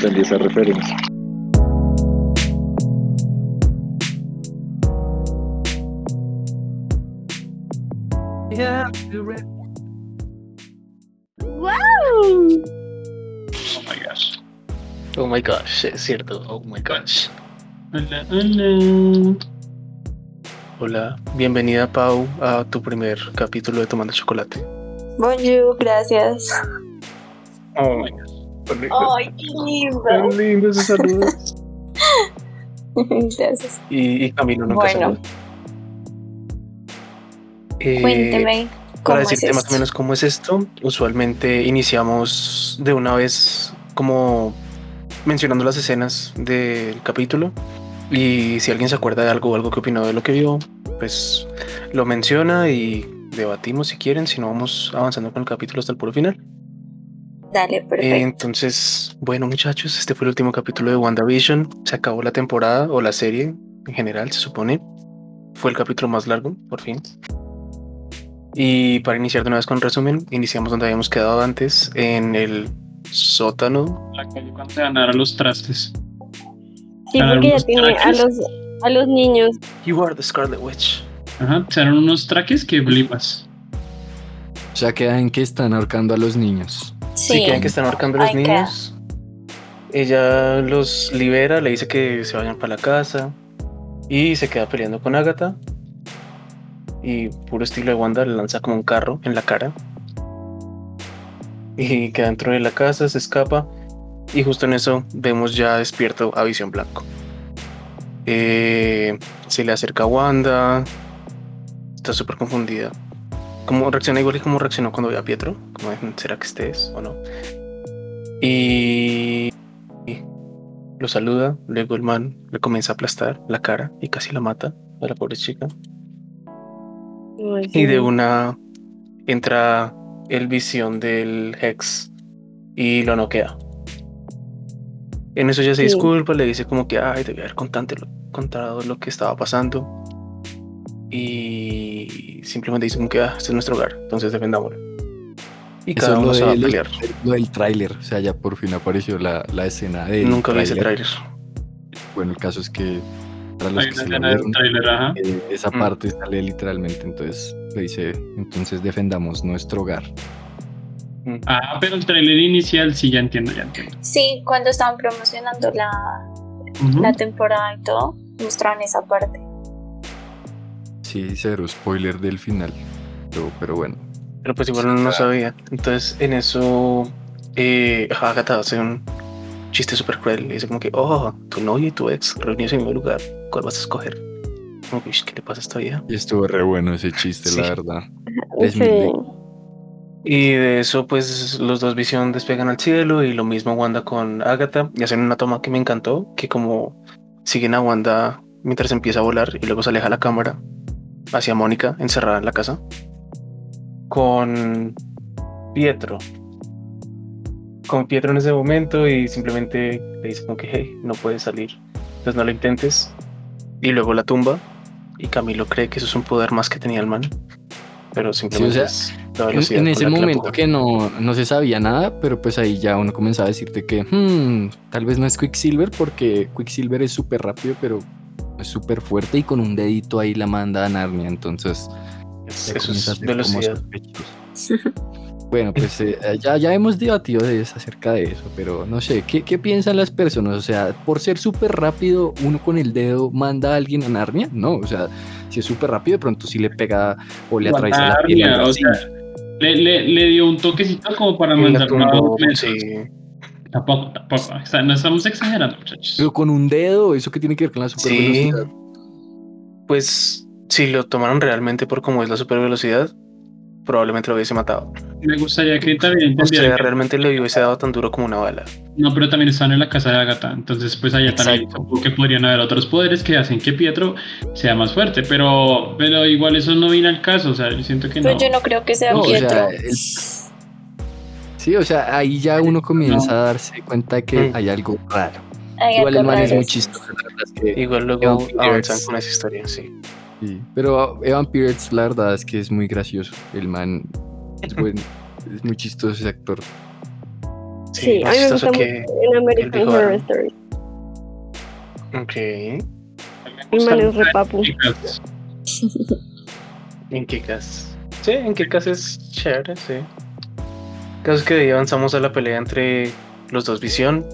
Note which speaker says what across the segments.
Speaker 1: entendí esa referencia.
Speaker 2: ¡Wow!
Speaker 3: Oh my gosh.
Speaker 4: Oh my gosh, es cierto. Oh my gosh.
Speaker 3: Hola, hola.
Speaker 4: Hola, bienvenida Pau a tu primer capítulo de Tomando Chocolate.
Speaker 2: Bonjour, gracias.
Speaker 4: Oh my
Speaker 2: ¡Ay, qué lindo!
Speaker 4: Tan lindo ese saludo.
Speaker 2: Gracias.
Speaker 4: Y, y Camilo nunca
Speaker 2: Bueno.
Speaker 4: Eh,
Speaker 2: Cuénteme cómo
Speaker 4: Para
Speaker 2: es
Speaker 4: decirte más o menos cómo es esto, usualmente iniciamos de una vez como mencionando las escenas del capítulo y si alguien se acuerda de algo o algo que opinó de lo que vio, pues lo menciona y debatimos si quieren, si no vamos avanzando con el capítulo hasta el puro final.
Speaker 2: Dale,
Speaker 4: Eh,
Speaker 2: perfecto.
Speaker 4: Entonces, bueno muchachos, este fue el último capítulo de WandaVision, se acabó la temporada o la serie en general, se supone. Fue el capítulo más largo, por fin. Y para iniciar de una vez con el resumen, iniciamos donde habíamos quedado antes, en el sótano.
Speaker 3: La calle cuando se van a dar a los trastes.
Speaker 2: Sí, porque ya tiene a los, a los niños.
Speaker 4: You are the Scarlet Witch.
Speaker 3: Ajá, se dan unos traques que flipas.
Speaker 5: Ya queda en que están ahorcando a los niños.
Speaker 4: Sí,
Speaker 2: Sí.
Speaker 4: creen que están ahorcando a los niños. Ella los libera, le dice que se vayan para la casa y se queda peleando con Agatha. Y puro estilo de Wanda le lanza como un carro en la cara. Y queda dentro de la casa, se escapa. Y justo en eso vemos ya despierto a Visión Blanco. Eh, se le acerca a Wanda. Está súper confundida. Como reacciona igual que como reaccionó cuando vio a Pietro. Como, ¿será que estés o no? Y, y lo saluda. Luego el man le comienza a aplastar la cara y casi la mata a la pobre chica. Y de una entra el visión del Hex y lo noquea. En eso ya se
Speaker 2: Sí.
Speaker 4: disculpa, le dice como que, ay, debí haber contante- contado lo que estaba pasando. Y simplemente dice como que, ah, este es nuestro hogar, entonces defendámoslo. Y
Speaker 5: Eso
Speaker 4: cada
Speaker 5: es
Speaker 4: uno
Speaker 5: lo,
Speaker 4: se va a
Speaker 5: de,
Speaker 4: pelear.
Speaker 5: lo del tráiler. O sea, ya por fin apareció la, la escena del
Speaker 4: Nunca vi ese
Speaker 5: tráiler.
Speaker 4: tráiler.
Speaker 5: Bueno, el caso es que para los
Speaker 3: Hay
Speaker 5: que
Speaker 3: una
Speaker 5: sí lo
Speaker 3: escena del
Speaker 5: vieron,
Speaker 3: trailer, ajá.
Speaker 5: eh, esa
Speaker 4: Mm.
Speaker 5: parte sale literalmente. Entonces le dice, entonces defendamos nuestro hogar.
Speaker 3: Ah, pero el trailer inicial sí, ya entiendo, ya entiendo.
Speaker 2: Sí, cuando estaban promocionando la, la temporada y todo, mostraban esa parte.
Speaker 5: Sí, cero spoiler del final. Pero, pero bueno.
Speaker 4: Pero pues igual uno no sabía. Entonces en eso eh, Agatha hace un chiste súper cruel. Le dice como que, oh, tu novio y tu ex reunidos en el mismo lugar. ¿Cuál vas a escoger? Como que, "Ush, ¿qué le pasa a esta vieja?
Speaker 5: Y estuvo re bueno ese chiste,
Speaker 4: Sí.
Speaker 5: la verdad.
Speaker 2: Sí.
Speaker 5: Desminde.
Speaker 4: Y de eso pues los dos Visión despegan al cielo y lo mismo Wanda con Agatha. Y hacen una toma que me encantó, que como siguen a Wanda mientras empieza a volar y luego se aleja la cámara hacia Mónica encerrada en la casa. Con Pietro. Con Pietro en ese momento y simplemente le dice como que hey, no puedes salir. Entonces no lo intentes. Y luego la tumba. Y Camilo cree que eso es un poder más que tenía el man. Pero simplemente
Speaker 5: En, ese
Speaker 4: que
Speaker 5: momento que no, no se sabía nada, pero pues ahí ya uno comenzaba a decirte que hmm, tal vez no es Quicksilver porque Quicksilver es súper rápido, pero es súper fuerte y con un dedito ahí la manda a Narnia, entonces
Speaker 4: eso es velocidad.
Speaker 5: Bueno, pues eh, ya, ya hemos debatido de eso, acerca de eso, pero no sé, ¿qué, qué piensan las personas? O sea, por ser súper rápido, uno con el dedo manda a alguien a Narnia, no, o sea, si es súper rápido, de pronto sí le pega o le atraviesa la piel.
Speaker 3: O sea, le, le, le dio un toquecito como para mandar metros.
Speaker 4: sí.
Speaker 3: Tampoco, tampoco. o sea, no estamos exagerando, muchachos.
Speaker 5: Pero con un dedo, ¿eso qué tiene que ver con la super
Speaker 4: Sí.
Speaker 5: velocidad?
Speaker 4: Pues si lo tomaron realmente por cómo es la super velocidad, probablemente lo hubiese matado.
Speaker 3: Me gustaría que también
Speaker 4: O sea,
Speaker 3: entendieran que-
Speaker 4: realmente le hubiese dado tan duro como una bala.
Speaker 3: No, pero también están en la casa de Agatha. Entonces, pues allá también
Speaker 5: Exacto.
Speaker 3: supongo que podrían haber otros poderes que hacen que Pietro sea más fuerte. Pero, pero igual eso no viene al caso. O sea, yo siento que no.
Speaker 2: Pero yo no creo que sea
Speaker 5: No, o sea,
Speaker 2: Pietro.
Speaker 5: el- Sí, o sea, ahí ya uno comienza a darse cuenta que
Speaker 4: Mm.
Speaker 5: hay algo raro.
Speaker 2: Hay
Speaker 5: Igual el man es muy chistoso, la verdad es que
Speaker 4: Igual luego
Speaker 5: Evan Peters.
Speaker 4: avanzan con esa historia, sí.
Speaker 5: sí. Pero Evan Peters, la verdad es que es muy gracioso. El man es, buen- es muy chistoso ese actor.
Speaker 1: Sí, a
Speaker 4: más
Speaker 1: mí me gusta
Speaker 4: chistoso
Speaker 1: mucho
Speaker 4: que
Speaker 1: en American Horror. Story.
Speaker 4: Ok.
Speaker 1: El man es re papu.
Speaker 3: Chicas,
Speaker 4: ¿En qué caso? Sí, en qué caso es chévere, sí. Caso es que de ahí avanzamos a la pelea entre los dos Visión.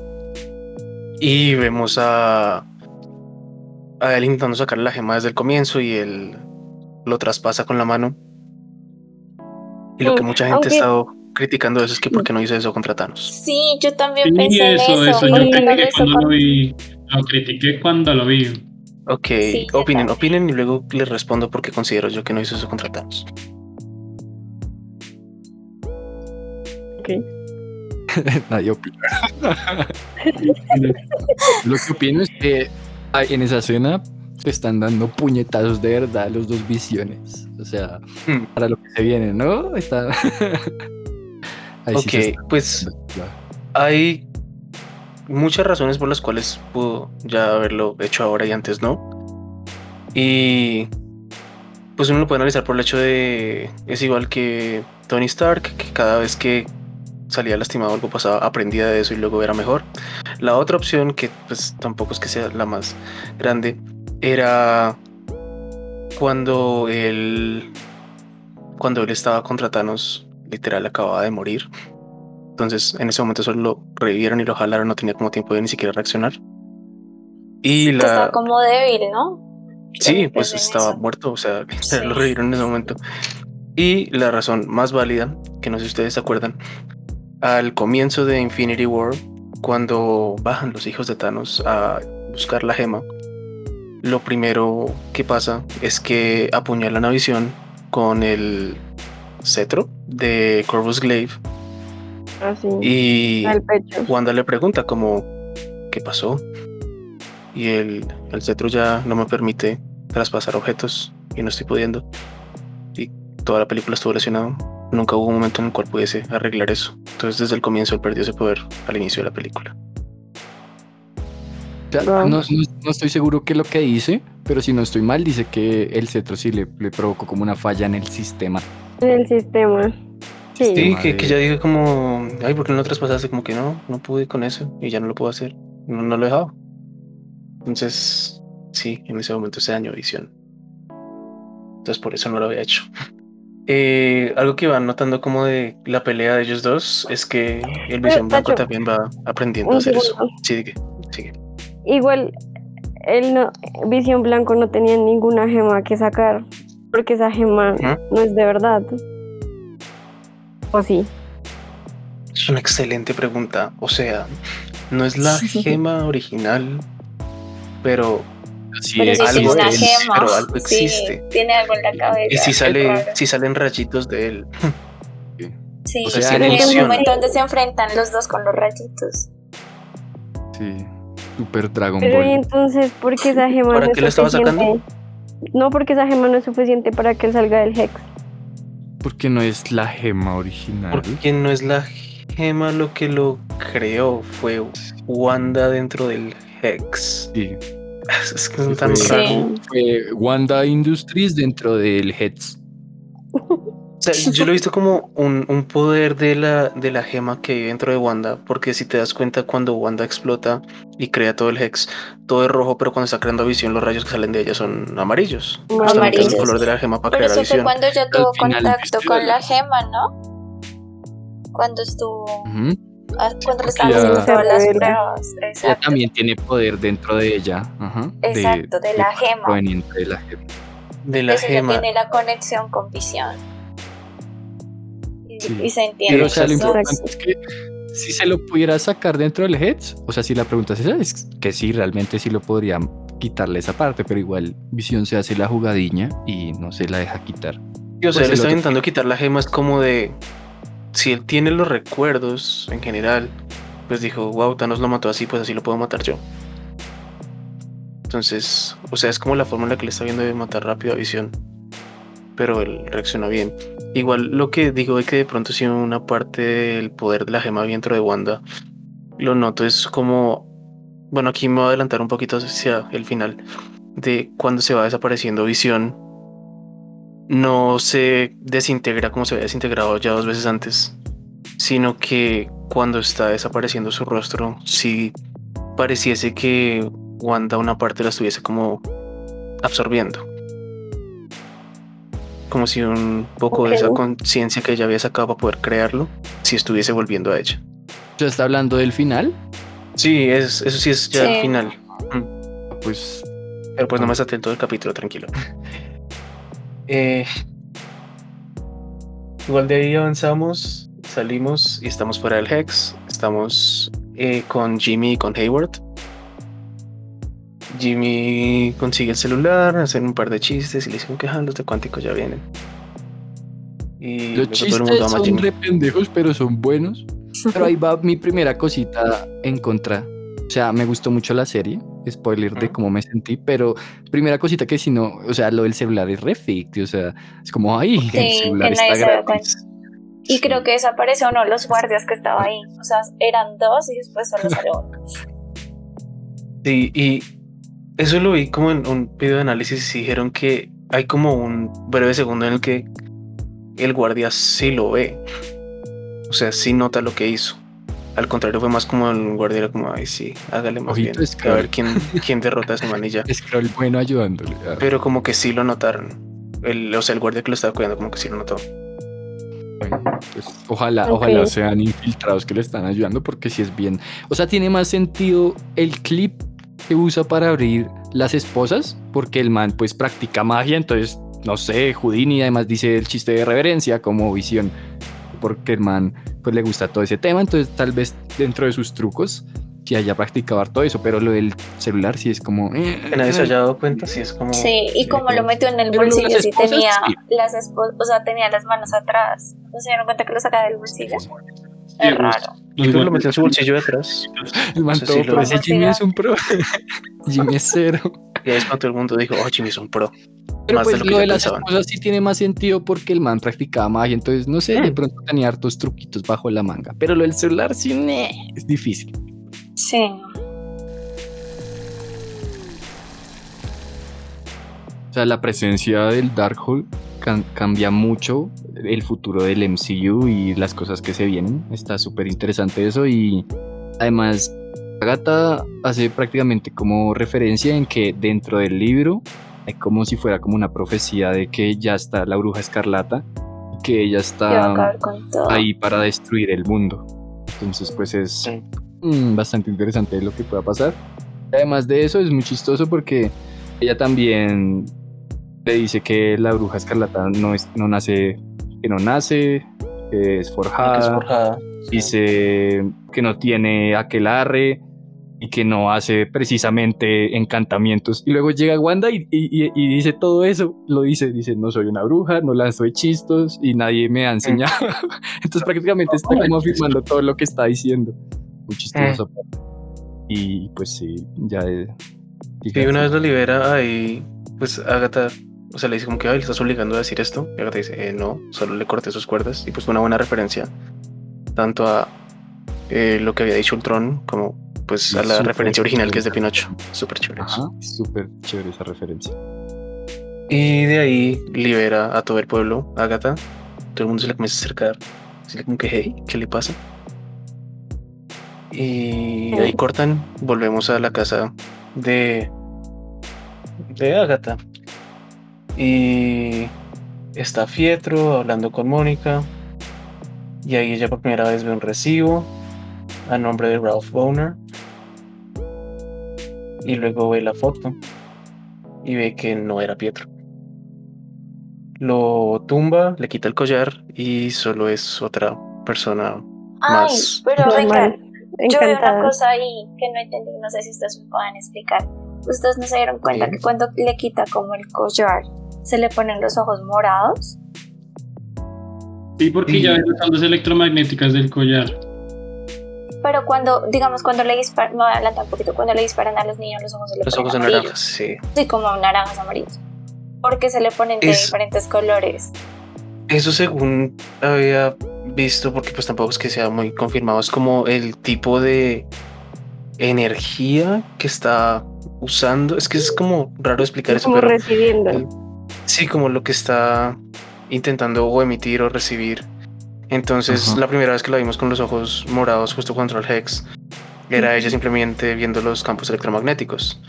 Speaker 4: Y vemos a. A él intentando sacar la gema desde el comienzo y él lo traspasa con la mano. Y lo que mucha gente
Speaker 1: aunque-
Speaker 4: ha estado criticando eso es que por qué no hizo eso contra Thanos.
Speaker 2: Sí, yo también
Speaker 3: Sí,
Speaker 2: pensé
Speaker 3: eso,
Speaker 2: en eso.
Speaker 3: eso, yo
Speaker 2: ¿por qué no lo
Speaker 3: critiqué
Speaker 2: hizo
Speaker 3: cuando lo vi. Lo critiqué cuando lo vi.
Speaker 4: Ok,
Speaker 2: Sí,
Speaker 4: opinen, opinen y luego les respondo por qué considero yo que no hizo eso contra Thanos.
Speaker 1: Ok.
Speaker 5: Nadie opina. Lo que opino es que ay, en esa escena se están dando puñetazos de verdad los dos visiones. O sea,
Speaker 4: Hmm.
Speaker 5: para lo que se viene, ¿no? Está. Ahí sí se
Speaker 4: Ok,
Speaker 5: está-
Speaker 4: pues hay muchas razones por las cuales pudo ya haberlo hecho ahora y antes no. Y pues uno lo puede analizar por el hecho de es igual que Tony Stark, que cada vez que salía lastimado algo pasaba, aprendía de eso y luego era mejor. La otra opción, que pues tampoco es que sea la más grande, era cuando él cuando él estaba contra Thanos, literal acababa de morir. Entonces, en ese momento solo lo revivieron y lo jalaron, no tenía como tiempo de ni siquiera reaccionar. Y la
Speaker 2: está como débil, ¿no?
Speaker 4: Sí, pues estaba
Speaker 2: eso.
Speaker 4: muerto, o sea,
Speaker 2: Sí.
Speaker 4: lo revivieron en ese momento. Y la razón más válida, que no sé si ustedes se acuerdan, al comienzo de Infinity War, cuando bajan los hijos de Thanos a buscar la gema, lo primero que pasa es que apuñalan a Visión con el cetro de Corvus Glaive
Speaker 1: Así.
Speaker 4: y
Speaker 1: Al pecho.
Speaker 4: Wanda le pregunta como, ¿qué pasó? Y el, el cetro ya no me permite traspasar objetos y no estoy pudiendo. Y toda la película estuvo lesionado. Nunca hubo un momento en el cual pudiese arreglar eso. Entonces desde el comienzo él perdió ese poder al inicio de la película.
Speaker 5: O sea,
Speaker 1: Wow.
Speaker 5: no, no- no estoy seguro qué es lo que dice, pero si no estoy mal, dice que el cetro sí le, le provocó como una falla en el sistema.
Speaker 1: En el sistema. Sí.
Speaker 4: Sí,
Speaker 5: Tema
Speaker 4: que,
Speaker 5: de-
Speaker 4: que ya dije como, ay, ¿por qué no lo traspasaste? Como que no, no pude con eso y ya no lo puedo hacer. No, no lo he dejado. Entonces, sí, en ese momento se dañó visión. Entonces por eso no lo había hecho. Eh, algo que van notando como de la pelea de ellos dos es que el visión blanco
Speaker 1: Tacho,
Speaker 4: también va aprendiendo a hacer eso. Sigue, sigue.
Speaker 1: Igual, él no, Visión Blanco no tenía ninguna gema que sacar, porque esa gema no es de verdad. ¿O sí?
Speaker 4: Es una excelente pregunta. O sea, no es la gema original, pero
Speaker 5: Sí,
Speaker 2: Pero
Speaker 5: es,
Speaker 4: algo es,
Speaker 2: gema.
Speaker 4: pero algo
Speaker 2: Sí,
Speaker 4: existe.
Speaker 2: tiene algo en la cabeza.
Speaker 4: y si sale, si salen rayitos de él.
Speaker 2: Sí,
Speaker 5: o sea,
Speaker 2: sí, un
Speaker 4: funciona.
Speaker 2: momento donde se enfrentan los dos con los rayitos.
Speaker 5: sí, Super Dragon
Speaker 1: Pero y
Speaker 5: Ball.
Speaker 1: entonces, ¿por qué esa gema
Speaker 4: ¿Para
Speaker 1: no
Speaker 4: qué
Speaker 1: es
Speaker 4: la estaba
Speaker 1: suficiente?
Speaker 4: sacando?
Speaker 1: No, porque esa gema no es suficiente para que él salga del Hex.
Speaker 5: Porque no es la gema original.
Speaker 4: Porque no es la gema lo que lo creó, fue Wanda dentro del Hex.
Speaker 5: Sí,
Speaker 4: Es que es tan
Speaker 5: fue-
Speaker 4: raro.
Speaker 2: Sí.
Speaker 5: fue Wanda Industries dentro del Heads.
Speaker 4: O sea, yo lo he visto como un, un poder de la, de la gema que hay dentro de Wanda, porque si te das cuenta cuando Wanda explota y crea todo el Hex, todo es rojo, pero cuando está creando visión los rayos que salen de ella son amarillos. Es el
Speaker 2: Amarillos.
Speaker 4: color de la gema para
Speaker 2: Pero
Speaker 4: crear
Speaker 2: eso fue
Speaker 4: visión.
Speaker 2: cuando ya tuvo
Speaker 5: final,
Speaker 2: contacto con la gema, ¿no? Cuando estuvo. Cuando le estaban haciendo todas las pruebas.
Speaker 5: Ella
Speaker 2: Exacto.
Speaker 5: también tiene poder dentro de ella. ajá,
Speaker 2: Exacto, de la gema.
Speaker 5: Proveniente de la gema.
Speaker 4: De la
Speaker 2: ya
Speaker 4: gema.
Speaker 2: tiene la conexión con visión. Y,
Speaker 5: Sí.
Speaker 2: y se entiende.
Speaker 5: Pero o sea, lo importante es que si se lo pudiera sacar dentro del Heads, o sea, si la pregunta es esa, es que sí, realmente sí lo podría quitarle esa parte, pero igual Visión se hace la jugadilla y no se la deja quitar.
Speaker 4: Y, o sea,
Speaker 5: Pues
Speaker 4: le intentando quitar la gema, es como de. Si él tiene los recuerdos en general, pues dijo, wow, Thanos lo mató así, pues así lo puedo matar yo. Entonces, o sea, es como la forma en la que le está viendo de matar rápido a Visión. Pero él reacciona bien. Igual lo que digo es que de pronto si una parte del poder de la gema dentro de Wanda, lo noto es como. Bueno, aquí me voy a adelantar un poquito hacia el final. De cuando se va desapareciendo Visión no se desintegra como se había desintegrado ya dos veces antes, sino que cuando está desapareciendo su rostro, sí pareciese que Wanda una parte la estuviese como absorbiendo. Como si un poco de esa conciencia que ella había sacado para poder crearlo, si estuviese volviendo a ella.
Speaker 5: ¿Ya está hablando del final?
Speaker 4: Sí, es, eso sí es ya
Speaker 2: Sí.
Speaker 4: el final.
Speaker 5: Pues
Speaker 4: Pero pues no me salté todo el capítulo, tranquilo. Eh, igual de ahí avanzamos, salimos y estamos fuera del Hex. Estamos eh, con Jimmy y con Hayward. Jimmy consigue el celular, hacen un par de chistes y le dicen que "Ah, los de cuántico ya vienen. Y
Speaker 5: los chistes son
Speaker 4: Jimmy.
Speaker 5: re pendejos, pero son buenos. Pero ahí va mi primera cosita en contra. O sea, me gustó mucho la serie. Spoiler de cómo me sentí. Pero primera cosita que si no, o sea, lo del celular es re ficti, O sea, es como ahí,
Speaker 2: Sí,
Speaker 5: el celular está gratis.
Speaker 2: Y creo que desapareció uno de los guardias que estaba ahí. O sea, eran dos y después solo salió uno.
Speaker 4: Sí, y eso lo vi como en un video de análisis y dijeron que hay como un breve segundo en el que el guardia sí lo ve. O sea, sí nota lo que hizo. Al contrario, fue más como el guardia era como, ay, sí, hágale más
Speaker 5: Ojito,
Speaker 4: bien.
Speaker 5: Scroll.
Speaker 4: A ver quién, quién derrota a ese man y ya.
Speaker 5: Es que el bueno ayudándole. ah.
Speaker 4: Pero como que sí lo notaron. El, o sea, el guardia que lo estaba cuidando como que sí lo notó.
Speaker 5: Bueno, pues, ojalá,
Speaker 1: Ok.
Speaker 5: ojalá sean infiltrados que le están ayudando porque si es bien. O sea, tiene más sentido el clip que usa para abrir las esposas, porque el man pues practica magia, entonces, no sé, Houdini además dice el chiste de reverencia como visión, porque el man pues le gusta todo ese tema, entonces tal vez dentro de sus trucos si haya practicado todo eso, pero lo del celular sí es como... eh,
Speaker 4: Que nadie se haya dado cuenta, sí es como.
Speaker 2: Sí, y como lo metió en el bolsillo, sí tenía
Speaker 5: sí.
Speaker 2: las esposas, o sea, tenía las manos atrás. ¿No se dieron cuenta que lo sacaba del bolsillo?
Speaker 3: Sí,
Speaker 2: Es raro.
Speaker 3: los
Speaker 4: Entonces lo metió en su bolsillo de atrás.
Speaker 5: El man
Speaker 4: sí
Speaker 5: todo
Speaker 4: lo-
Speaker 5: pro, Jimmy es un pro. Jimmy es cero.
Speaker 4: Y es cuando todo el mundo dijo, oh, Jimmy es un pro.
Speaker 5: Pero
Speaker 4: Más de
Speaker 5: pues
Speaker 4: lo
Speaker 5: lo,
Speaker 4: que
Speaker 5: de las esposas sí tiene más sentido porque el man practicaba magia, entonces no sé, de
Speaker 4: Mm.
Speaker 5: pronto tenía hartos truquitos bajo la manga. Pero lo del celular sí nee, es difícil.
Speaker 2: Sí.
Speaker 5: O sea, la presencia del Darkhold can- cambia mucho el futuro del MCU y las cosas que se vienen. Está súper interesante eso y además Agatha hace prácticamente como referencia en que dentro del libro hay como si fuera como una profecía de que ya está la bruja escarlata y que ella
Speaker 2: Que
Speaker 5: está ahí para destruir el mundo. Entonces, pues es
Speaker 4: Sí.
Speaker 5: mm, bastante interesante lo que pueda pasar. Además de eso, es muy chistoso porque ella también le dice que la bruja escarlata no, es, no nace, que no nace, que es
Speaker 4: que
Speaker 5: forjada.
Speaker 4: es forjada.
Speaker 5: Dice que no tiene aquelarre y que no hace precisamente encantamientos. Y luego llega Wanda y, y- y- y dice todo eso. Lo dice, dice, no soy una bruja, no lanzo hechizos y nadie me ha enseñado. Entonces prácticamente está como afirmando todo lo que está diciendo. Muy chistoso. parte. Y pues sí, ya... eh,
Speaker 4: Y una vez lo libera ahí, pues Agatha, o sea, le dice como que, ay, le estás obligando a decir esto. Y Agatha dice, "Eh, no, solo le corté sus cuerdas. Y pues fue una buena referencia, tanto a eh, lo que había dicho Ultron, como pues a la referencia original que es de. Pinocho. Súper chévere.
Speaker 5: súper chévere esa referencia.
Speaker 4: Y de ahí libera a todo el pueblo, Agatha. Todo el mundo se le comienza a acercar. Así como que, hey, ¿qué le pasa? Y ahí cortan, volvemos a la casa de, de Agatha. Y está Fietro hablando con Mónica. Y ahí ella por primera vez ve un recibo a nombre de Ralph Boner. Y luego ve la foto y ve que no era Pietro. Lo tumba, le quita el collar y solo es otra persona
Speaker 2: Ay,
Speaker 4: más.
Speaker 2: pero venga, yo veo una cosa ahí que no entendí, no sé si ustedes me puedan explicar. Ustedes no se dieron cuenta
Speaker 4: Sí.
Speaker 2: que cuando le quita como el collar, se le ponen los ojos morados.
Speaker 3: Sí, porque
Speaker 4: Sí.
Speaker 3: ya ven las ondas electromagnéticas del collar.
Speaker 2: Pero cuando, digamos, cuando le disparan, me voy a adelantar un poquito, cuando le disparan a los niños los ojos se le
Speaker 4: Los
Speaker 2: ponen
Speaker 4: ojos son
Speaker 2: amarillos.
Speaker 4: naranjas, sí.
Speaker 2: Sí, como naranjas amarillos. Porque se le ponen de
Speaker 4: Es-
Speaker 2: diferentes colores.
Speaker 4: Eso según había visto, porque pues tampoco es que sea muy confirmado, es como el tipo de energía que está usando. Es que es como raro explicar eso,
Speaker 1: como
Speaker 4: pero
Speaker 1: recibiendo.
Speaker 4: el- sí, como lo que está intentando o emitir o recibir Entonces,
Speaker 5: Ajá.
Speaker 4: la primera vez que la vimos con los ojos morados justo contra el Hex, era ella simplemente viendo los campos electromagnéticos.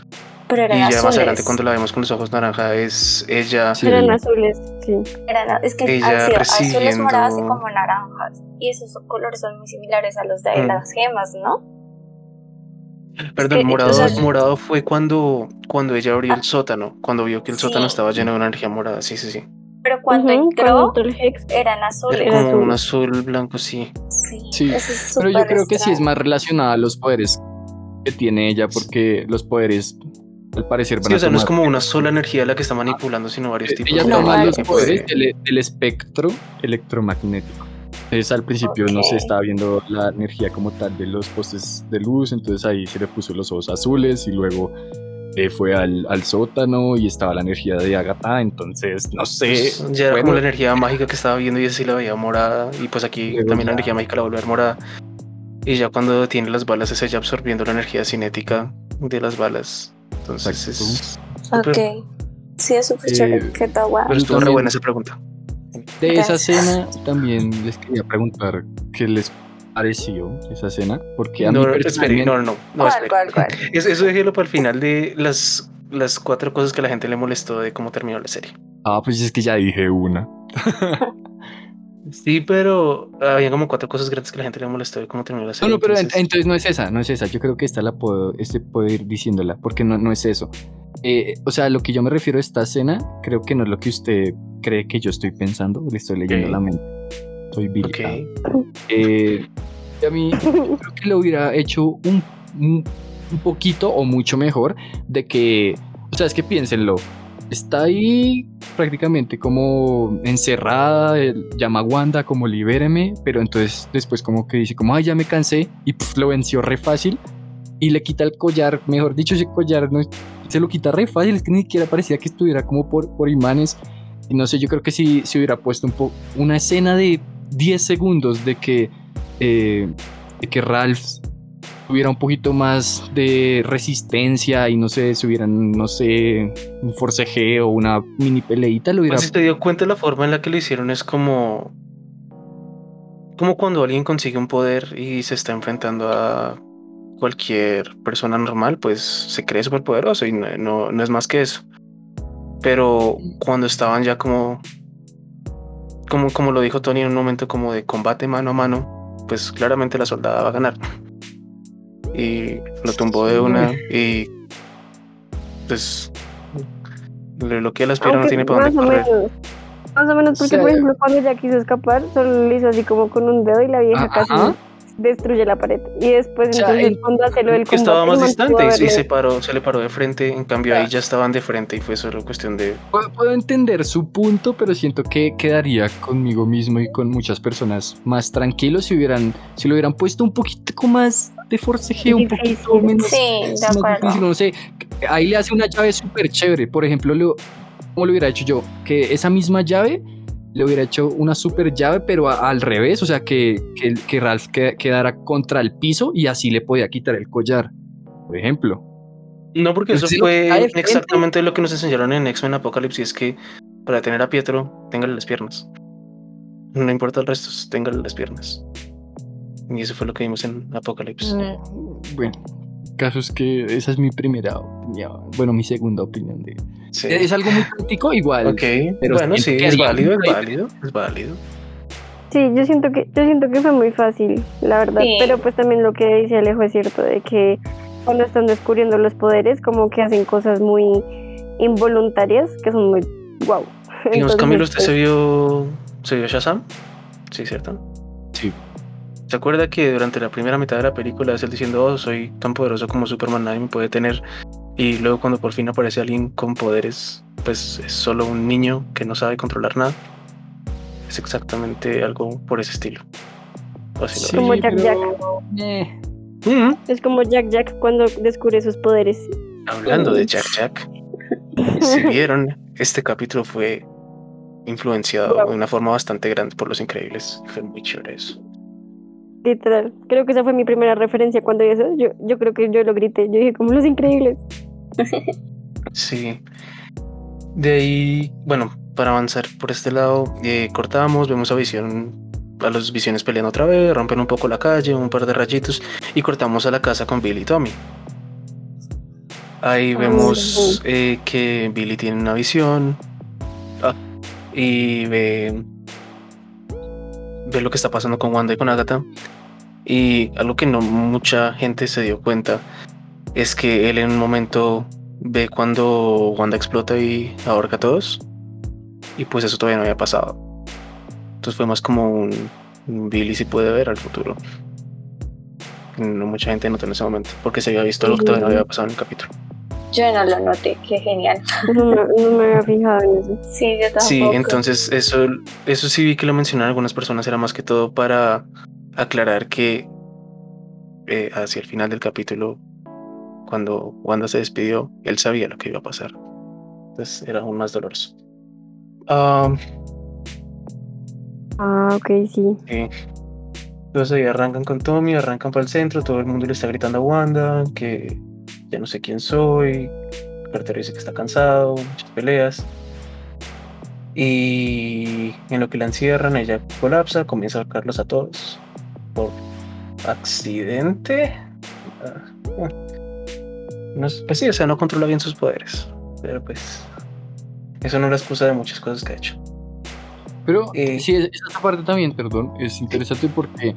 Speaker 2: Pero
Speaker 4: Y
Speaker 2: eran
Speaker 4: ya más adelante cuando la vemos con los ojos naranja es ella
Speaker 5: Sí.
Speaker 1: Eran azules, sí.
Speaker 2: Eran- es que
Speaker 4: Ella
Speaker 2: azules,
Speaker 4: persiguiendo-
Speaker 2: moradas y como naranjas. Y esos colores son muy similares a los de
Speaker 4: Mm.
Speaker 2: las gemas, ¿no?
Speaker 4: Perdón,
Speaker 2: que,
Speaker 4: morado, morado fue cuando, cuando ella abrió el sótano, cuando vio que el
Speaker 2: Sí.
Speaker 4: sótano estaba lleno de una energía morada. Sí, sí, sí.
Speaker 2: Pero cuando
Speaker 1: Ujú,
Speaker 2: entró,
Speaker 1: cuando el Hex,
Speaker 2: eran azules.
Speaker 4: Era como
Speaker 1: azul.
Speaker 4: un azul blanco, sí.
Speaker 2: Sí,
Speaker 5: Sí,
Speaker 2: es
Speaker 5: Pero yo creo que sí es
Speaker 2: extraño.
Speaker 5: más relacionada a los poderes que tiene ella, porque los poderes, al parecer, van
Speaker 4: Sí,
Speaker 5: a
Speaker 4: o sea, no es
Speaker 5: tomar-
Speaker 4: como una sola energía la que está manipulando, sino varios tipos
Speaker 5: Ella
Speaker 2: No,
Speaker 5: toma
Speaker 2: vale.
Speaker 5: los poderes del, del espectro electromagnético. Entonces al principio no
Speaker 2: Ok.
Speaker 5: se estaba viendo la energía como tal de los postes de luz, entonces ahí se le puso los ojos azules y luego eh, fue al, al sótano y estaba la energía de Agatha, entonces no sé.
Speaker 4: Pues, ya era
Speaker 5: bueno,
Speaker 4: como la energía mágica que estaba viendo y ella sí la veía morada. Y pues aquí también la energía mágica la vuelve a ver morada. Y ya cuando tiene las balas es ella absorbiendo la energía cinética de las balas. Entonces es
Speaker 2: Ok. Sí, es súper
Speaker 5: Eh,
Speaker 2: chévere. ¿Qué tal?
Speaker 4: Pero estuvo re buena esa pregunta.
Speaker 5: De esa
Speaker 2: Gracias.
Speaker 5: escena también les quería preguntar qué les pareció esa escena, porque a
Speaker 4: No,
Speaker 5: mí
Speaker 4: espere, no, no, no, no,
Speaker 2: ¿Cuál, cuál, cuál?
Speaker 4: Eso, eso déjelo para el final de las, las cuatro cosas que la gente le molestó de cómo terminó la serie.
Speaker 5: Ah, pues es que ya dije una.
Speaker 4: Sí, pero había como cuatro cosas grandes que la gente le molestó de cómo terminó la
Speaker 5: No,
Speaker 4: serie.
Speaker 5: no, pero en-
Speaker 4: entonces-
Speaker 5: entonces no es esa, no es esa. Yo creo que esta la puedo, este puedo ir diciéndola, porque no, no es eso. Eh, o sea, lo que yo me refiero a esta escena, creo que no es lo que usted cree que yo estoy pensando, le estoy leyendo
Speaker 4: Ok.
Speaker 5: la mente. Soy Billy.
Speaker 4: Ok.
Speaker 5: Ah. Eh, y a mí creo que lo hubiera hecho un, un, un poquito o mucho mejor de que, o sea, es que piénsenlo, está ahí prácticamente como encerrada, él llama a Wanda como libéreme, pero entonces después como que dice como, ay, ya me cansé y pf, lo venció re fácil y le quita el collar, mejor dicho, ese collar no, se lo quita re fácil, es que ni siquiera parecía que estuviera como por, por imanes y no sé, yo creo que si se hubiera puesto un poco una escena de 10 segundos de que, eh, de que Ralph tuviera un poquito más de resistencia y no sé, si hubieran, no sé, un forcejeo o una mini peleita, lo hubiera...
Speaker 4: Pues si te dio cuenta la forma en la que lo hicieron es como como cuando alguien consigue un poder y se está enfrentando a cualquier persona normal, pues se cree súper poderoso y no, no, no es más que eso. Pero cuando estaban ya como, como, como lo dijo Tony en un momento como de combate mano a mano, pues claramente la soldada va a ganar. Y lo tumbó de una y pues lo lo que las piernas no tiene para dónde
Speaker 1: más o
Speaker 4: correr.
Speaker 1: menos. Más o menos, porque
Speaker 5: sea,
Speaker 1: por ejemplo, cuando ella quiso escapar, solo le hizo así como con un dedo y la vieja
Speaker 5: Ah,
Speaker 1: casi
Speaker 5: ajá.
Speaker 1: Destruye la pared. Y después,
Speaker 5: O sea,
Speaker 1: entonces,
Speaker 5: en-
Speaker 1: cuando hace lo del
Speaker 4: que estaba
Speaker 1: combate,
Speaker 4: más
Speaker 1: el
Speaker 4: distante y, se paró, se le paró de frente, en cambio
Speaker 5: Ya.
Speaker 4: ahí ya estaban de frente y fue solo cuestión de
Speaker 5: Puedo, puedo entender su punto, pero siento que quedaría conmigo mismo y con muchas personas más tranquilos si hubieran, si lo hubieran puesto un poquito más de forcejeo, un poquito menos,
Speaker 2: Sí, de acuerdo.
Speaker 5: difícil, no sé. Ahí le hace una llave súper chévere. Por ejemplo, lo, ¿cómo lo hubiera hecho yo? Que esa misma llave le hubiera hecho una super llave, pero a- al revés, o sea, que, que, que Ralph que- quedara contra el piso y así le podía quitar el collar, por ejemplo.
Speaker 4: No, porque eso fue exactamente lo que nos enseñaron en X-Men Apocalypse, y es que para tener a Pietro, téngale las piernas. No importa el resto, téngale las piernas. Y eso fue lo que vimos en Apocalypse.
Speaker 5: Bueno, caso es que esa es mi primera opinión, bueno, mi segunda opinión de...
Speaker 4: Sí.
Speaker 5: Es algo muy práctico igual.
Speaker 4: Ok,
Speaker 5: pero
Speaker 4: bueno, sí, es válido, es válido, es válido.
Speaker 1: Sí, yo siento que yo siento que fue muy fácil, la verdad.
Speaker 2: Sí.
Speaker 1: Pero pues también lo que dice Alejo es cierto de que cuando están descubriendo los poderes, como que hacen cosas muy involuntarias que son muy wow.
Speaker 4: Digamos, Camilo, ¿usted
Speaker 1: pues,
Speaker 4: se vio, se vio Shazam? Sí, ¿cierto?
Speaker 5: Sí.
Speaker 4: ¿Se acuerda que durante la primera mitad de la película es él diciendo, oh, soy tan poderoso como Superman, nadie me puede tener? Y luego cuando por fin aparece alguien con poderes, pues es solo un niño que no sabe controlar nada. Es exactamente algo por ese estilo. Así
Speaker 5: Sí,
Speaker 1: Como Jack
Speaker 5: pero, eh.
Speaker 4: Mm,
Speaker 1: Es como Jack Jack cuando descubre sus poderes.
Speaker 4: Hablando de Jack Jack, si vieron, este capítulo fue influenciado
Speaker 1: Wow.
Speaker 4: de una forma bastante grande por Los Increíbles. Fue muy chévere eso.
Speaker 1: Literal. Creo que esa fue mi primera referencia cuando eso. Yo, yo creo que yo lo grité. Yo dije, como los increíbles.
Speaker 4: Sí. De ahí, bueno, para avanzar por este lado, eh, cortamos, vemos a Visión a los visiones peleando otra vez, rompen un poco la calle, un par de rayitos y cortamos a la casa con Billy y Tommy. Ahí
Speaker 1: Ah,
Speaker 4: vemos eh, que Billy tiene una visión ah, y ve, ve lo que está pasando con Wanda y con Agatha. Y algo que no mucha gente se dio cuenta es que él en un momento ve cuando Wanda explota y ahorca a todos. Y pues eso todavía no había pasado. Entonces fue más como un, un Billy si puede ver al futuro. No mucha gente notó en ese momento porque se había visto lo que todavía no había pasado en el capítulo.
Speaker 2: Yo no lo noté, qué genial.
Speaker 1: No, me- no me había fijado en eso.
Speaker 2: Sí, yo tampoco.
Speaker 4: Sí, entonces eso, eso sí vi que lo mencionaron algunas personas, era más que todo para aclarar que eh, hacia el final del capítulo, cuando Wanda se despidió, él sabía lo que iba a pasar. Entonces era aún más doloroso. Ah,
Speaker 1: Ah, ok, sí.
Speaker 4: sí. Entonces ahí arrancan con Tommy, arrancan para el centro, todo el mundo le está gritando a Wanda que ya no sé quién soy. Carter dice que está cansado, muchas peleas. Y en lo que la encierran, ella colapsa, comienza a ahorcarlos a todos. Por accidente. Ah. No, es- pues sí, o sea, no controla bien sus poderes. Pero pues. Eso no es la excusa de muchas cosas que ha hecho.
Speaker 5: Pero
Speaker 4: Eh,
Speaker 5: sí, es- esa parte también, perdón, es interesante porque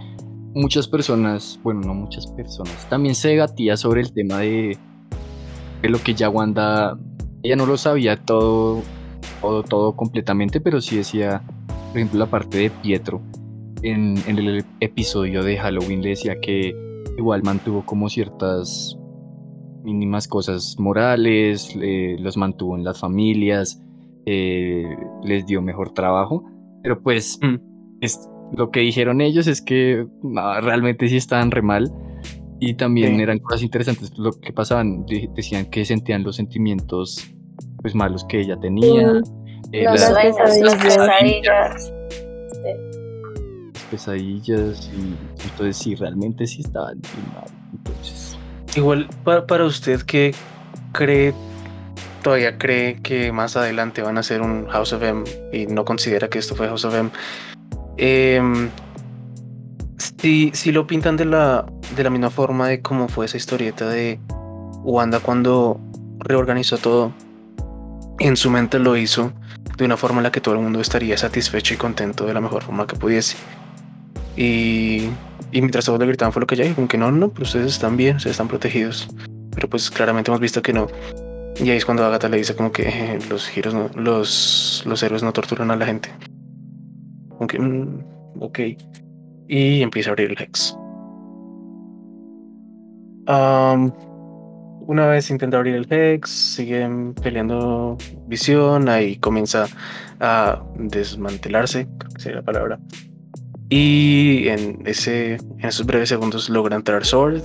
Speaker 5: muchas personas, bueno, no muchas personas, también se debatía sobre el tema de, de lo que ya Wanda, ella no lo sabía todo, todo, todo completamente, pero sí decía, por ejemplo, la parte de Pietro. En, en el episodio de Halloween le decía que igual mantuvo como ciertas mínimas cosas morales, eh, los mantuvo en las familias, eh, les dio mejor trabajo, pero pues
Speaker 4: Mm.
Speaker 5: es, lo que dijeron ellos es que no, realmente sí estaban re mal y también
Speaker 4: Sí.
Speaker 5: eran cosas interesantes lo que pasaban, de- decían que sentían los sentimientos pues malos que ella tenía,
Speaker 1: Mm,
Speaker 5: eh,
Speaker 2: Los
Speaker 5: las
Speaker 2: sueños, las
Speaker 1: pesadillas.
Speaker 2: Pesadillas.
Speaker 5: Y entonces sí, realmente sí estaban mal, entonces...
Speaker 4: Igual, para, para usted que cree, todavía cree que más adelante van a hacer un House of M y no considera que esto fue House of M, em, si, si lo pintan de la, de la misma forma de cómo fue esa historieta de Wanda cuando reorganizó todo, en su mente lo hizo de una forma en la que todo el mundo estaría satisfecho y contento de la mejor forma que pudiese. Y, y mientras todos le gritaban fue lo que ella dijo, como que no, no, pero ustedes están bien, ustedes están protegidos. Pero pues claramente hemos visto que no. Y ahí es cuando Agatha le dice como que eh, los giros no- los, los héroes no torturan a la gente. Como que, mm, ok. Y empieza a abrir el Hex. Am, una vez intenta abrir el Hex, siguen peleando visión, ahí comienza a desmantelarse, creo que sería la palabra. Y en, ese, en esos breves segundos logra entrar Sword,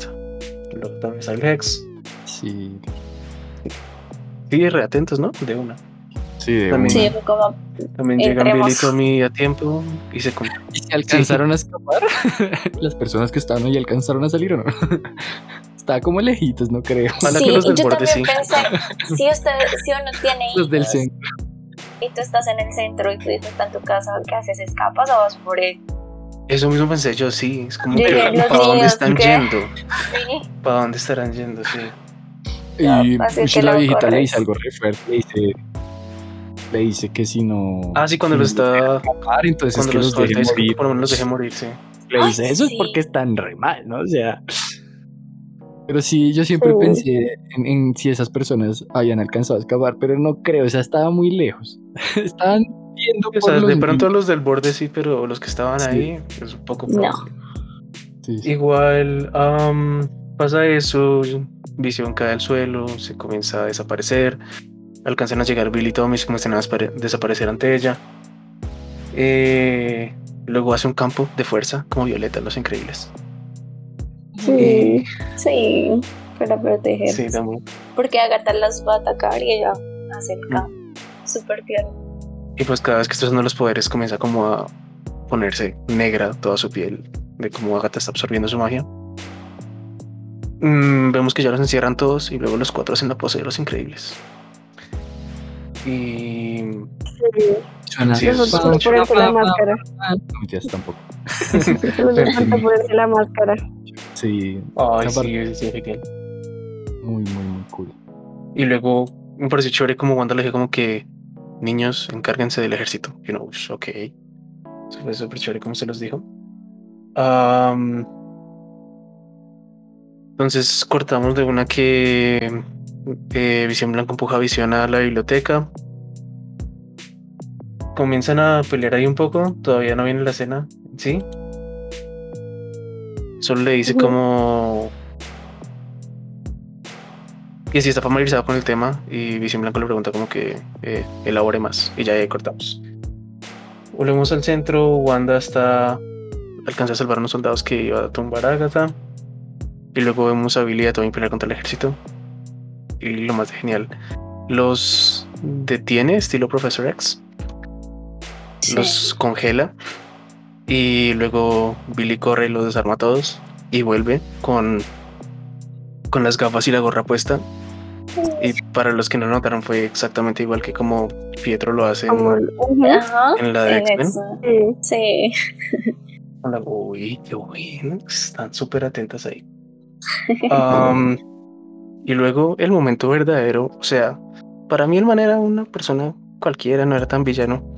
Speaker 4: logra el Hex.
Speaker 5: Sí,
Speaker 4: Sí, reatentos, ¿no? De una.
Speaker 5: sí, de
Speaker 4: También.
Speaker 5: una.
Speaker 2: Sí, como
Speaker 4: También llegan Billy y. Tommy a tiempo y se com-
Speaker 5: ¿Y se alcanzaron a escapar? Las personas que estaban ahí alcanzaron a salir o no. Estaba como lejitos, no creo.
Speaker 2: Sí,
Speaker 4: que los del
Speaker 2: yo
Speaker 4: borde
Speaker 2: también
Speaker 4: sí.
Speaker 2: pensé, si usted, si uno tiene
Speaker 5: Los del
Speaker 2: hijos
Speaker 5: centro.
Speaker 2: y tú estás en el centro y tu hijo está en tu casa, ¿qué haces? ¿Escapas o vas por él?
Speaker 4: Eso mismo pensé yo, sí. Es como
Speaker 2: Yo
Speaker 4: que, ¿para dónde
Speaker 2: niños,
Speaker 4: están
Speaker 2: ¿qué?
Speaker 4: yendo?
Speaker 2: Sí,
Speaker 4: ¿Para dónde estarán yendo? Sí.
Speaker 5: Y uy,
Speaker 2: que
Speaker 5: la
Speaker 2: lo
Speaker 5: viejita le dice algo re fuerte. Le dice, le dice que si no.
Speaker 4: Ah, sí, cuando
Speaker 5: si
Speaker 4: los
Speaker 5: no
Speaker 4: está.
Speaker 5: entonces
Speaker 4: Cuando
Speaker 5: que
Speaker 4: los
Speaker 5: los deje morir.
Speaker 4: por lo menos los deje morir, sí.
Speaker 5: Le
Speaker 2: Ay,
Speaker 5: dice, eso
Speaker 2: sí.
Speaker 5: es porque están re mal, ¿no? O sea. Pero sí, yo siempre
Speaker 1: Sí.
Speaker 5: pensé en, en si esas personas habían alcanzado a escapar, pero no creo, o sea, estaba muy lejos. Estaban viendo
Speaker 4: O
Speaker 5: por
Speaker 4: sea,
Speaker 5: los
Speaker 4: de pronto
Speaker 5: niños.
Speaker 4: los del borde sí, pero los que estaban
Speaker 5: Sí.
Speaker 4: ahí es un poco
Speaker 2: No.
Speaker 4: probable.
Speaker 5: Sí, sí.
Speaker 4: Igual pasa eso, Visión cae al suelo, se comienza a desaparecer, alcanzan a llegar Billy y Tommy, se comienzan a desaparecer ante ella. Eh, luego hace un campo de fuerza como Violeta, los increíbles.
Speaker 1: Sí.
Speaker 2: sí, para proteger.
Speaker 4: Sí, también.
Speaker 2: Porque Agatha las va a atacar y ella hace el campo. Súper tierno.
Speaker 4: Y pues cada vez que está usando los poderes comienza como a ponerse negra toda su piel de cómo Agatha está absorbiendo su magia. Mm, vemos que ya los encierran todos y luego los cuatro hacen la pose de los increíbles. Y
Speaker 1: Sí.
Speaker 5: Suena-
Speaker 4: Sí, es-
Speaker 1: ponerse la máscara.
Speaker 5: Ah, no, tampoco.
Speaker 1: Ponerse la máscara.
Speaker 5: Sí,
Speaker 4: Ay,
Speaker 5: Esa
Speaker 4: sí, sí, genial.
Speaker 5: muy, muy, muy cool.
Speaker 4: Y luego me pareció chévere como Wanda le dije como que niños, encárguense del ejército. You know, ok. Eso fue súper chévere como se los dijo. Entonces cortamos de una que eh, Visión Blanca empuja a Visión a la biblioteca. Comienzan a pelear ahí un poco. Todavía no viene la escena, ¿sí? Solo le dice como que si está familiarizado con el tema y Visión Blanco le pregunta como que eh, elabore más y ya ahí cortamos. Volvemos al centro, Wanda está alcanza a salvar a unos soldados que iba a tumbar a Agatha. Y luego vemos a Billy y a Tony pelear contra el ejército. Y lo más genial los detiene estilo Professor X.
Speaker 2: Sí.
Speaker 4: los congela. Y luego Billy corre y los desarma a todos. Y vuelve con con las gafas y la gorra puesta y para los que no notaron fue exactamente igual que como Pietro lo hace en, la de
Speaker 2: en
Speaker 4: X-Men.
Speaker 1: sí.
Speaker 2: Sí.
Speaker 4: con la- Uy, qué bueno, están súper atentas ahí. Y luego el momento verdadero, o sea, para mí el man era una persona cualquiera, no era tan villano.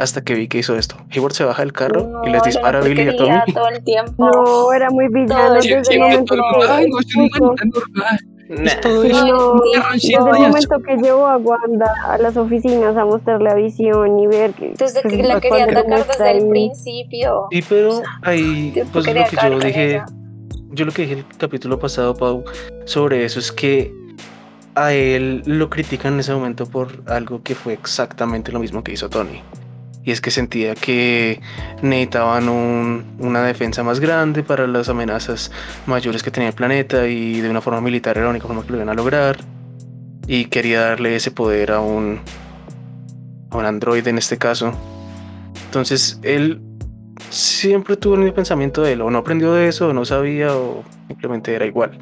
Speaker 4: Hasta que vi que hizo esto. Hayward se baja del carro
Speaker 2: No,
Speaker 4: y les dispara a Billy y a Tommy.
Speaker 2: todo el tiempo.
Speaker 1: No, era muy villano
Speaker 2: Todo
Speaker 1: desde
Speaker 2: el
Speaker 1: momento
Speaker 5: Ay, no.
Speaker 4: Nah.
Speaker 5: Todo
Speaker 1: Sí,
Speaker 5: eso.
Speaker 1: no,
Speaker 2: el
Speaker 1: desde
Speaker 2: tiempo.
Speaker 1: el momento que llevó a Wanda a las oficinas a mostrar la visión y ver que,
Speaker 2: Desde
Speaker 1: pues,
Speaker 2: que la quería atacar desde el principio.
Speaker 4: Sí, pero ahí, pues lo que yo dije,
Speaker 2: ella.
Speaker 4: yo lo que dije el capítulo pasado, Pau, sobre eso es que a él lo critican en ese momento por algo que fue exactamente lo mismo que hizo Tony. Y es que sentía que necesitaban un- una defensa más grande para las amenazas mayores que tenía el planeta y de una forma militar era la única forma que lo iban a lograr. Y quería darle ese poder a un, a un androide en este caso. Entonces él siempre tuvo el pensamiento de él, o no aprendió de eso, o no sabía, o simplemente era igual.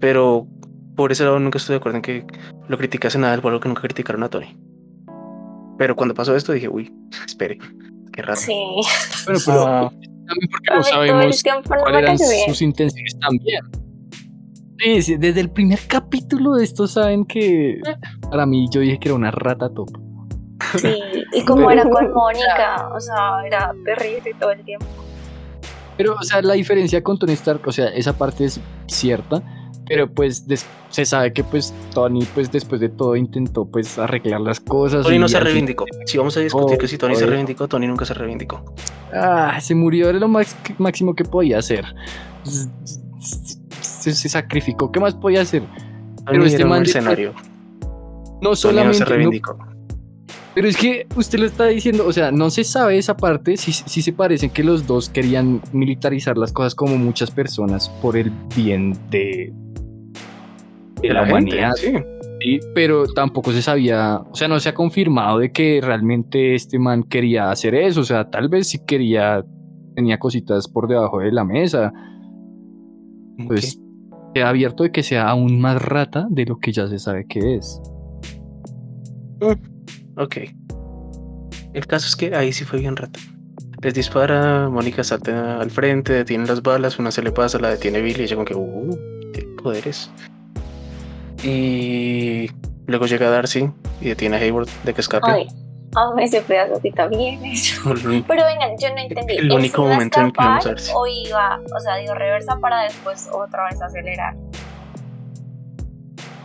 Speaker 4: Pero por ese lado nunca estoy de acuerdo en que lo criticase nada, por algo que nunca criticaron a Tony. Pero cuando pasó esto dije, uy, espere, qué raro.
Speaker 2: Sí.
Speaker 5: Bueno, pero
Speaker 4: Ah,
Speaker 5: también porque no sabemos cuáles eran sus intenciones también. Sí, sí, desde el primer capítulo de esto saben que para mí yo dije que era una rata top.
Speaker 2: Sí. Y como era con Mónica, o sea, era terrible todo el tiempo.
Speaker 5: Pero, o sea, la diferencia con Tony Stark, o sea, esa parte es cierta, pero pues se sabe que pues Tony pues después de todo intentó pues arreglar las cosas.
Speaker 4: Tony no se
Speaker 5: fin-
Speaker 4: reivindicó. Si vamos a discutir
Speaker 5: Oh,
Speaker 4: que si Tony se reivindicó, Tony nunca se reivindicó.
Speaker 5: Ah, se murió, era lo max- máximo que podía hacer. Se, se sacrificó, ¿qué más podía hacer?
Speaker 4: Tony
Speaker 5: este man
Speaker 4: mercenario.
Speaker 5: No
Speaker 4: Tony no
Speaker 5: solamente...
Speaker 4: se
Speaker 5: no-
Speaker 4: reivindicó.
Speaker 5: pero es que usted lo está diciendo, o sea, no se sabe esa parte, sí, sí se parece que los dos querían militarizar las cosas como muchas personas por el bien de, de la,
Speaker 4: gente,
Speaker 5: humanidad.
Speaker 4: sí.
Speaker 5: Sí, pero tampoco se sabía, o sea, no se ha confirmado de que realmente este man quería hacer eso, o sea, tal vez sí quería, tenía cositas por debajo de la mesa, pues queda abierto de que sea aún más rata de lo que ya se sabe que es.
Speaker 4: Ok. El caso es que ahí sí fue bien rata. Les dispara, Mónica salta al frente, detiene las balas, una se le pasa, la detiene Billy y ella como que, uh, tiene poderes. Y luego llega Darcy y detiene a Hayward de que escape.
Speaker 2: Ay, a ese pedazo que hecho. Pero vengan, yo no entendí.
Speaker 4: El
Speaker 2: ¿él
Speaker 4: único
Speaker 2: a
Speaker 4: momento en que vamos a si-
Speaker 2: O iba, o sea, dio reversa para después otra vez acelerar.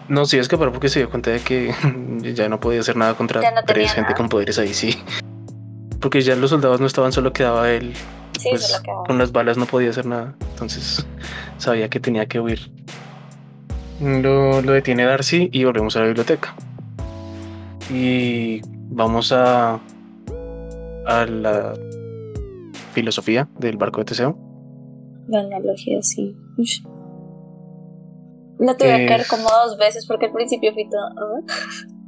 Speaker 4: No, sí escapar porque se dio cuenta de que ya no podía hacer nada contra
Speaker 2: no
Speaker 4: tres gente
Speaker 2: nada.
Speaker 4: con poderes ahí, sí. Porque ya los soldados no estaban, solo quedaba él.
Speaker 2: Sí,
Speaker 4: pues
Speaker 2: quedaba.
Speaker 4: con las balas no podía hacer nada. Entonces sabía que tenía que huir. Lo, lo detiene Darcy y volvemos a la biblioteca. Y vamos a, a la filosofía del barco de Teseo.
Speaker 2: La analogía, sí. Ush. La tuve que ver
Speaker 4: Es-
Speaker 2: como dos veces porque al principio fui todo. ¿ah?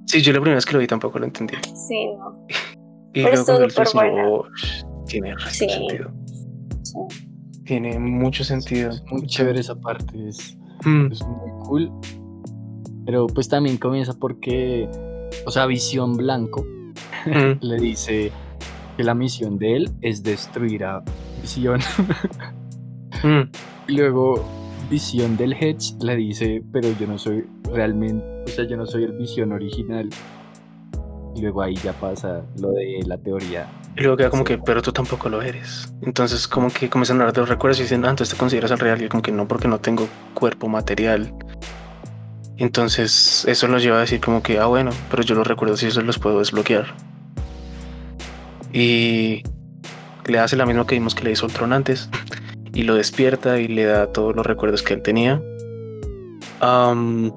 Speaker 4: Sí, yo la primera vez que lo vi tampoco lo entendí.
Speaker 2: Sí, no.
Speaker 4: Y
Speaker 2: Pero
Speaker 4: luego el
Speaker 2: buena.
Speaker 4: oh, tiene
Speaker 2: Sí.
Speaker 4: sentido.
Speaker 2: Sí.
Speaker 4: Tiene mucho sentido.
Speaker 5: Es muy chévere esa parte, es,
Speaker 4: Mm,
Speaker 5: es muy cool. Pero pues también comienza porque, o sea, Visión Blanco
Speaker 4: Mm.
Speaker 5: le dice que la misión de él es destruir a Visión.
Speaker 4: Mm.
Speaker 5: Y luego Visión del Hedge le dice, pero yo no soy realmente, o sea, yo no soy el Visión original. Y luego ahí ya pasa lo de la teoría.
Speaker 4: Y luego queda como que, pero tú tampoco lo eres. Entonces, como que comienzan a hablar de los recuerdos y dicen, ah, entonces te consideras el real. Y como que no, porque no tengo cuerpo material. Entonces, eso nos lleva a decir como que, ah, bueno, pero yo los recuerdos y eso los puedo desbloquear. Y le hace la misma que vimos que le hizo Ultron antes. Y lo despierta y le da todos los recuerdos que él tenía. Am,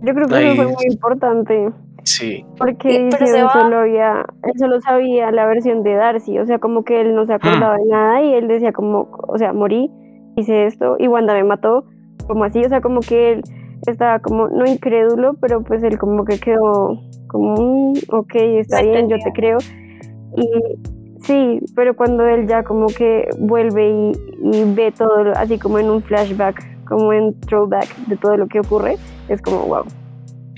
Speaker 1: Yo creo que
Speaker 4: Ahí
Speaker 1: eso fue muy importante.
Speaker 4: Sí,
Speaker 1: Porque
Speaker 2: pero se
Speaker 1: solo había, él solo sabía la versión de Darcy, o sea, como que él no se acordaba de nada y él decía como, o sea, morí, hice esto y Wanda me mató, como así, o sea, como que él estaba como, no incrédulo, pero pues él como que quedó como, "Mm, ok, está
Speaker 2: No
Speaker 1: bien, yo te creo. Y sí, pero cuando él ya como que vuelve y, y ve todo así como en un flashback, como en throwback de todo lo que ocurre, es como, wow.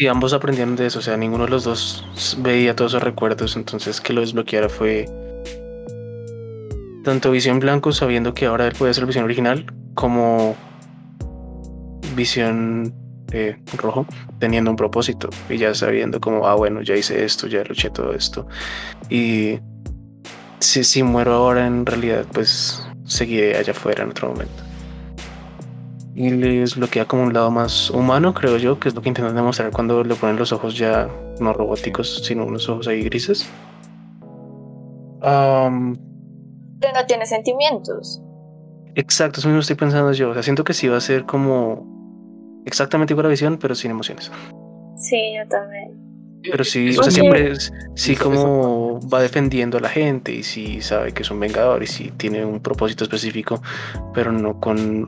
Speaker 4: Y ambos aprendieron de eso, o sea, ninguno de los dos veía todos esos recuerdos, entonces que lo desbloqueara fue tanto Visión Blanco sabiendo que ahora él puede ser Visión original, como Visión eh, Rojo teniendo un propósito y ya sabiendo como, ah, bueno, ya hice esto, ya luché todo esto. Y si, si muero ahora, en realidad, pues seguiré allá afuera en otro momento. Y le desbloquea como un lado más humano, creo yo, que es lo que intentan demostrar cuando le ponen los ojos ya no robóticos, sino unos ojos ahí grises.
Speaker 2: Pero no tiene sentimientos.
Speaker 4: exacto, eso mismo estoy pensando yo. O sea, siento que sí va a ser como exactamente igual a visión, pero sin emociones.
Speaker 2: Sí, yo también.
Speaker 4: Pero sí, o sea, siempre es- sí como va defendiendo a la gente y sí sabe que es un vengador y sí tiene un propósito específico, pero no con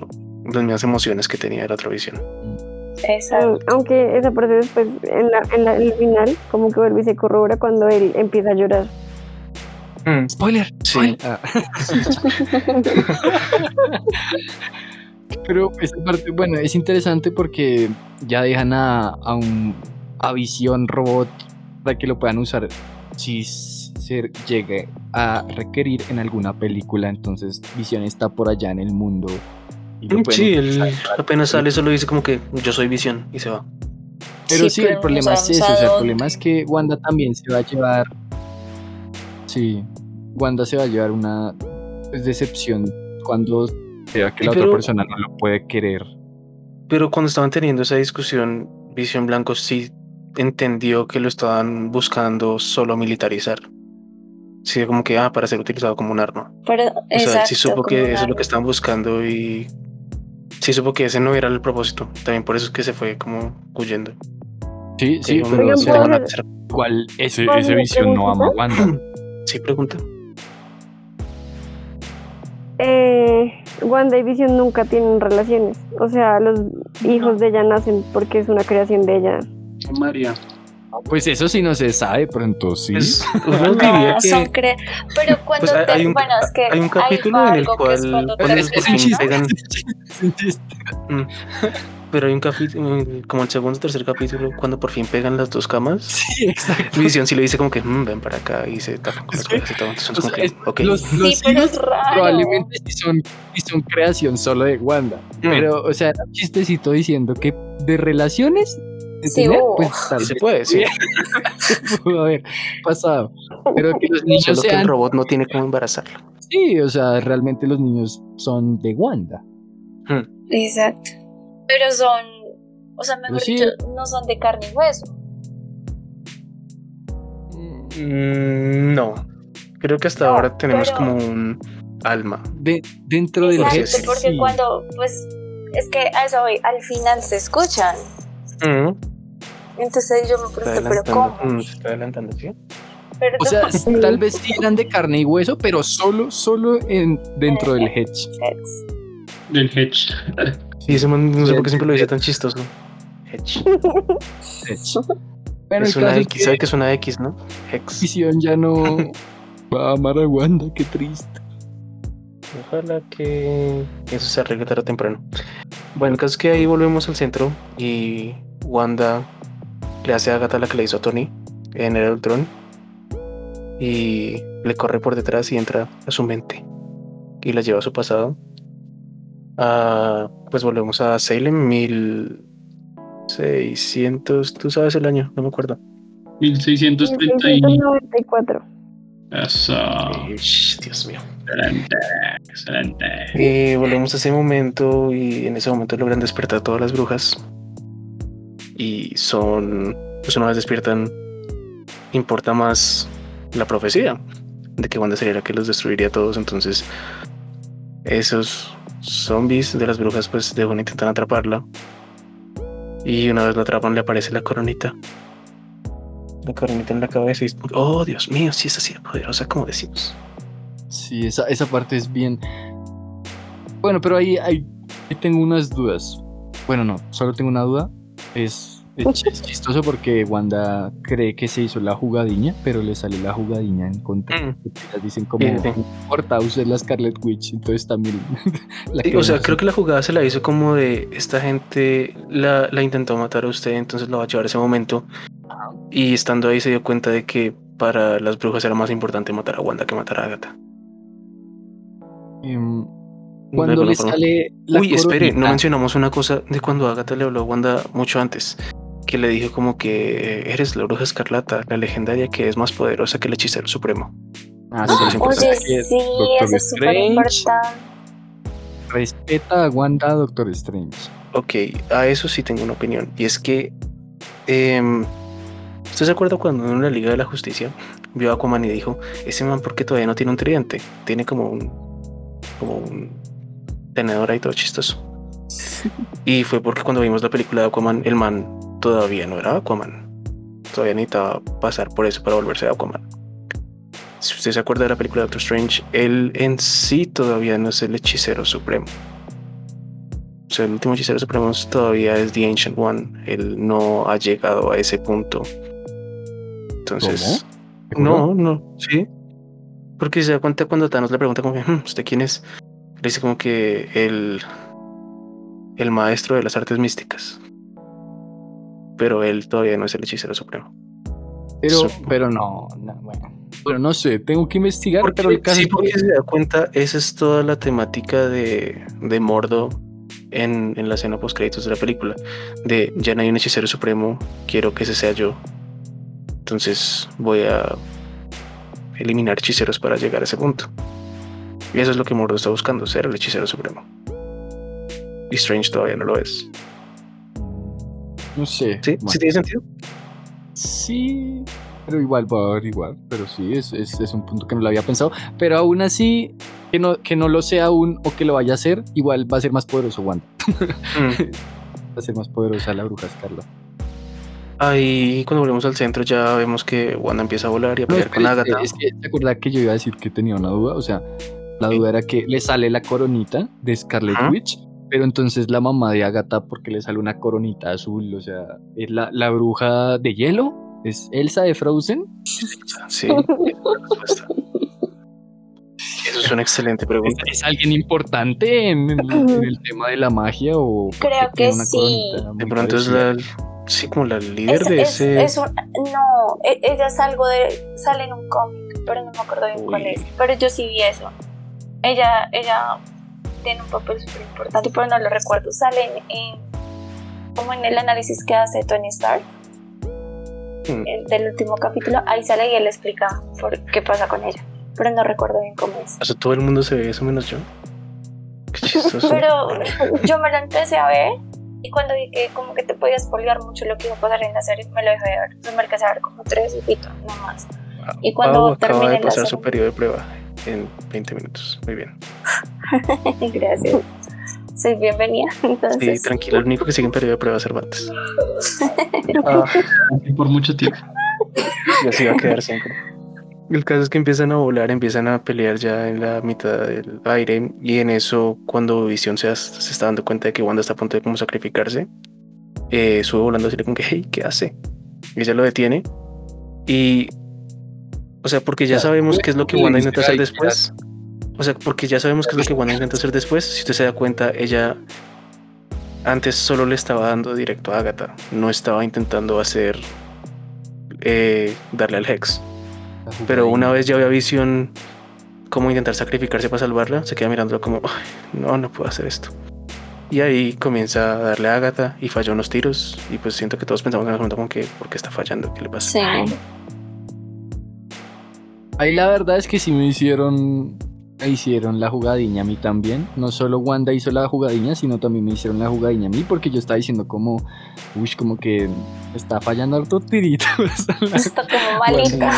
Speaker 4: las mismas emociones que tenía la otra visión.
Speaker 2: Exacto.
Speaker 1: Mm, Aunque esa parte después, en, la, en la- el final, como que vuelve y se corrobora cuando él empieza a llorar.
Speaker 5: Spoiler.
Speaker 4: Sí.
Speaker 5: Ah. Pero esta parte, bueno, es interesante porque ya dejan a, a un a Visión Robot para que lo puedan usar si se llegue a requerir en alguna película. Entonces, Visión está por allá en el mundo. Y pueden
Speaker 4: Sí, él apenas sale, solo dice como que yo soy visión y se va.
Speaker 5: Pero sí,
Speaker 2: pero
Speaker 5: el problema es eso.
Speaker 2: a
Speaker 5: O sea, el problema es que Wanda también se va a llevar. Sí, Wanda se va a llevar una decepción cuando vea que
Speaker 4: Sí,
Speaker 5: la otra persona no lo puede querer.
Speaker 4: Pero cuando estaban teniendo esa discusión, Visión Blanco sí entendió que lo estaban buscando solo militarizar. Sí, como que, ah, para ser utilizado como un arma.
Speaker 2: Pero,
Speaker 4: O sea, él sí supo que eso es lo que estaban buscando y sí supo que ese no era el propósito. También por eso es que se fue como huyendo.
Speaker 5: Sí, sí, pero o
Speaker 1: Oigan,
Speaker 5: sea,
Speaker 1: ¿puedo
Speaker 4: iban a
Speaker 1: hacer-
Speaker 4: hacer-
Speaker 5: igual ese,
Speaker 1: ¿puedo
Speaker 5: ese visión no ama a Wanda.
Speaker 4: Sí, pregunta.
Speaker 1: Eh, Wanda y Vision nunca tienen relaciones. O sea, los hijos de ella nacen porque es una creación de ella.
Speaker 3: María.
Speaker 5: Pues eso sí no se sabe, pronto sí.
Speaker 4: Pues, uno diría
Speaker 2: No, son
Speaker 4: que
Speaker 2: Pero cuando
Speaker 4: Pues hay-
Speaker 2: te-
Speaker 4: hay un-
Speaker 2: bueno, es que
Speaker 4: hay un capítulo en el cual- es-
Speaker 5: es un chiste.
Speaker 4: pegan-
Speaker 5: Es un chiste.
Speaker 4: pero hay un capítulo, como el segundo o tercer capítulo, cuando por fin pegan las dos camas.
Speaker 5: Sí, exacto.
Speaker 4: Visión sí le dice como que "Mm, ven para acá y se tapan con las
Speaker 5: Sí.
Speaker 4: cosas y todo. Entonces,
Speaker 5: O
Speaker 4: como
Speaker 5: sea,
Speaker 4: que,
Speaker 5: es-
Speaker 4: ok.
Speaker 5: los,
Speaker 2: Sí,
Speaker 5: los
Speaker 2: pero
Speaker 5: hijos
Speaker 2: es raro.
Speaker 5: probablemente sí son, sí son creación solo de Wanda.
Speaker 4: Mm.
Speaker 5: Pero, o sea, era un chistecito diciendo que de relaciones de
Speaker 2: Sí,
Speaker 5: tener,
Speaker 2: hubo.
Speaker 5: pues tal
Speaker 4: se puede, sí.
Speaker 5: pudo haber pasado. Pero que los niños
Speaker 4: Solo que el
Speaker 5: sean,
Speaker 4: robot no tiene cómo embarazarlo.
Speaker 5: sí, o sea, realmente los niños son de Wanda.
Speaker 2: Exacto. Pero son, o sea, mejor
Speaker 5: sí.
Speaker 2: dicho, no son de carne y hueso.
Speaker 4: Mm, no. Creo que hasta
Speaker 2: No,
Speaker 4: ahora tenemos
Speaker 2: pero-
Speaker 4: como un alma.
Speaker 5: De, dentro del
Speaker 2: Exacto,
Speaker 5: Hexi,
Speaker 2: porque
Speaker 5: sí.
Speaker 2: cuando, pues, es que a eso voy, al final se escuchan.
Speaker 4: Mm,
Speaker 2: Entonces yo me pregunto, pero. ¿cómo?
Speaker 4: Mm, se está adelantando, ¿sí?
Speaker 2: Perdón.
Speaker 5: O sea, tal vez sí eran de carne y hueso, pero solo, solo en, dentro del Hedge.
Speaker 3: Del Hedge.
Speaker 4: Y ese man, no sé por qué siempre lo dice tan chistoso. Hedge.
Speaker 5: Hedge. Bueno,
Speaker 4: es una X, ¿sabe
Speaker 5: que
Speaker 4: que es una X, no? Hex.
Speaker 5: Visión ya no va a amar a Wanda, qué triste.
Speaker 4: Ojalá que eso se arregle tarde o temprano. Bueno, el caso es que ahí volvemos al centro y Wanda le hace a Agatha la que le hizo a Tony en el Ultron. y le corre por detrás y entra a su mente y la lleva a su pasado. Ah, pues volvemos a Salem, 1600, tú sabes el año, no me acuerdo.
Speaker 3: 1630 y...
Speaker 1: 1694.
Speaker 3: Eso.
Speaker 4: Dios mío.
Speaker 3: Excelente. Excelente.
Speaker 4: Y volvemos a ese momento y en ese momento logran despertar a todas las brujas. Y son, pues una vez despiertan, importa más la profecía de que Wanda sería la que los destruiría a todos. Entonces, esos zombies de las brujas pues de una intentan atraparla. Y una vez la atrapan le aparece la coronita. La coronita en la cabeza y oh Dios mío, si es así de poderosa como decimos.
Speaker 5: Sí, esa, esa parte es bien. Bueno, pero ahí, ahí, ahí tengo unas dudas. Bueno, no, solo tengo una duda. Es, es ch- es chistoso porque Wanda cree que se hizo la jugadilla, pero le sale la jugadilla en contra.
Speaker 4: Mm.
Speaker 5: Dicen como,
Speaker 4: Sí, sí.
Speaker 5: no importa, usted es la Scarlet Witch, entonces también... la
Speaker 4: Sí,
Speaker 5: que
Speaker 4: o sea, creo que la jugada se la hizo como de esta gente la, la intentó matar a usted, entonces la va a llevar a ese momento. Y estando ahí se dio cuenta de que para las brujas era más importante matar a Wanda que matar a Agatha. De
Speaker 5: cuando le
Speaker 4: forma.
Speaker 5: sale la
Speaker 4: Uy, espere, no mencionamos una cosa de cuando Agatha le habló a Wanda mucho antes. Que le dijo como que eres la bruja escarlata, la legendaria que es más poderosa que el hechicero supremo.
Speaker 5: Ah, sí,
Speaker 4: es importante.
Speaker 2: Oye, sí, eso es súper
Speaker 5: Strange
Speaker 2: importante.
Speaker 5: Respeta a Wanda, Doctor Strange.
Speaker 4: Ok, a eso sí tengo una opinión. Y es que. em, ¿Usted se acuerda cuando en la Liga de la Justicia vio a Aquaman y dijo: Ese man, ¿por qué todavía no tiene un tridente? Tiene como un. como un tenedor ahí todo chistoso. Y fue porque cuando vimos la película de Aquaman, el man todavía no era Aquaman. Todavía necesitaba pasar por eso para volverse Aquaman. Si usted se acuerda de la película de Doctor Strange, él en sí todavía no es el hechicero supremo. O sea, el último hechicero supremo todavía es The Ancient One. Él no ha llegado a ese punto. Entonces.
Speaker 5: ¿Seguro?
Speaker 4: No, no, sí. Porque se da cuenta cuando Thanos le pregunta como que, "Hmm, ¿usted quién es? Dice como que el, el maestro de las artes místicas. Pero él todavía no es el hechicero supremo.
Speaker 5: Pero, pero no, no, bueno. Bueno, no sé, tengo que investigar,
Speaker 4: Porque,
Speaker 5: pero el caso
Speaker 4: sí, porque se da cuenta, esa es toda la temática de, de Mordo en, en la escena post créditos de la película. De ya no hay un hechicero supremo, quiero que ese sea yo. Entonces voy a eliminar hechiceros para llegar a ese punto. Y eso es lo que Mordo está buscando, ser el hechicero supremo. Y Strange todavía no lo es.
Speaker 5: No sé.
Speaker 4: ¿Sí?
Speaker 5: bueno,
Speaker 4: ¿Sí tiene sentido?
Speaker 5: sí, pero igual va a haber igual. Pero sí, es, es, es un punto que no lo había pensado. Pero aún así, que no, que no lo sea aún o que lo vaya a hacer, igual va a ser más poderoso Wanda.
Speaker 4: Mm.
Speaker 5: Va a ser más poderosa la bruja Scarlet.
Speaker 4: Ahí cuando volvemos al centro ya vemos que Wanda empieza a volar y a
Speaker 5: No,
Speaker 4: pelear con Agatha.
Speaker 5: es que te acuerdas que yo iba a decir que tenía una duda, o sea, la duda era que le sale la coronita de Scarlet. Witch, pero entonces la mamá de Agatha, porque le sale una coronita azul? O sea, ¿es la, la bruja de hielo? ¿Es Elsa de Frozen?
Speaker 4: Sí. Eso es una excelente
Speaker 5: ¿Es,
Speaker 4: pregunta.
Speaker 5: es alguien importante en, el- en el tema de la magia o
Speaker 2: Creo que
Speaker 5: una
Speaker 2: sí.
Speaker 4: De pronto es la, sí, como la líder
Speaker 2: Es,
Speaker 4: de
Speaker 2: es-
Speaker 4: ese.
Speaker 2: es un- no, e- ella es algo de. sale en un cómic, pero no me acuerdo bien cuál es. Pero yo sí vi eso. Ella, ella tiene un papel súper importante, pero no lo recuerdo. Sale en, en- como en el análisis que hace Tony Stark
Speaker 4: Mm.
Speaker 2: el del último capítulo. Ahí sale y él explica por qué pasa con ella. Pero no recuerdo bien cómo es.
Speaker 4: O sea, todo el mundo se ve eso menos yo. Qué chistoso.
Speaker 2: Pero yo me lo empecé a ver y cuando vi que como que te podías spoilear mucho lo que iba a pasar en la serie, me lo dejé de ver. Entonces me alcancé a ver como tres y pito, no más. y cuando
Speaker 4: Pau acaba
Speaker 2: termine
Speaker 4: de
Speaker 2: la
Speaker 4: pasar
Speaker 2: serie-
Speaker 4: su periodo de prueba en 20 minutos. Muy bien.
Speaker 2: Gracias. Soy bienvenida.
Speaker 4: Sí,
Speaker 2: Entonces,
Speaker 4: tranquilo. El único que sigue en periodo de prueba es Cervantes.
Speaker 3: Y por mucho tiempo.
Speaker 4: Y así va a quedar siempre. El caso es que empiezan a volar, empiezan a pelear ya en la mitad del aire y en eso cuando Visión se, se está dando cuenta de que Wanda está a punto de como sacrificarse, eh, sube volando así como que, hey, ¿qué hace? Y ella lo detiene y, o sea, porque ya sabemos qué es lo que Wanda intenta hacer
Speaker 5: "Ay,
Speaker 4: después. O sea, porque ya sabemos qué es lo que Wanda intenta hacer después. Si usted se da cuenta, ella antes solo le estaba dando directo a Agatha, no estaba intentando hacer eh, darle al Hex. Pero una vez ya ve a Visión como intentar sacrificarse para salvarla, se queda mirándolo como, "Ay, no, no puedo hacer esto. Y ahí comienza a darle a Agatha y falla unos tiros. Y pues siento que todos pensamos en el momento como que, ¿por qué está fallando? ¿Qué le pasa?
Speaker 2: Sí.
Speaker 5: Ahí la verdad es que sí me hicieron, me hicieron la jugadinha a mí también. No solo Wanda hizo la jugadinha, sino también me hicieron la jugadinha a mí porque yo estaba diciendo como, uy, como que está fallando harto tiritos.
Speaker 2: Está como malita.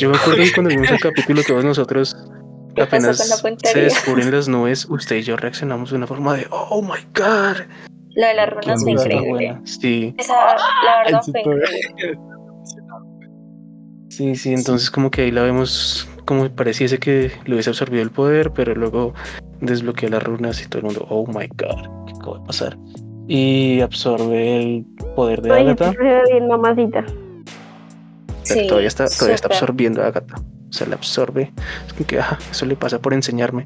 Speaker 4: Yo me acuerdo que cuando vimos el capítulo todos nosotros
Speaker 2: ¿Qué pasó
Speaker 4: apenas
Speaker 2: con la
Speaker 4: se descubren las nubes, usted y yo reaccionamos de una forma de, oh my god.
Speaker 2: Lo de las runas fue increíble.
Speaker 4: Sí,
Speaker 2: Esa, la verdad,
Speaker 5: Eso
Speaker 2: fue
Speaker 5: todo-
Speaker 2: increíble.
Speaker 4: Sí, sí. Entonces como que ahí la vemos como pareciese que le hubiese absorbido el poder, pero luego desbloquea las runas y todo el mundo, oh my god, ¿qué acaba de pasar? Y absorbe el poder de
Speaker 1: Oye,
Speaker 4: Agatha.
Speaker 1: se ve bien mamacita.
Speaker 4: pero
Speaker 2: Sí,
Speaker 4: todavía está, todavía está absorbiendo a Agatha. O sea, la absorbe. Es como que, ajá, eso le pasa por enseñarme.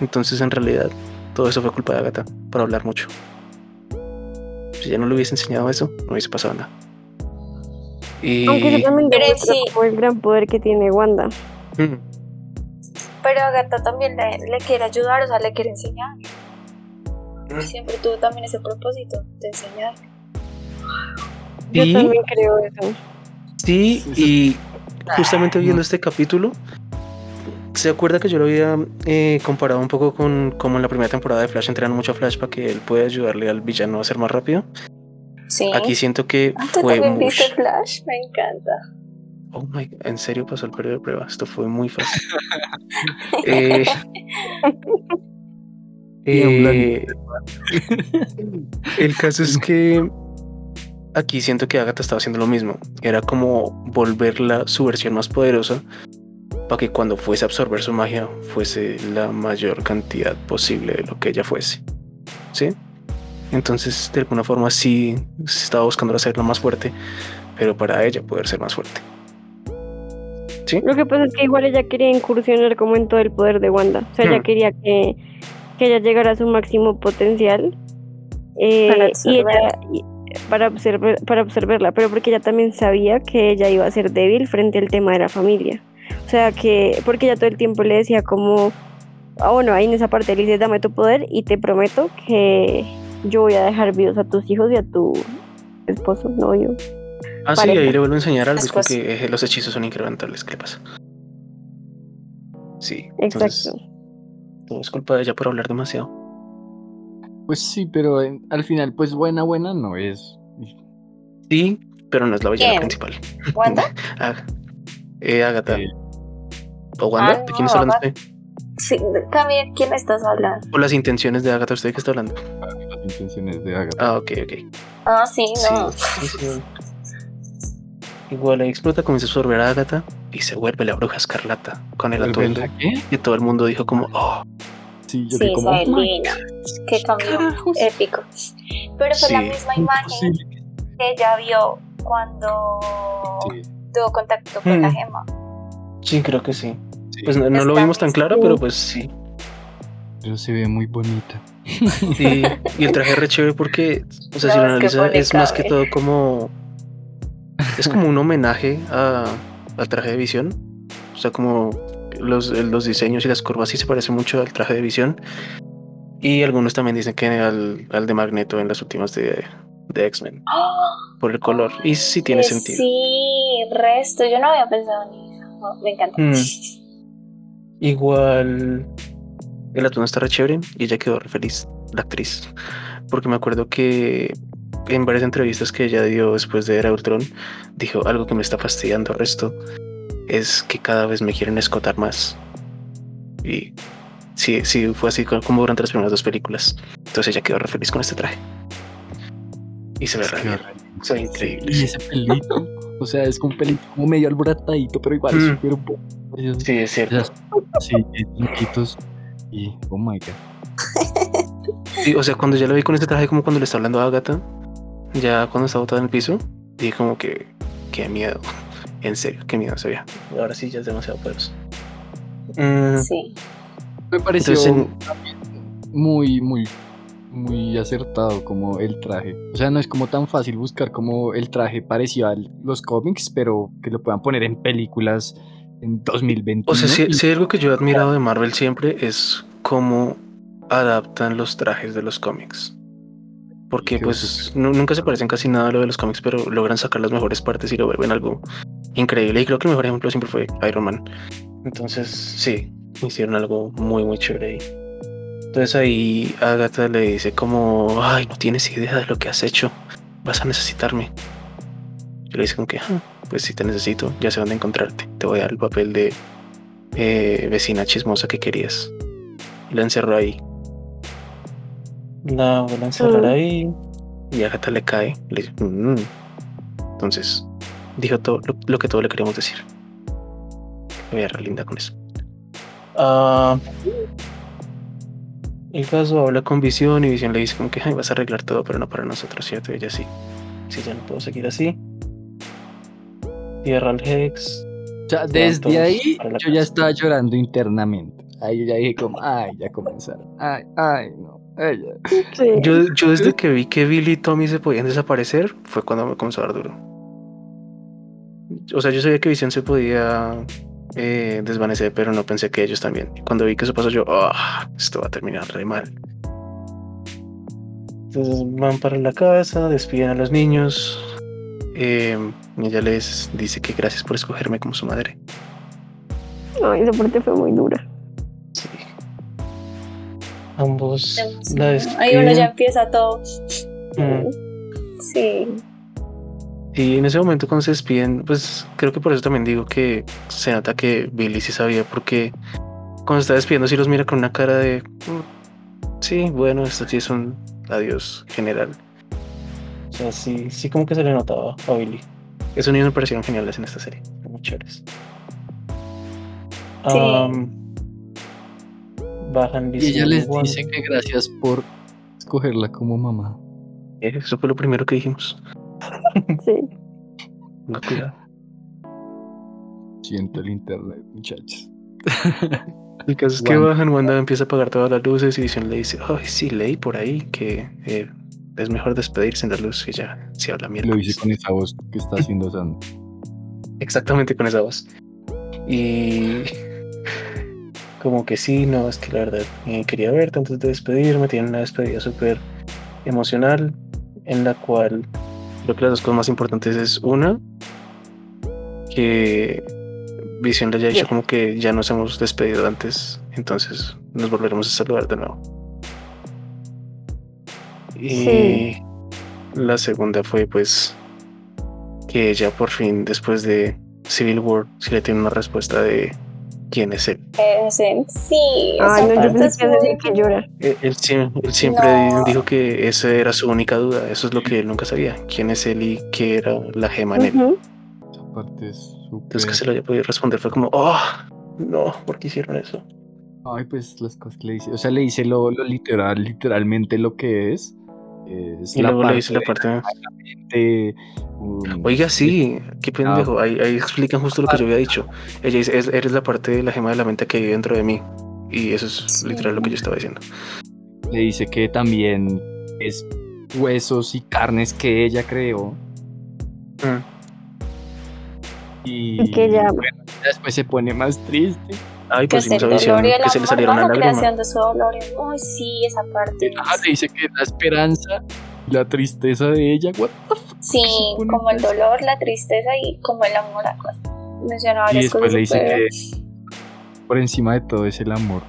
Speaker 4: Entonces, en realidad, todo eso fue culpa de Agatha, por hablar mucho. Si ya no le hubiese enseñado eso, no hubiese pasado nada. Y...
Speaker 1: Aunque eso también
Speaker 2: Pero sí.
Speaker 1: el gran poder que tiene Wanda.
Speaker 4: Mm,
Speaker 2: Pero Agatha también le, le quiere ayudar, o sea, le quiere enseñar.
Speaker 4: Mm.
Speaker 2: Siempre tuvo también ese propósito de enseñar.
Speaker 1: Yo
Speaker 4: Y-
Speaker 1: también creo eso.
Speaker 4: Sí, y justamente viendo este capítulo, ¿se acuerda que yo lo había eh, comparado un poco con como en la primera temporada de Flash entrenan mucho a Flash para que él pueda ayudarle al villano a ser más rápido?
Speaker 2: Sí.
Speaker 4: Aquí siento que
Speaker 2: Ah, ¿Tú
Speaker 4: fue
Speaker 2: también
Speaker 4: mucho.
Speaker 2: viste Flash? Me encanta.
Speaker 4: Oh my, en serio pasó el periodo de prueba. Esto fue muy fácil. Eh, eh, el caso es que aquí siento que Agatha estaba haciendo lo mismo. Era como volverla su versión más poderosa para que cuando fuese a absorber su magia fuese la mayor cantidad posible de lo que ella fuese. ¿Sí? Entonces, de alguna forma, sí se estaba buscando hacerla más fuerte, pero para ella poder ser más fuerte. ¿Sí?
Speaker 1: Lo que pasa es que igual ella quería incursionar como en todo el poder de Wanda. O sea, ella
Speaker 4: Hmm.
Speaker 1: quería que, que ella llegara a su máximo potencial. eh,
Speaker 2: Para
Speaker 1: y
Speaker 2: absorber.
Speaker 1: ella, y- para, observar, para observarla, pero porque ella también sabía que ella iba a ser débil frente al tema de la familia. O sea, que porque ella todo el tiempo le decía como, ah, bueno, ahí en esa parte le dice, dame tu poder y te prometo que yo voy a dejar vivos a tus hijos y a tu esposo, novio.
Speaker 4: Ah, sí, ahí le vuelvo a enseñar algo.
Speaker 2: Después.
Speaker 4: que eh, los hechizos son incrementables. ¿Qué le pasa? Sí.
Speaker 1: Exacto.
Speaker 4: entonces, todo es culpa de ella por hablar demasiado.
Speaker 5: Pues sí, pero en- al final, pues buena, buena no es.
Speaker 4: Sí, pero no es la villana
Speaker 2: ¿Quién?
Speaker 4: principal.
Speaker 2: ¿Wanda?
Speaker 4: Ah, eh, Agatha.
Speaker 5: Eh,
Speaker 4: ¿O Wanda?
Speaker 2: Ah,
Speaker 4: ¿De quién
Speaker 2: no,
Speaker 4: está hablando
Speaker 2: Agatha.
Speaker 4: usted?
Speaker 2: Sí, también, ¿quién estás hablando?
Speaker 4: ¿O las intenciones de Agatha? ¿Usted de qué está hablando?
Speaker 5: Intenciones de Agatha.
Speaker 4: Ah, ok, ok.
Speaker 2: Ah, sí, no.
Speaker 4: Sí. Igual explota, comienza a absorber a Agatha y se vuelve la bruja escarlata con el atuendo. Y todo el mundo dijo como, oh,
Speaker 5: Sí, yo
Speaker 2: Sí,
Speaker 5: que como. "Oh
Speaker 2: divina. Qué cambio
Speaker 5: carajos".
Speaker 2: épico. Pero fue la misma imagen que ella vio cuando
Speaker 5: Sí,
Speaker 2: tuvo contacto con la
Speaker 4: Hmm.
Speaker 2: gema.
Speaker 4: sí, creo que sí.
Speaker 5: sí,
Speaker 4: Pues no, no lo vimos tan claro, pero pues sí.
Speaker 5: pero se ve muy bonita.
Speaker 4: Sí, y el traje es re chévere porque, o sea,
Speaker 2: No,
Speaker 4: si lo analizas, es más que todo como. Es como un homenaje a, al traje de visión. O sea, como los, los diseños y las curvas sí se parecen mucho al traje de visión. Y algunos también dicen que al, al de Magneto en las últimas de, de X-Men,
Speaker 2: ¡Ah!
Speaker 4: por el color. Y sí tiene sentido.
Speaker 2: Sí, resto. Yo no había pensado en eso. Me encanta.
Speaker 4: Mm. Igual el atuendo está re chévere y ella quedó re feliz, la actriz. Porque me acuerdo que en varias entrevistas que ella dio después de Era Ultron, dijo algo que me está fastidiando resto es que cada vez me quieren escotar más. Y sí, sí, fue así co- como durante las primeras dos películas. Entonces ella quedó re feliz con este traje. Y se ve re bien, se ve increíble.
Speaker 5: Y ese pelito, o sea, es como un pelito como medio alborotadito, pero igual
Speaker 4: Mm.
Speaker 5: súper bo- esos-
Speaker 4: Sí, es cierto.
Speaker 5: esas- Sí, blanquitos. Y, oh my god.
Speaker 4: Sí, o sea, cuando ya lo vi con este traje, como cuando le está hablando a Agatha, ya cuando está botada en el piso, dije como que, qué miedo. En serio, qué miedo se veía. Ahora sí, ya es demasiado poderoso. Mm,
Speaker 2: Sí.
Speaker 5: Me pareció
Speaker 4: Entonces, en-
Speaker 5: también muy, muy muy acertado como el traje. O sea, no es como tan fácil buscar como el traje parecido a los cómics, pero que lo puedan poner en películas en 2021.
Speaker 4: O sea, si, algo que yo he admirado de Marvel siempre es cómo adaptan los trajes de los cómics. Porque pues nu- nunca se parecen casi nada a lo de los cómics, pero logran sacar las mejores partes y lo vuelven algo increíble. Y creo que el mejor ejemplo siempre fue Iron Man. Entonces, sí, hicieron algo muy, muy chévere ahí. Entonces ahí Agatha le dice como, ay, no tienes idea de lo que has hecho. Vas a necesitarme. Yo le dice como que, "Ah, pues si te necesito, ya sé dónde encontrarte. Te voy a dar el papel de eh, vecina chismosa que querías. Y la encerró ahí. La vuelve a encerrar
Speaker 1: Mm.
Speaker 4: ahí. Y Agatha le cae. Le dice, "Mm". Entonces, dijo todo lo, lo que todos le queríamos decir. Voy a linda con eso. Ah, el caso habla con Visión y Visión le dice como que "Ay, vas a arreglar todo, pero no para nosotros, ¿cierto? Y ella sí. Sí, ya no puedo seguir así. Cierra el Hex.
Speaker 5: O sea, desde ahí yo ya
Speaker 4: casa.
Speaker 5: estaba llorando internamente. Ahí yo ya dije como, ay, ya comenzaron. Ay, ay, no. Ay, ya.
Speaker 1: Sí.
Speaker 4: Yo, yo desde que vi que Billy y Tommy se podían desaparecer, fue cuando me comenzó a dar duro. O sea, yo sabía que Visión se podía eh, desvanecer, pero no pensé que ellos también. Cuando vi que eso pasó, yo, "Ah, esto va a terminar re mal. Entonces van para la casa, despiden a los niños. eh, ella les dice que gracias por escogerme como su madre.
Speaker 1: Ay, esa parte fue muy dura.
Speaker 4: Sí. Ambos la.
Speaker 2: Ahí uno ya empieza todo.
Speaker 4: Mm.
Speaker 2: Sí.
Speaker 4: Y en ese momento cuando se despiden, pues creo que por eso también digo que se nota que Billy sí sabía porque cuando se está despidiendo sí los mira con una cara de "Mm, sí, bueno, esto sí es un adiós general. O sea, sí, sí como que se le notaba a Billy. Esos niños me parecieron geniales en esta serie, muy chéveres.
Speaker 2: Sí.
Speaker 4: Am, bajan
Speaker 5: Y ella les dice que gracias por escogerla como mamá.
Speaker 4: Eso fue lo primero que dijimos.
Speaker 1: Sí.
Speaker 4: No, cuidado.
Speaker 5: Siento el internet, muchachos.
Speaker 4: El caso es que
Speaker 5: Wanda.
Speaker 4: bajan, Wanda empieza a apagar todas las luces y Vision le dice, ay, sí, leí por ahí que eh, es mejor despedirse en la luz y ya se habla
Speaker 5: Lo
Speaker 4: miércoles.
Speaker 5: hice con esa voz que está haciendo Sam.
Speaker 4: Exactamente con esa voz. Y como que sí, no, es que la verdad eh, quería verte antes de despedirme. Tienen una despedida súper emocional en la cual creo que las dos cosas más importantes es una, que Vision le haya dicho como que ya nos hemos despedido antes, entonces nos volveremos a saludar de nuevo. Y
Speaker 1: Sí.
Speaker 4: la segunda fue pues que ella por fin después de Civil War sí le tiene una respuesta de quién es él.
Speaker 2: Sí,
Speaker 1: Ay, no, yo pensé que
Speaker 2: muy-
Speaker 1: que llora.
Speaker 4: Él, él él siempre
Speaker 2: No.
Speaker 4: dijo que esa era su única duda, eso es lo que él nunca sabía, quién es él y qué era la gema en él.
Speaker 1: Ujú.
Speaker 5: Esa parte es súper.
Speaker 4: Entonces que se lo haya podido responder fue como, oh, no, ¿por qué hicieron eso?
Speaker 5: Ay, pues las cosas que le dice. O sea, le dice lo, lo literal, literalmente lo que es. Es
Speaker 4: Y
Speaker 5: la
Speaker 4: luego
Speaker 5: parte
Speaker 4: le dice la parte
Speaker 5: de, um,
Speaker 4: Oiga, sí, qué pendejo. Ahí, ahí explican justo lo que yo había dicho. Ella dice, "Es- eres la parte de la gema de la mente que vive dentro de mí. Y eso es
Speaker 2: Sí.
Speaker 4: literal lo que yo estaba diciendo.
Speaker 5: le dice que también es huesos y carnes que ella creó.
Speaker 4: Mm.
Speaker 5: Y,
Speaker 1: Y que ella-
Speaker 5: bueno, después se pone más triste.
Speaker 4: Ay, pues
Speaker 2: es
Speaker 4: sí, esa visión, que se le
Speaker 2: amor,
Speaker 4: salieron
Speaker 2: ¿no? la creación de su dolor. Uy, sí, esa parte.
Speaker 5: Ajá, le dice que la esperanza, la tristeza de ella. What the fuck?
Speaker 2: Sí, como el dolor, la tristeza y como el amor. Menciona
Speaker 5: Y después le dice que por encima de todo es el amor.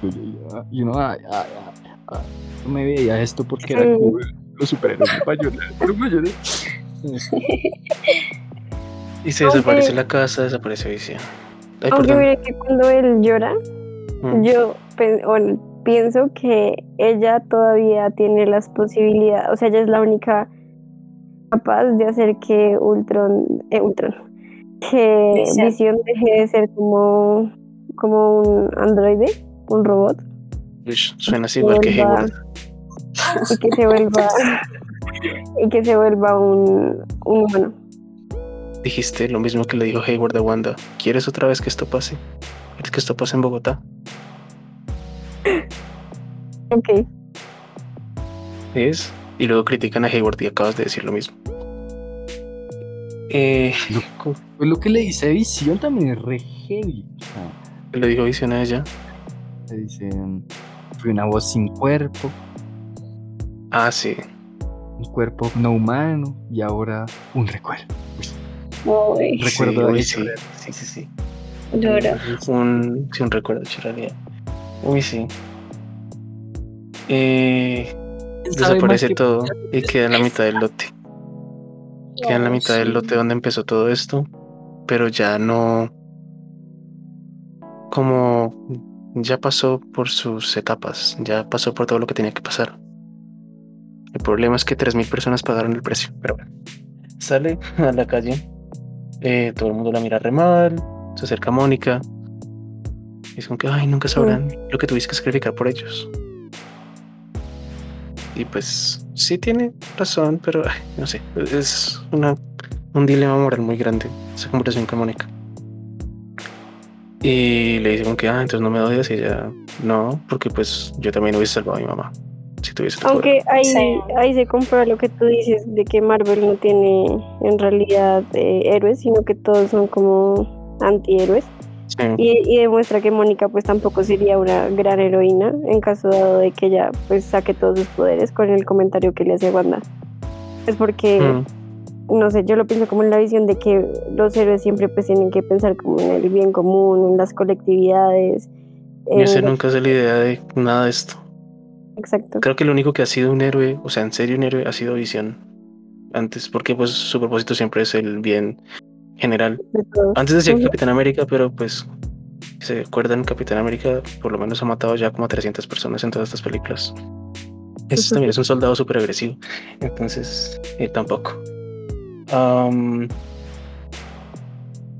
Speaker 5: Y uno, ay, ay, ay, ay, no me veía esto porque era cool. Los superhéroes me llorar, no me lloré.
Speaker 4: Y se desaparece la casa, desaparece visión. Ay,
Speaker 1: Aunque mire que cuando él llora,
Speaker 4: Mm.
Speaker 1: yo pienso que ella todavía tiene las posibilidades, o sea, ella es la única capaz de hacer que Ultron, eh, Ultron, que
Speaker 2: Visión.
Speaker 1: Visión deje de ser como, como un androide, un robot,
Speaker 4: suena así igual que Hayward.
Speaker 1: y que se vuelva y que se vuelva un, un humano.
Speaker 4: Dijiste lo mismo que le dijo Hayward a Wanda. ¿Quieres otra vez que esto pase? ¿Quieres que esto pase en Bogotá?
Speaker 1: Ok.
Speaker 4: es, y luego critican a Hayward y acabas de decir lo mismo. Eh,
Speaker 5: Pues lo que le dice Visión también es re heavy. Sea,
Speaker 4: le digo visión a ella.
Speaker 5: le dice, fui una voz sin cuerpo,
Speaker 4: Ah, sí.
Speaker 5: un cuerpo no humano y ahora un recuerdo.
Speaker 2: Uy,
Speaker 5: Recuerdo
Speaker 4: sí, sí, sí, sí. Un, sí, un recuerdo hecho realidad. Uy, sí. Eh,
Speaker 5: ¿Quién sabe más
Speaker 4: desaparece
Speaker 5: que-
Speaker 4: todo y queda en la mitad del lote. Queda en la mitad del lote donde empezó todo esto, pero ya no. Como ya pasó por sus etapas, ya pasó por todo lo que tenía que pasar. El problema es que 3.000 personas pagaron el precio, pero bueno. Sale a la calle, eh, todo el mundo la mira re mal, se acerca a Mónica. Y es como que, ay, nunca sabrán lo que tuviste que sacrificar por ellos. Y pues sí tiene razón, pero ay, no sé, es una, un dilema moral muy grande esa conversación con Mónica. Y le dice como que, ah, entonces no me odias y ella, no, porque pues yo también hubiese salvado a mi mamá. Si tuviese el poder".
Speaker 1: Aunque ahí,
Speaker 2: Sí.
Speaker 1: ahí se comprueba lo que tú dices de que Marvel no tiene en realidad eh, héroes, sino que todos son como antihéroes.
Speaker 4: Sí,
Speaker 1: Y, y demuestra que Mónica pues tampoco sería una gran heroína en caso dado de que ella pues saque todos sus poderes con el comentario que le hace Wanda. Es porque,
Speaker 4: mm,
Speaker 1: no sé, yo lo pienso como en la visión de que los héroes siempre pues tienen que pensar como en el bien común, en las colectividades.
Speaker 4: sé,
Speaker 1: los-
Speaker 4: nunca sé la idea de nada de esto.
Speaker 1: Exacto.
Speaker 4: Creo que lo único que ha sido un héroe, o sea, en serio un héroe, ha sido Visión. Antes, porque pues su propósito siempre es el bien general.
Speaker 1: de.
Speaker 4: Antes decía
Speaker 1: Ujú.
Speaker 4: Capitán América, pero pues, si se acuerdan, Capitán América por lo menos ha matado ya como a 300 personas en todas estas películas.
Speaker 1: Ujú.
Speaker 4: también es un soldado súper agresivo. Entonces, eh, tampoco. Am,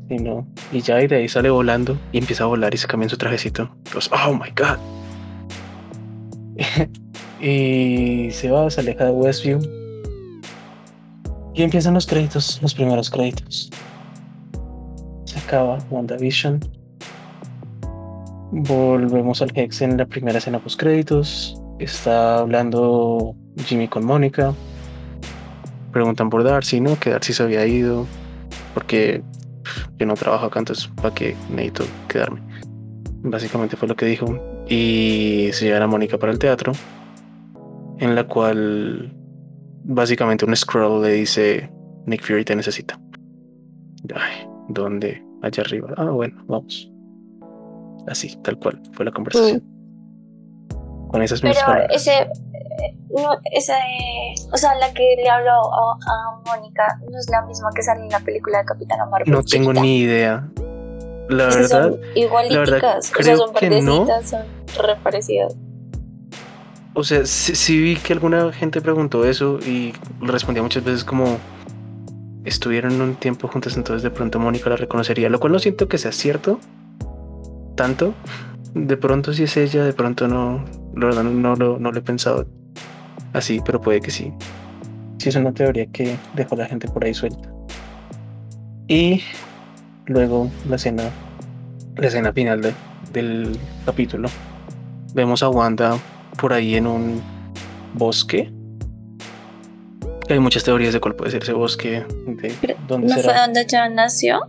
Speaker 4: y no. Y ya y de ahí sale volando y empieza a volar y se cambia en su trajecito. Los, oh my god. y se va, se aleja de Westview. Y empiezan los créditos, los primeros créditos. Se acaba WandaVision. Volvemos al Hex en la primera escena post créditos. Está hablando Jimmy con Mónica. Preguntan por Darcy, ¿no? Que Darcy se había ido. Porque yo no trabajo acá, entonces para qué necesito quedarme. Básicamente fue lo que dijo. Y se llevan a Mónica para el teatro. En la cual básicamente un scroll le dice Nick Fury te necesita. Ay, ¿dónde? Allá arriba. Ah, bueno, vamos. Así, tal cual, fue la conversación. Con esas mismas
Speaker 2: Pero ese, eh, no, ese, o sea, la que le habló a, a Mónica no es la misma que sale en la película de Capitana Marvel.
Speaker 4: No tengo
Speaker 2: chiquita.
Speaker 4: ni idea. La verdad,
Speaker 2: son igualíticas, o sea,
Speaker 4: creo
Speaker 2: son
Speaker 4: que no.
Speaker 2: son re parecidas.
Speaker 4: o sea, sí, sí vi que alguna gente preguntó eso y respondía muchas veces como estuvieron un tiempo juntas, entonces de pronto Mónica la reconocería, lo cual no siento que sea cierto tanto. De pronto sí es ella, de pronto no, la verdad no, lo, he pensado así, pero puede que sí. Sí es una teoría que dejó la gente por ahí suelta. Y luego la escena, la escena final de- del capítulo, vemos a Wanda por ahí en un bosque. Hay muchas teorías de cuál puede ser ese bosque, de dónde
Speaker 2: ¿No fue
Speaker 4: será.
Speaker 2: donde ya nació?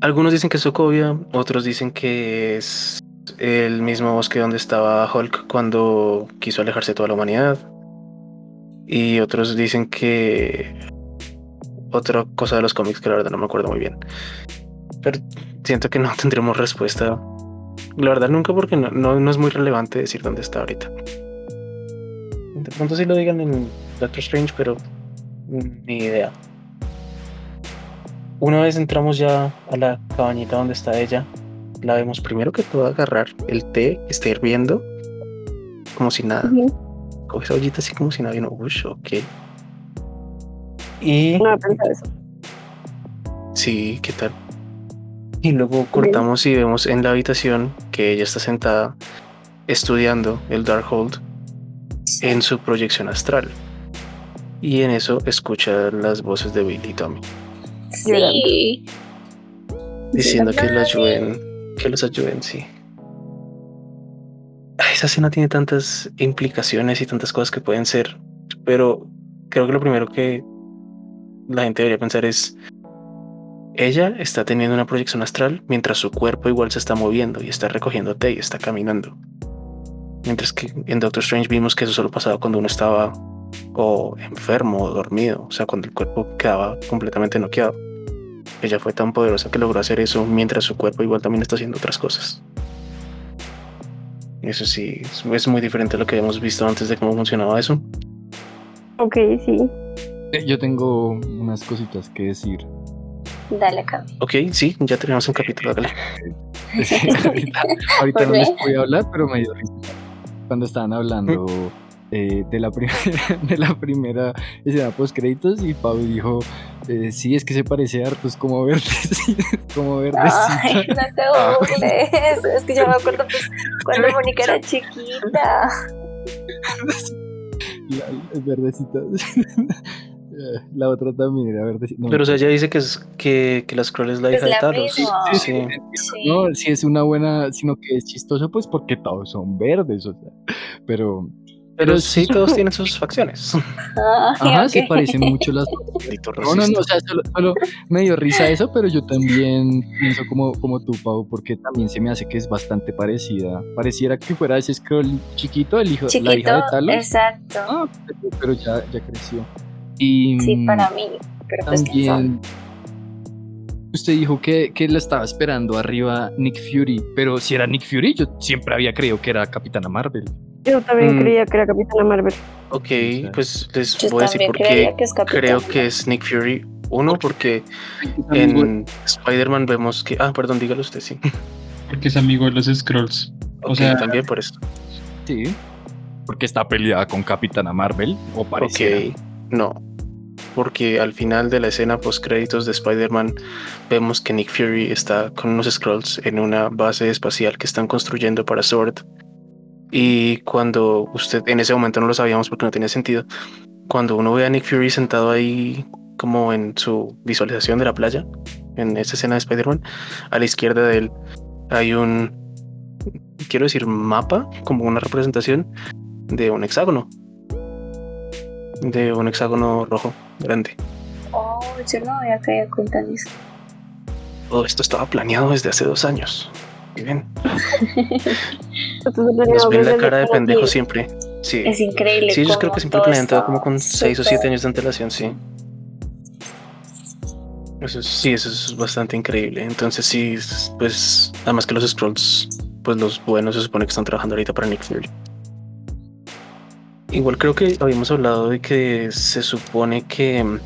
Speaker 4: Algunos dicen que es Sokovia, otros dicen que es el mismo bosque donde estaba Hulk cuando quiso alejarse de toda la humanidad. Y otros dicen que otra cosa de los cómics que la verdad no me acuerdo muy bien. Pero siento que no tendremos respuesta. La verdad nunca porque no, no, no es muy relevante decir dónde está ahorita. De pronto sí lo digan en Doctor Strange, pero ni idea. Una vez entramos ya a la cabañita donde está ella, la vemos primero que todo agarrar el té que está hirviendo, como si nada.
Speaker 1: Ujú.
Speaker 4: Coge esa ollita así como si nada, y uno, ush, ok. Y
Speaker 1: No eso.
Speaker 4: sí, ¿qué tal? Y luego cortamos y vemos en la habitación que ella está sentada estudiando el Darkhold en su proyección astral. Y en eso escucha las voces de Billy y Tommy
Speaker 2: Sí.
Speaker 4: diciendo que los ayuden, que los ayuden, sí. Ay, esa escena tiene tantas implicaciones y tantas cosas que pueden ser, pero creo que lo primero que la gente debería pensar es, ella está teniendo una proyección astral mientras su cuerpo igual se está moviendo y está recogiendo té y está caminando. Mientras que en Doctor Strange vimos que eso solo pasaba cuando uno estaba o enfermo o dormido, o sea, cuando el cuerpo quedaba completamente noqueado. Ella fue tan poderosa que logró hacer eso mientras su cuerpo igual también está haciendo otras cosas. Eso sí, es muy diferente a lo que habíamos visto antes de cómo funcionaba eso.
Speaker 1: Ok, sí.
Speaker 5: Eh, Yo tengo unas cositas que decir.
Speaker 2: Dale, Cami.
Speaker 4: Ok, sí, ya tenemos un capítulo.
Speaker 5: Sí, ahorita ahorita
Speaker 2: ¿Por
Speaker 5: no les
Speaker 2: qué?
Speaker 5: voy a hablar, pero me dio risa cuando estaban hablando eh, de, la primera, de la primera escena post créditos y Pau dijo, eh, sí, es que se parece harto, es como verde, como
Speaker 2: Ay,
Speaker 5: verdecita.
Speaker 2: no te burles. Es que yo me acuerdo pues, cuando Mónica era chiquita.
Speaker 5: La, es verdecita. La otra también era verdecita. No,
Speaker 4: Pero o sea, ella dice que, es, que, que la Skrull es la hija de
Speaker 2: la
Speaker 4: Talos. Sí.
Speaker 2: Sí.
Speaker 5: No, si es una buena, sino que es chistoso, pues porque todos son verdes, o sea. Pero,
Speaker 4: Pero
Speaker 5: Pero
Speaker 4: sí, todos tienen sus facciones.
Speaker 2: Ay,
Speaker 5: ajá,
Speaker 2: ok.
Speaker 5: se parecen mucho las No, no, no, o sea, solo, solo me dio risa eso, pero yo también pienso como, como tú, Pau, porque también se me hace que es bastante parecida. Pareciera que fuera ese scroll chiquito, el hijo, la hija
Speaker 2: Chiquito,
Speaker 5: de Talos.
Speaker 2: exacto.
Speaker 5: Ah, pero, pero ya, ya creció. Y
Speaker 2: Sí,
Speaker 5: mm,
Speaker 2: para mí. Pero pues
Speaker 5: también usted dijo que, que la estaba esperando arriba Nick Fury, pero si era Nick Fury, yo siempre había creído que era Capitana Marvel.
Speaker 1: Yo también
Speaker 4: Mm.
Speaker 1: creía que era Capitana Marvel.
Speaker 4: Ok, pues les
Speaker 2: Yo
Speaker 4: voy a decir por qué
Speaker 2: que
Speaker 4: creo que es Nick Fury. Uno, porque en Spider-Man vemos que. Ah, perdón, dígalo usted, sí.
Speaker 3: Porque es amigo de los Scrolls. O sea-
Speaker 4: también por eso.
Speaker 5: Sí. Porque está peleada con Capitana Marvel, o pareciera.
Speaker 4: Ok, no. Porque al final de la escena post créditos de Spider-Man vemos que Nick Fury está con unos Scrolls en una base espacial que están construyendo para Sword. Y cuando usted, en ese momento no lo sabíamos porque no tenía sentido, cuando uno ve a Nick Fury sentado ahí como en su visualización de la playa, en esa escena de Spider-Man, a la izquierda de él hay un, quiero decir, mapa, como una representación de un hexágono de un hexágono rojo grande.
Speaker 2: Oh, yo no había caído cuenta en eso.
Speaker 4: Todo esto estaba planeado desde hace dos años. Y bien, nos ven la cara de pendejo siempre. Sí.
Speaker 2: Es increíble.
Speaker 4: Sí, ellos creo que siempre planean todo como con seis o siete años de antelación, sí. Eso es- sí, eso es bastante increíble. Entonces sí, es- pues además que los scrolls, pues los buenos se supone que están trabajando ahorita para Nick Fury. Igual creo que habíamos hablado de que se supone que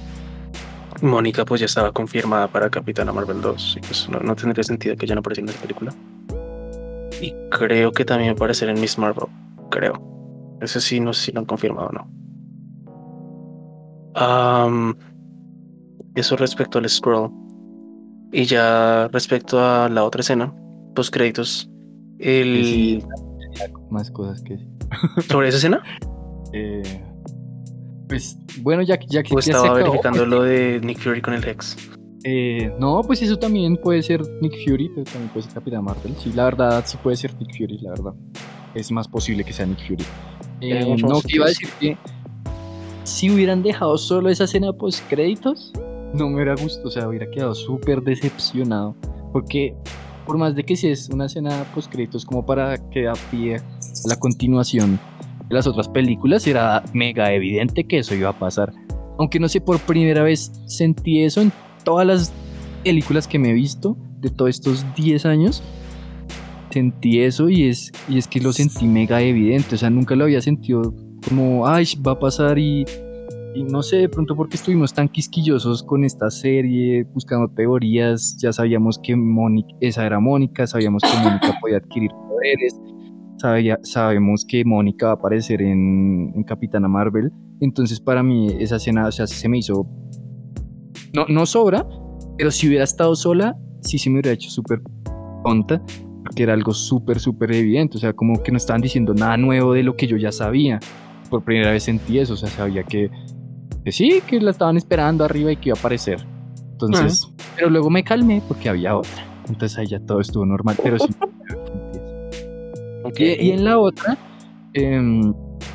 Speaker 4: Mónica pues ya estaba confirmada para Capitana Marvel 2 y pues no, no tendría sentido que ya no apareciera en esa película. Y creo que también va a aparecer en Miss Marvel, creo. Ese sí, no sé si lo han confirmado o no. Am, eso respecto al scroll. Y ya respecto a la otra escena, post créditos, el
Speaker 5: Sí, más cosas que
Speaker 4: sobre esa escena,
Speaker 5: Eh, pues bueno, ya, que- ya que
Speaker 4: pues
Speaker 5: ya se
Speaker 4: estaba
Speaker 5: acabó,
Speaker 4: verificando
Speaker 5: pues,
Speaker 4: lo de Nick Fury con el Hex.
Speaker 5: eh, no, pues eso también puede ser Nick Fury, pero también puede ser Capitán Marvel. Sí, la verdad, sí puede ser Nick Fury, la verdad. Es más posible que sea Nick Fury. Eh, no, que iba a decir que si hubieran dejado solo esa escena post créditos, no me hubiera gustado, o sea, hubiera quedado súper decepcionado. Porque por más de que si es una escena post créditos como para que da pie a la continuación de las otras películas, era mega evidente que eso iba a pasar. Aunque no sé, por primera vez sentí eso en todas las películas que me he visto de todos estos 10 años. Sentí eso y es, y es que lo sentí mega evidente. O sea, nunca lo había sentido como, ay, va a pasar y, y no sé, de pronto porque estuvimos tan quisquillosos con esta serie, buscando teorías, ya sabíamos que Mónica, esa era Mónica, sabíamos que Mónica podía adquirir poderes, sabía- sabemos que Mónica va a aparecer en, en Capitana Marvel, entonces para mí esa escena, o sea, se me hizo, no, no sobra, pero si hubiera estado sola, sí se me hubiera hecho súper tonta, porque era algo súper, súper evidente, o sea, como que no estaban diciendo nada nuevo de lo que yo ya sabía. Por primera vez sentí eso, o sea, sabía que, que sí, que la estaban esperando arriba y que iba a aparecer. Entonces, pero luego me calmé porque había otra. Entonces ahí ya todo estuvo normal, pero sí. Y, y en la otra, em,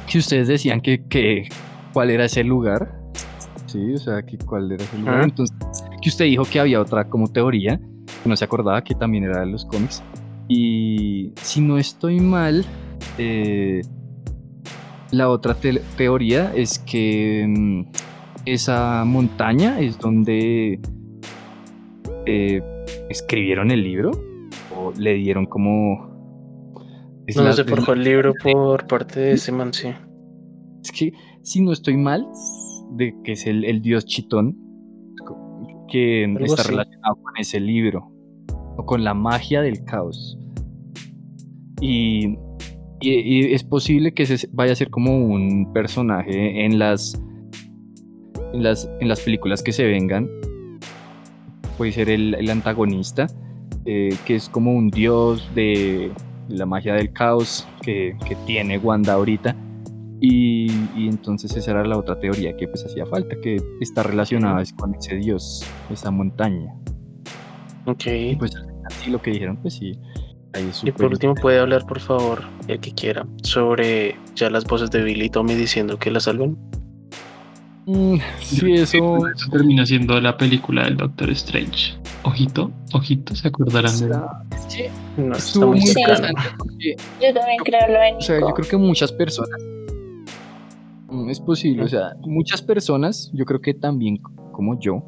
Speaker 5: que ustedes decían que, que cuál era ese lugar. Sí, o sea, que cuál era ese lugar. Entonces, que usted dijo que había otra como teoría, que no se acordaba que también era de los cómics. Y si no estoy mal, eh, la otra te- teoría es que mm, esa montaña es donde eh, escribieron el libro o le dieron como... es
Speaker 4: No
Speaker 5: la-
Speaker 4: se forjó el libro por parte de ese man, sí.
Speaker 5: es que, si no estoy mal, de que es el, el dios Chitón, que
Speaker 4: Algo
Speaker 5: está
Speaker 4: así.
Speaker 5: relacionado con ese libro, o con la magia del caos. Y, y- y es posible que ese vaya a ser como un personaje en las, en las, en las películas que se vengan. Puede ser el, el antagonista, eh, que es como un dios de la magia del caos que, que tiene Wanda ahorita. Y, y entonces esa era la otra teoría que pues hacía falta, que está relacionada es con ese dios, esa montaña.
Speaker 4: Ok.
Speaker 5: Y pues al final sí lo que dijeron, pues sí. Ahí es
Speaker 4: Y por último, puede hablar, por favor, el que quiera, sobre ya las voces de Billy y Tommy diciendo que la salven.
Speaker 5: Mm, sí, eso.
Speaker 3: Eso termina siendo la película del Doctor Strange. Ojito, ojito, se acordarán de
Speaker 5: Sí,
Speaker 4: No,
Speaker 5: estuvo
Speaker 4: muy
Speaker 2: Sí.
Speaker 5: porque,
Speaker 2: Yo también creo lo de
Speaker 5: o sea, yo creo que muchas personas. Mm, Es posible, o sea, muchas personas, yo creo que también como yo,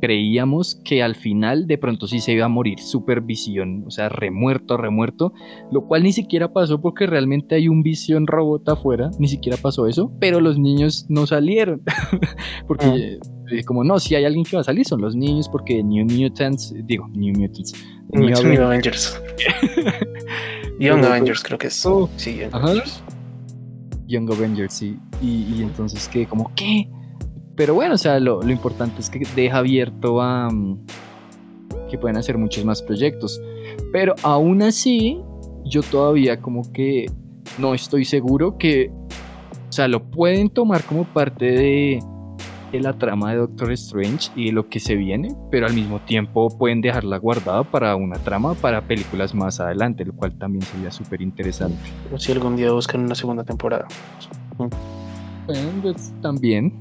Speaker 5: creíamos que al final de pronto sí se iba a morir Supervisión, o sea, remuerto, remuerto, lo cual ni siquiera pasó porque realmente hay un visión robot afuera, ni siquiera pasó eso, pero los niños no salieron, porque como no, si hay alguien que va a salir son los niños, porque New Mutants, digo, New Mutants, New
Speaker 4: New
Speaker 5: Avengers,
Speaker 4: Avengers. Young Avengers, creo que es.
Speaker 5: oh,
Speaker 4: Sí, Young
Speaker 5: ajá.
Speaker 4: Avengers.
Speaker 5: Young Avengers, sí. Y, y entonces que como, ¿qué? Pero bueno, o sea, lo, lo importante es que deja abierto a mm, que pueden hacer muchos más proyectos. Pero aún así, yo todavía como que no estoy seguro que, o sea, lo pueden tomar como parte de, de la trama de Doctor Strange y de lo que se viene, pero al mismo tiempo pueden dejarla guardada para una trama para películas más adelante, lo cual también sería súper interesante.
Speaker 4: Si algún día buscan una segunda temporada.
Speaker 5: Bueno, pues también.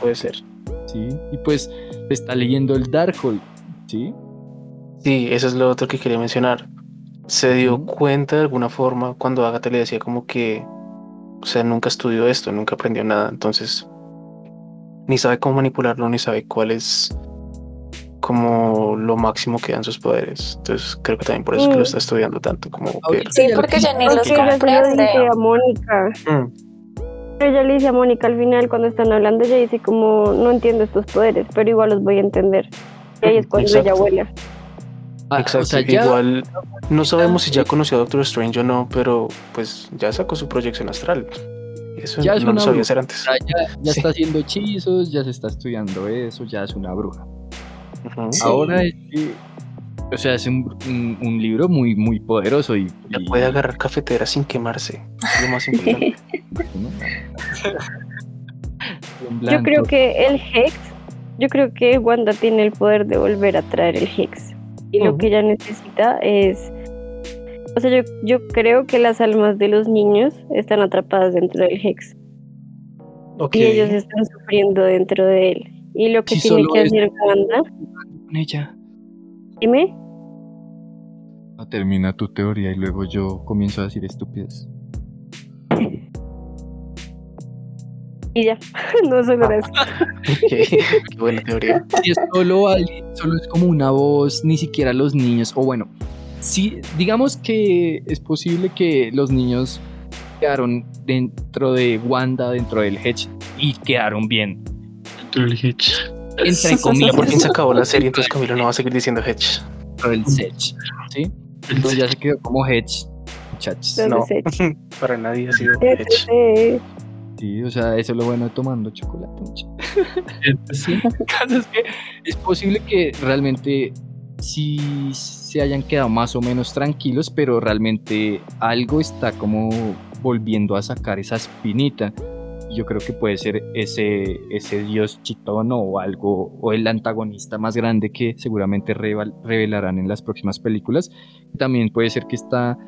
Speaker 4: Puede ser.
Speaker 5: Sí, y pues se está leyendo el Darkhold, ¿sí?
Speaker 4: Sí, eso es lo otro que quería mencionar. Se dio cuenta de alguna forma cuando Agatha le decía como que, o sea, nunca estudió esto, nunca aprendió nada, entonces ni sabe cómo manipularlo, ni sabe cuál es como lo máximo que dan sus poderes. Entonces creo que también por eso es que lo
Speaker 1: Mm.
Speaker 4: está estudiando tanto como ver.
Speaker 2: Sí, porque ya ni los comprende.
Speaker 1: dice a Mónica.
Speaker 4: Mm,
Speaker 1: Pero ella le dice a Mónica al final, cuando están hablando, ella dice como, no entiendo estos poderes, pero igual los voy a entender. Y ahí es cuando
Speaker 4: Exacto.
Speaker 1: ella vuela.
Speaker 5: Ah,
Speaker 4: Exacto.
Speaker 5: o sea, ya
Speaker 4: Igual no sabemos si ya conoció a Doctor Strange o no, pero pues ya sacó su proyección astral. Eso
Speaker 5: Ya es
Speaker 4: no lo
Speaker 5: una
Speaker 4: sabía
Speaker 5: bruja.
Speaker 4: hacer antes.
Speaker 5: ya, ya- ya
Speaker 4: Sí.
Speaker 5: está haciendo hechizos, ya se está estudiando eso, ya es una bruja.
Speaker 2: Sí.
Speaker 5: Ahora es que, o sea, es un, un- un libro muy, muy poderoso y...
Speaker 4: Ya
Speaker 5: y-
Speaker 4: puede agarrar cafetera sin quemarse. Es lo más importante.
Speaker 1: Yo creo que el Hex, yo creo que Wanda tiene el poder de volver a traer el Hex. Y lo que ella necesita es... O sea, yo, yo creo que las almas de los niños están atrapadas dentro del Hex.
Speaker 4: Ok.
Speaker 1: Y ellos están sufriendo dentro de él. Y lo que
Speaker 5: Si
Speaker 1: tiene que
Speaker 5: es-
Speaker 1: hacer Wanda,
Speaker 5: Con ella.
Speaker 1: dime,
Speaker 5: No, termina tu teoría y luego yo comienzo a decir estúpidas.
Speaker 1: y ya, no solo eso.
Speaker 4: Ok, Qué buena teoría.
Speaker 5: si es solo alguien, solo es como una voz, ni siquiera los niños, o bueno, si digamos que es posible que los niños quedaron dentro de Wanda, dentro del Hedge, y quedaron bien,
Speaker 3: dentro del Hedge.
Speaker 5: entre comillas,
Speaker 4: Por fin se acabó la serie, entonces Camilo no va a seguir diciendo Hedge.
Speaker 5: dentro del Hedge, ¿sí? Entonces ya se quedó como Hedge, muchachos.
Speaker 4: No, para nadie ha sido
Speaker 1: Hedge,
Speaker 5: Sí, o sea, eso es lo bueno de tomando chocolate.
Speaker 3: Sí.
Speaker 5: El es que es posible que realmente sí se hayan quedado más o menos tranquilos, pero realmente algo está como volviendo a sacar esa espinita. Yo creo que puede ser ese, ese dios chitón o algo, o el antagonista más grande que seguramente revel- revelarán en las próximas películas. También puede ser que está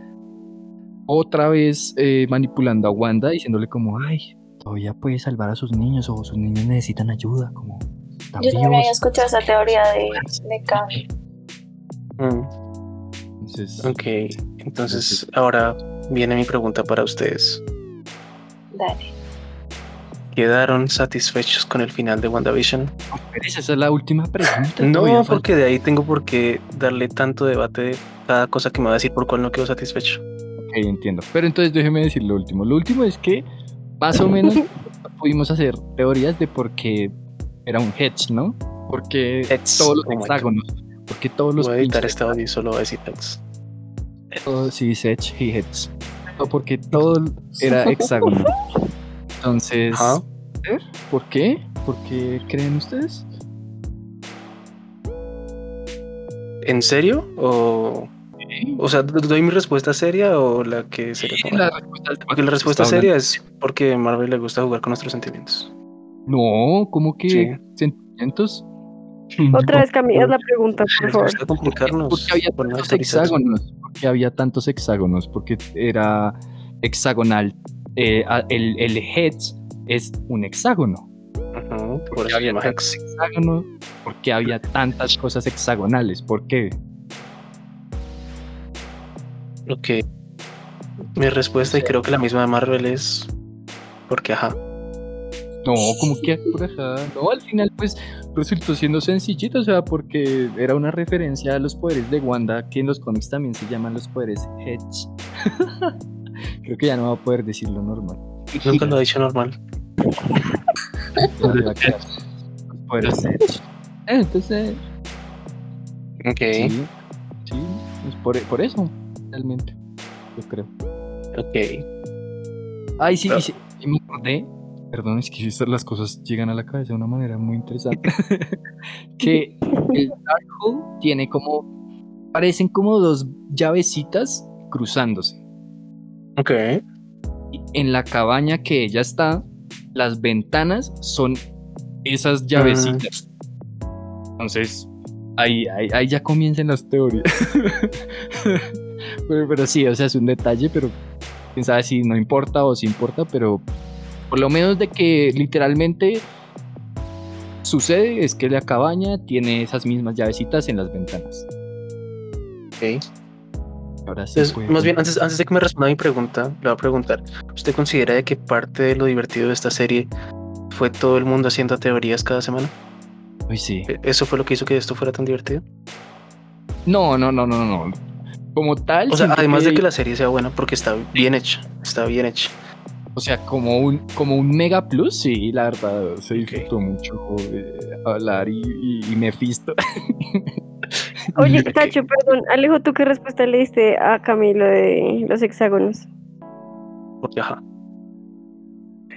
Speaker 5: otra vez eh, manipulando a Wanda, diciéndole como, ay, todavía puede salvar a sus niños o sus niños necesitan ayuda, como...
Speaker 2: Yo también
Speaker 5: vivos".
Speaker 2: había escuchado esa teoría de, de Kang.
Speaker 4: Mm,
Speaker 5: Entonces,
Speaker 4: ok, entonces ahora viene mi pregunta para ustedes.
Speaker 2: Dale.
Speaker 4: ¿Quedaron satisfechos con el final de WandaVision?
Speaker 5: esa es la última pregunta.
Speaker 4: No,
Speaker 5: falta-
Speaker 4: porque de ahí tengo por qué darle tanto debate de cada cosa que me va a decir por cuál no quedo satisfecho.
Speaker 5: Ok, entiendo. Pero entonces déjeme decir lo último. Lo último es que más o menos pudimos hacer teorías de por qué era un hedge, ¿no? Porque todos los
Speaker 4: oh
Speaker 5: hexágonos. Porque todos los
Speaker 4: Voy a editar este audio y solo voy a decir Hex.
Speaker 5: todo- sí, hedge y. No, Porque todo era hexágono. Entonces. ¿por qué? ¿Por qué creen ustedes?
Speaker 4: ¿En serio? ¿O, o sea, doy mi respuesta seria o la que sería como-
Speaker 5: La respuesta
Speaker 4: Porque la respuesta
Speaker 5: hablando.
Speaker 4: seria es porque a Marvel le gusta jugar con nuestros sentimientos.
Speaker 5: No, ¿cómo que
Speaker 4: Sí.
Speaker 5: sentimientos?
Speaker 1: Otra vez cambias la pregunta, por favor.
Speaker 4: complicarnos.
Speaker 5: Porque había tantos hexágonos. Porque había tantos hexágonos. Porque era hexagonal. Eh, el, el heads es un hexágono.
Speaker 4: Por
Speaker 5: Porque
Speaker 4: eso se
Speaker 5: había tantos
Speaker 4: Hex.
Speaker 5: hexágonos. Porque había tantas cosas hexagonales. ¿Por qué?
Speaker 4: Ok. Mi respuesta, y creo que la misma de Marvel, es porque, ajá.
Speaker 5: No, como que por acá. No, al final, pues resultó siendo sencillito. O sea, porque era una referencia a los poderes de Wanda. Que en los cómics también se llaman los poderes Hedge. Creo que ya no va a poder decirlo normal.
Speaker 4: Nunca lo he dicho normal.
Speaker 5: Los poderes Hedge. Eh, Entonces,
Speaker 4: Ok,
Speaker 5: sí, sí, es por, por eso, realmente, yo creo.
Speaker 4: ok.
Speaker 5: Ay, sí,
Speaker 4: Pero-
Speaker 5: y, sí, me acordé, perdón, es que estas- las cosas llegan a la cabeza de una manera muy interesante, que el Darkhold tiene como, parecen como dos llavecitas cruzándose.
Speaker 4: Ok.
Speaker 5: Y en la cabaña que ella está, las ventanas son esas llavecitas. Entonces, ahí, ahí, ahí ya comienzan las teorías. pero, pero sí, o sea, es un detalle, pero quién sabe si no importa o si importa, pero por lo menos de que literalmente sucede es que la cabaña tiene esas mismas llavecitas en las ventanas.
Speaker 4: Ok.
Speaker 5: Ahora sí.
Speaker 4: Entonces,
Speaker 5: puede-
Speaker 4: más bien, antes, antes de que me responda mi pregunta, le voy a preguntar: ¿Usted considera de que parte de lo divertido de esta serie fue todo el mundo haciendo teorías cada semana?
Speaker 5: Uy, sí.
Speaker 4: ¿E- ¿Eso fue lo que hizo que esto fuera tan divertido?
Speaker 5: No, no, no, no, no. Como tal.
Speaker 4: O sea, además de que la serie sea buena, porque está bien hecha, está bien hecha.
Speaker 5: O sea, como un, como un mega plus, sí, la verdad, se disfrutó mucho eh, hablar y, y, y Mephisto.
Speaker 1: Oye. Tacho, perdón. Alejo, ¿tú qué respuesta le diste a Camilo de los hexágonos?
Speaker 4: Porque, ajá.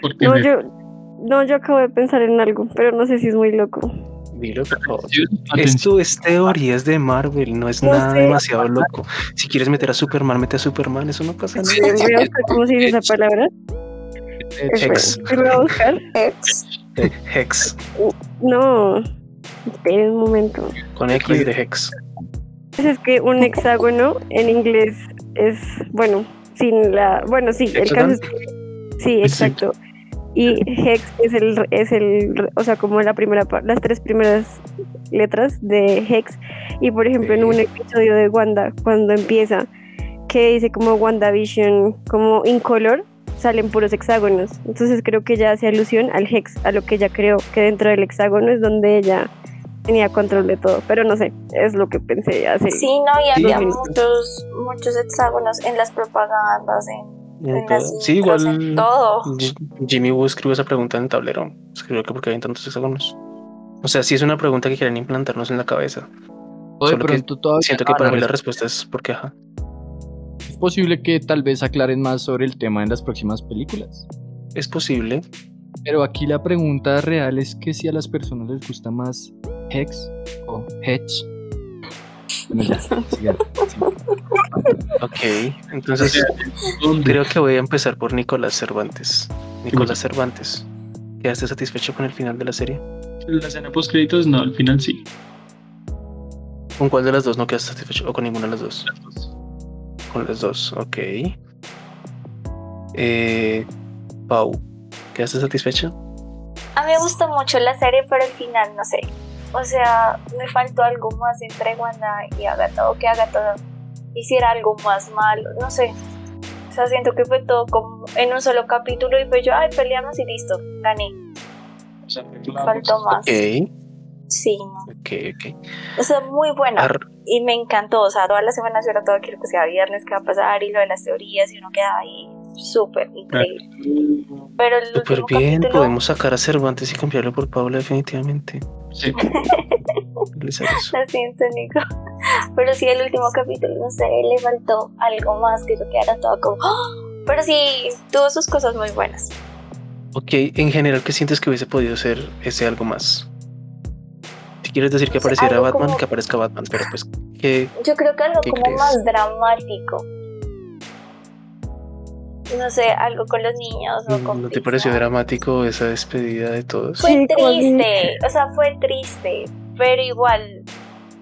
Speaker 3: Porque
Speaker 1: No,
Speaker 3: me-
Speaker 1: yo, no, yo acabo de pensar en algo, pero no sé si es muy loco.
Speaker 4: Dilo, por favor.
Speaker 3: Atención.
Speaker 4: Esto es teorías de Marvel, no es
Speaker 1: No
Speaker 4: nada
Speaker 1: sé.
Speaker 4: demasiado loco. Si quieres meter a Superman, mete a Superman, eso no pasa nada.
Speaker 1: cómo se dice esa palabra.
Speaker 4: Hex.
Speaker 1: ¿Qué voy a buscar?
Speaker 2: Ex.
Speaker 4: Hex,
Speaker 1: No. Esperen un momento.
Speaker 4: con X de Hex.
Speaker 1: Pues es que un hexágono en inglés es, bueno, sin la, bueno, sí, el caso es que, sí, exacto. Y hex es el, es el, o sea, como la primera, pa- las tres primeras letras de hex. Y por ejemplo, en un episodio de Wanda, cuando empieza, que dice como WandaVision, como incolor, salen puros hexágonos. Entonces creo que ella hace alusión al hex, a lo que ella creó, que dentro del hexágono es donde ella tenía control de todo. Pero no sé, es lo que pensé hace.
Speaker 2: Sí, no, y
Speaker 4: Sí.
Speaker 2: había muchos, muchos hexágonos en las propagandas, en, en las
Speaker 4: Sí, igual
Speaker 2: en todo.
Speaker 4: Ji- Jimmy Woo escribió esa pregunta en el tablero. Escribió que porque había tantos hexágonos. O sea, sí es una pregunta que quieren implantarnos en la cabeza.
Speaker 5: O de
Speaker 4: Solo que
Speaker 5: todavía
Speaker 4: Siento que para mí la respuesta es porque, ajá.
Speaker 5: Es posible que tal vez aclaren más sobre el tema en las próximas películas.
Speaker 4: Es posible.
Speaker 5: Pero aquí la pregunta real es que si a las personas les gusta más Hex o Hedge.
Speaker 4: Ok. Entonces, creo que voy a empezar por Nicolás Cervantes. Nicolás Cervantes. ¿Quedaste satisfecho con el final de la serie?
Speaker 3: La escena post créditos, no, al final sí.
Speaker 4: ¿Con cuál de las dos no quedaste satisfecho? ¿O con ninguna de las dos? Con las dos, ok. Eh, Pau, ¿quedaste satisfecha?
Speaker 2: A mí me gustó mucho la serie, pero al final no sé. O sea, me faltó algo más entre Wanda y Agatha, o que Agatha hiciera algo más malo, no sé. O sea, siento que fue todo como en un solo capítulo y pues yo, ay, peleamos y listo, gané. Me faltó más.
Speaker 4: Ok,
Speaker 2: Sí, no.
Speaker 4: ok, ok.
Speaker 2: O sea, muy buena.
Speaker 4: Ar-
Speaker 2: Y me encantó, o sea, todas las semanas yo era todo quiero que sea viernes, qué va a pasar, y lo de las teorías, y uno queda ahí súper increíble. Pero el
Speaker 4: Súper
Speaker 2: último
Speaker 4: bien,
Speaker 2: capítulo,
Speaker 4: podemos sacar a Cervantes y cambiarlo por Paula definitivamente.
Speaker 3: Sí.
Speaker 2: Lo siento, Nico. Pero sí, el último capítulo, no sé, le faltó algo más que yo quedara todo como. ¡Ah! Pero sí, tuvo sus cosas muy buenas.
Speaker 4: Ok, en general, ¿qué sientes que hubiese podido ser ese algo más? Quieres decir que
Speaker 2: O sea,
Speaker 4: apareciera Batman,
Speaker 2: como-
Speaker 4: que aparezca Batman, pero pues que
Speaker 2: Yo creo que algo
Speaker 4: ¿Qué
Speaker 2: como
Speaker 4: crees?
Speaker 2: más dramático. No sé, algo con los niños o con
Speaker 4: ¿no te pareció dramático esa despedida de todos?
Speaker 2: Fue
Speaker 1: Sí,
Speaker 2: triste, o sea, fue triste, pero igual,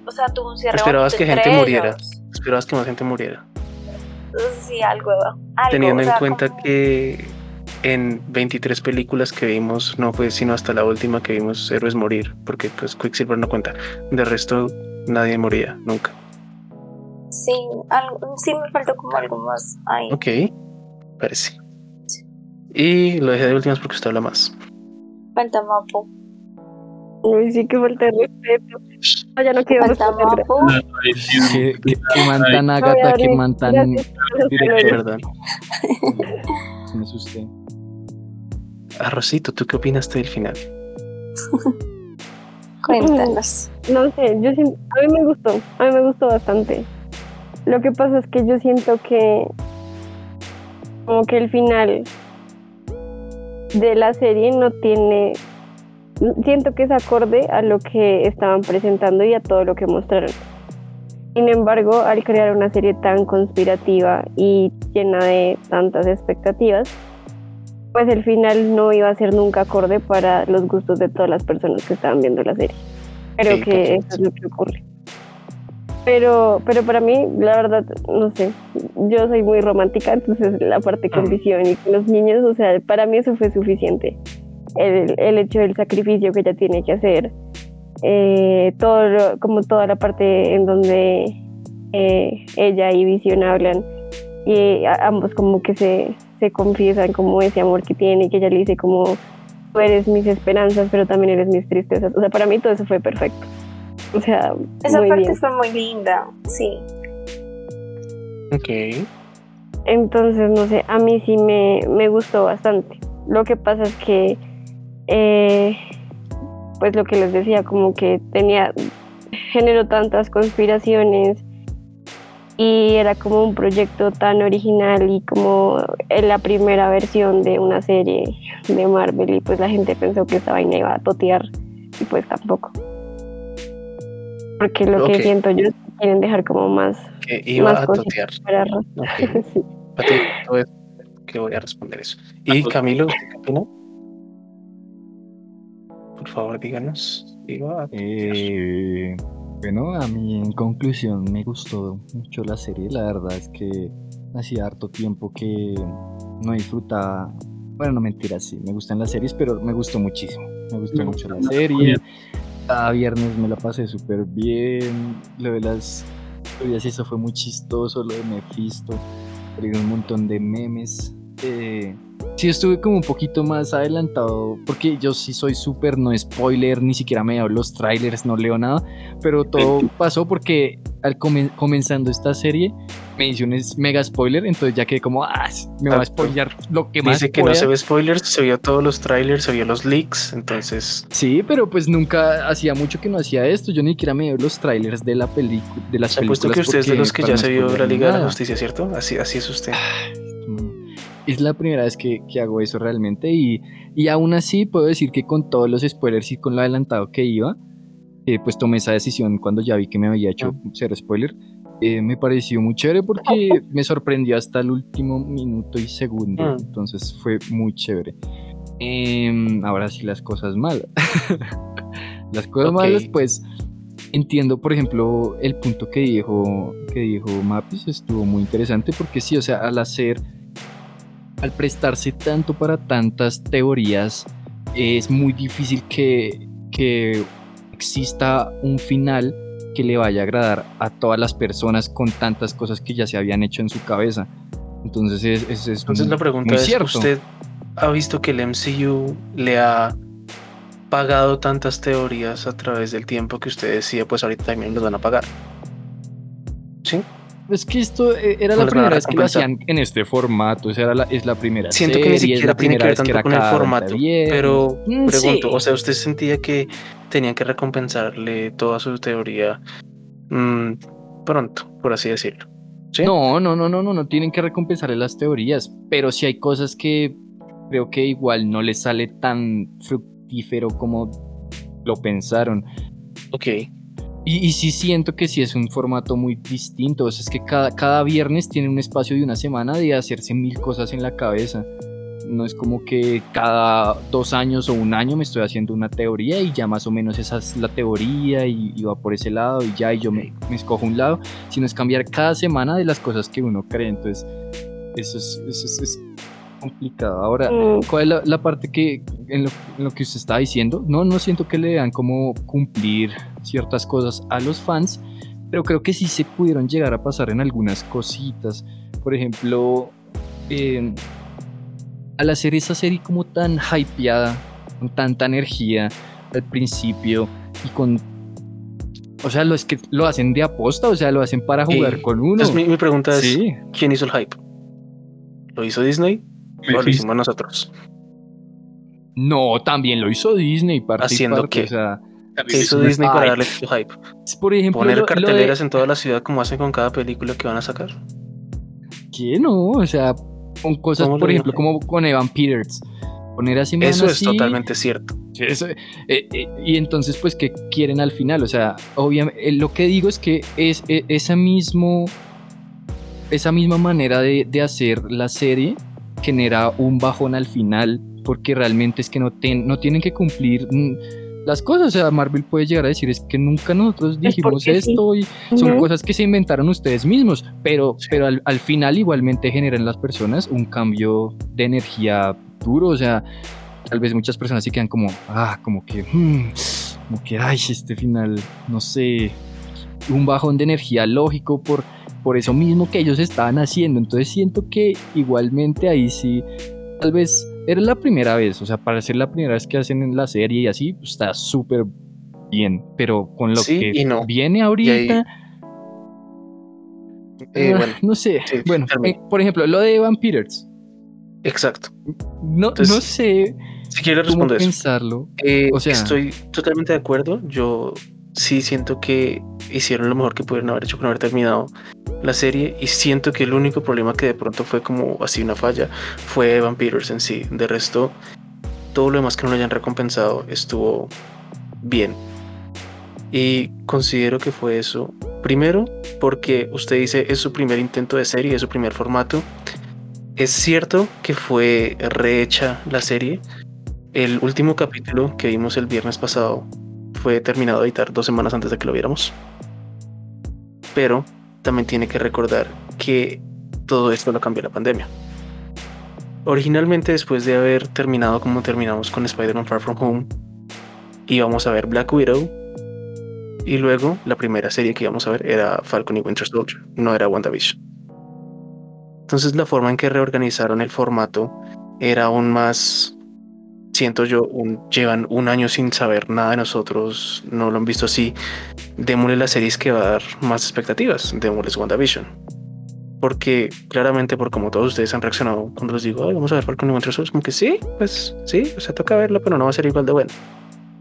Speaker 2: o sea, tuvo un cierre
Speaker 4: Esperabas que gente muriera. Esperabas que más gente muriera.
Speaker 2: Sí, algo, algo
Speaker 4: Teniendo
Speaker 2: o
Speaker 4: en cuenta
Speaker 2: como-
Speaker 4: que en 23 películas que vimos, no fue sino hasta la última que vimos héroes morir, porque pues Quicksilver no cuenta. De resto, nadie moría, nunca.
Speaker 2: Sí, algo, sí me faltó como algo más ahí.
Speaker 4: Ok, parece. Y lo dejé de últimas porque usted habla más.
Speaker 2: Falta Mapo.
Speaker 1: Uy, sí que falta respeto. No, ya no quiero
Speaker 2: Falta. Mapo.
Speaker 5: Que, que, que mantan Agatha, que mantan director.
Speaker 4: Perdón.
Speaker 5: Me asusté.
Speaker 4: Arrocito, ¿tú qué opinaste del final?
Speaker 2: Cuéntanos.
Speaker 1: No sé, yo a mí me gustó, a mí me gustó bastante. Lo que pasa es que yo siento que como que el final de la serie no tiene siento que es acorde a lo que estaban presentando y a todo lo que mostraron. Sin embargo, al crear una serie tan conspirativa y llena de tantas expectativas, pues el final no iba a ser nunca acorde para los gustos de todas las personas que estaban viendo la serie. Creo
Speaker 4: Sí,
Speaker 1: que eso es lo que ocurre. Pero, pero para mí, la verdad, no sé, yo soy muy romántica, entonces la parte con
Speaker 4: Ah.
Speaker 1: visión y con los niños, o sea, para mí eso fue suficiente. El, el hecho del sacrificio que ella tiene que hacer, eh, todo lo- como toda la parte en donde eh, ella y Visión hablan y ambos como que se, se confiesan como ese amor que tiene y que ella le dice como tú eres mis esperanzas pero también eres mis tristezas. O sea, para mí todo eso fue perfecto. O sea,
Speaker 2: Esa
Speaker 1: muy
Speaker 2: parte
Speaker 1: bien.
Speaker 2: fue muy linda, sí.
Speaker 4: Ok.
Speaker 1: Entonces, no sé, a mí sí me, me gustó bastante. Lo que pasa es que, eh, pues lo que les decía, como que tenía, generó tantas conspiraciones y era como un proyecto tan original y como en la primera versión de una serie de Marvel y pues la gente pensó que esta vaina iba a totear y pues tampoco. Porque lo que siento yo es que quieren dejar como más,
Speaker 4: Que iba
Speaker 1: más
Speaker 4: a totear.
Speaker 1: para
Speaker 4: Ok.
Speaker 1: sí.
Speaker 4: Que voy a responder eso. Y Camilo, ¿qué opina? Por favor, díganos. Iba a totear.
Speaker 5: Eh, bueno, a mí en conclusión me gustó mucho la serie. La verdad es que hacía harto tiempo que no disfrutaba. Bueno, no mentiras, sí, me gustan las series, pero me gustó muchísimo. Me gustó
Speaker 3: Me
Speaker 5: mucho la serie. Cada viernes me la pasé súper bien. Lo de las teorías, eso fue muy chistoso. Lo de Mephisto. Pero un montón de memes. Eh, sí, estuve como un poquito más adelantado. Porque yo sí soy súper no spoiler. Ni siquiera me veo los trailers, no leo nada. Pero todo pasó porque al comen- comenzando esta serie me hice un es- mega spoiler. Entonces ya quedé como, ah, me va a spoilear lo que más
Speaker 4: Dice que no
Speaker 5: pueda".
Speaker 4: se ve spoilers, se vio todos los trailers, se vio los leaks, entonces
Speaker 5: Sí, pero pues nunca hacía mucho que no hacía esto. Yo ni siquiera me veo los trailers de la película, de las
Speaker 4: se ha puesto
Speaker 5: películas.
Speaker 4: que usted es de los que ya se vio la Liga de la. Justicia, ¿cierto? Así, así es usted.
Speaker 5: Es la primera vez que, que hago eso realmente y, y aún así puedo decir que con todos los spoilers y con lo adelantado que iba, eh, pues tomé esa decisión cuando ya vi que me había hecho cero spoiler. eh, me pareció muy chévere porque me sorprendió hasta el último minuto y segundo,
Speaker 4: Mm.
Speaker 5: entonces fue muy chévere. Em, ahora sí las cosas malas. las cosas malas pues entiendo, por ejemplo, el punto que dijo, que dijo Mapis estuvo muy interesante porque sí, o sea, al hacer al prestarse tanto para tantas teorías, es muy difícil que, que exista un final que le vaya a agradar a todas las personas con tantas cosas que ya se habían hecho en su cabeza. Entonces es, es, es
Speaker 4: Entonces la pregunta es, ¿usted ha visto que el MCU le ha pagado tantas teorías a través del tiempo que usted decía, pues ahorita también los van a pagar? ¿Sí?
Speaker 5: Es que esto eh, era la primera vez que lo hacían en este formato, o sea, era la, es la primera
Speaker 4: Siento que ni siquiera tiene que ver tanto con el formato, pero mm, pregunto, o sea, ¿usted sentía que tenían que recompensarle toda su teoría mmm, pronto, por así decirlo? ¿Sí?
Speaker 5: No, no, no, no, no, no tienen que recompensarle las teorías, pero si hay cosas que creo que igual no les sale tan fructífero como lo pensaron.
Speaker 4: Ok.
Speaker 5: Y, sí siento que sí es un formato muy distinto. O sea, es que cada, cada viernes tiene un espacio de una semana de hacerse mil cosas en la cabeza. No es como que cada dos años o un año me estoy haciendo una teoría y ya más o menos esa es la teoría y, va por ese lado y ya y yo me, me, escojo un lado, sino es cambiar cada semana de las cosas que uno cree. Entonces, eso es, eso es, complicado. Ahora, mm. ¿cuál es la, parte que en lo, en lo, que usted está diciendo? No, no siento que le dan como cumplir ciertas cosas a los fans, pero creo que sí se pudieron llegar a pasar en algunas cositas. Por ejemplo, eh, al hacer esa serie como tan hypeada, con tanta energía al principio y con... O sea, lo, es que lo hacen de aposta, o sea, lo hacen para jugar con uno.
Speaker 4: mi, mi, pregunta es, ¿quién hizo el hype? ¿Lo hizo Disney o lo hicimos nosotros?
Speaker 5: No, también lo hizo Disney.
Speaker 4: ¿Haciendo qué? O sea, ¿Qué hizo Disney para darle tu hype?
Speaker 5: Por ejemplo,
Speaker 4: Poner carteleras en toda la ciudad como hacen con cada película que van a sacar.
Speaker 5: ¿Qué no? O sea, con cosas, por ejemplo, como con Evan Peters. Poner así
Speaker 4: Eso es totalmente cierto.
Speaker 5: Eso, eh, eh, y entonces, pues, ¿qué quieren al final? O sea, obviamente, eh, lo que digo es que es esa, mismo, esa misma manera de, de, hacer la serie genera un bajón al final, porque realmente es que no, no tienen que cumplir mm, las cosas. O sea, Marvel puede llegar a decir es que nunca nosotros dijimos esto y son cosas que se inventaron ustedes mismos, pero, pero al, final igualmente generan las personas un cambio de energía duro. O sea, tal vez muchas personas sí quedan como, ah, como que, hmm, como que, ay, este final, no sé, un bajón de energía lógico por, por eso mismo que ellos estaban haciendo. Entonces siento que igualmente ahí sí, tal vez era la primera vez, o sea, para ser la primera vez que hacen en la serie y así, pues, está súper bien, pero con lo que viene ahorita... Eh, no sé, bueno, eh, por ejemplo, lo de Evan Peters.
Speaker 4: Exacto.
Speaker 5: No, no sé
Speaker 4: si quieres responder
Speaker 5: pensarlo.
Speaker 4: Eh, o sea, estoy totalmente de acuerdo. Yo sí siento que hicieron lo mejor que pudieron haber hecho con haber terminado la serie y siento que el único problema que de pronto fue como así una falla fue Evan Peters en sí. De resto, todo lo demás que no lo hayan recompensado estuvo bien. Y considero que fue eso. Primero, porque usted dice es su primer intento de serie, es su primer formato. Es cierto que fue rehecha la serie. El último capítulo que vimos el viernes pasado fue terminado de editar dos semanas antes de que lo viéramos. Pero también tiene que recordar que todo esto lo cambió la pandemia. Originalmente, después de haber terminado como terminamos con Spider-Man Far From Home, íbamos a ver Black Widow. Y luego la primera serie que íbamos a ver era Falcon y Winter Soldier, no era WandaVision. Entonces la forma en que reorganizaron el formato era aún más siento yo, llevan un año sin saber nada de nosotros, no lo han visto así. Démosle las series que va a dar más expectativas, démosles WandaVision. Porque claramente, por como todos ustedes han reaccionado cuando les digo, vamos a ver Falcon y Winter Soldier, como que sí, pues sí, o sea, toca verlo, pero no va a ser igual de bueno.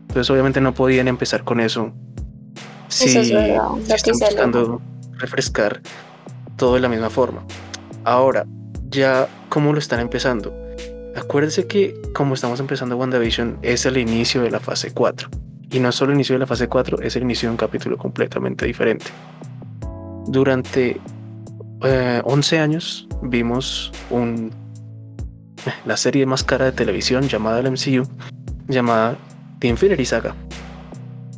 Speaker 4: Entonces, obviamente, no podían empezar con eso. Si, sí, están buscando refrescar todo de la misma forma. Ahora, ya, ¿cómo lo están empezando? Acuérdense que como estamos empezando WandaVision es el inicio de la fase 4. Y no solo el inicio de la fase 4, es el inicio de un capítulo completamente diferente. Durante 11 eh, años vimos un, la serie más cara de televisión llamada el MCU, llamada The Infinity Saga,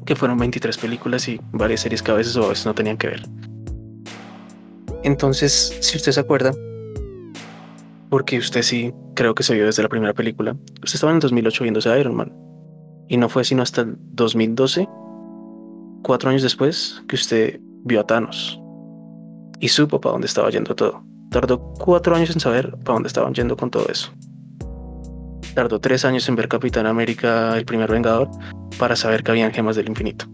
Speaker 4: que fueron 23 películas y varias series que a veces o a veces no tenían que ver. Entonces, si usted se acuerda, porque usted sí creo que se vio desde la primera película. Usted estaba en el 2008 viéndose Iron Man. Y no fue sino hasta el 2012, cuatro años después, que usted vio a Thanos. Y supo para dónde estaba yendo todo. Tardó cuatro años en saber para dónde estaban yendo con todo eso. Tardó tres años en ver Capitán América, el primer Vengador, para saber que habían gemas del infinito.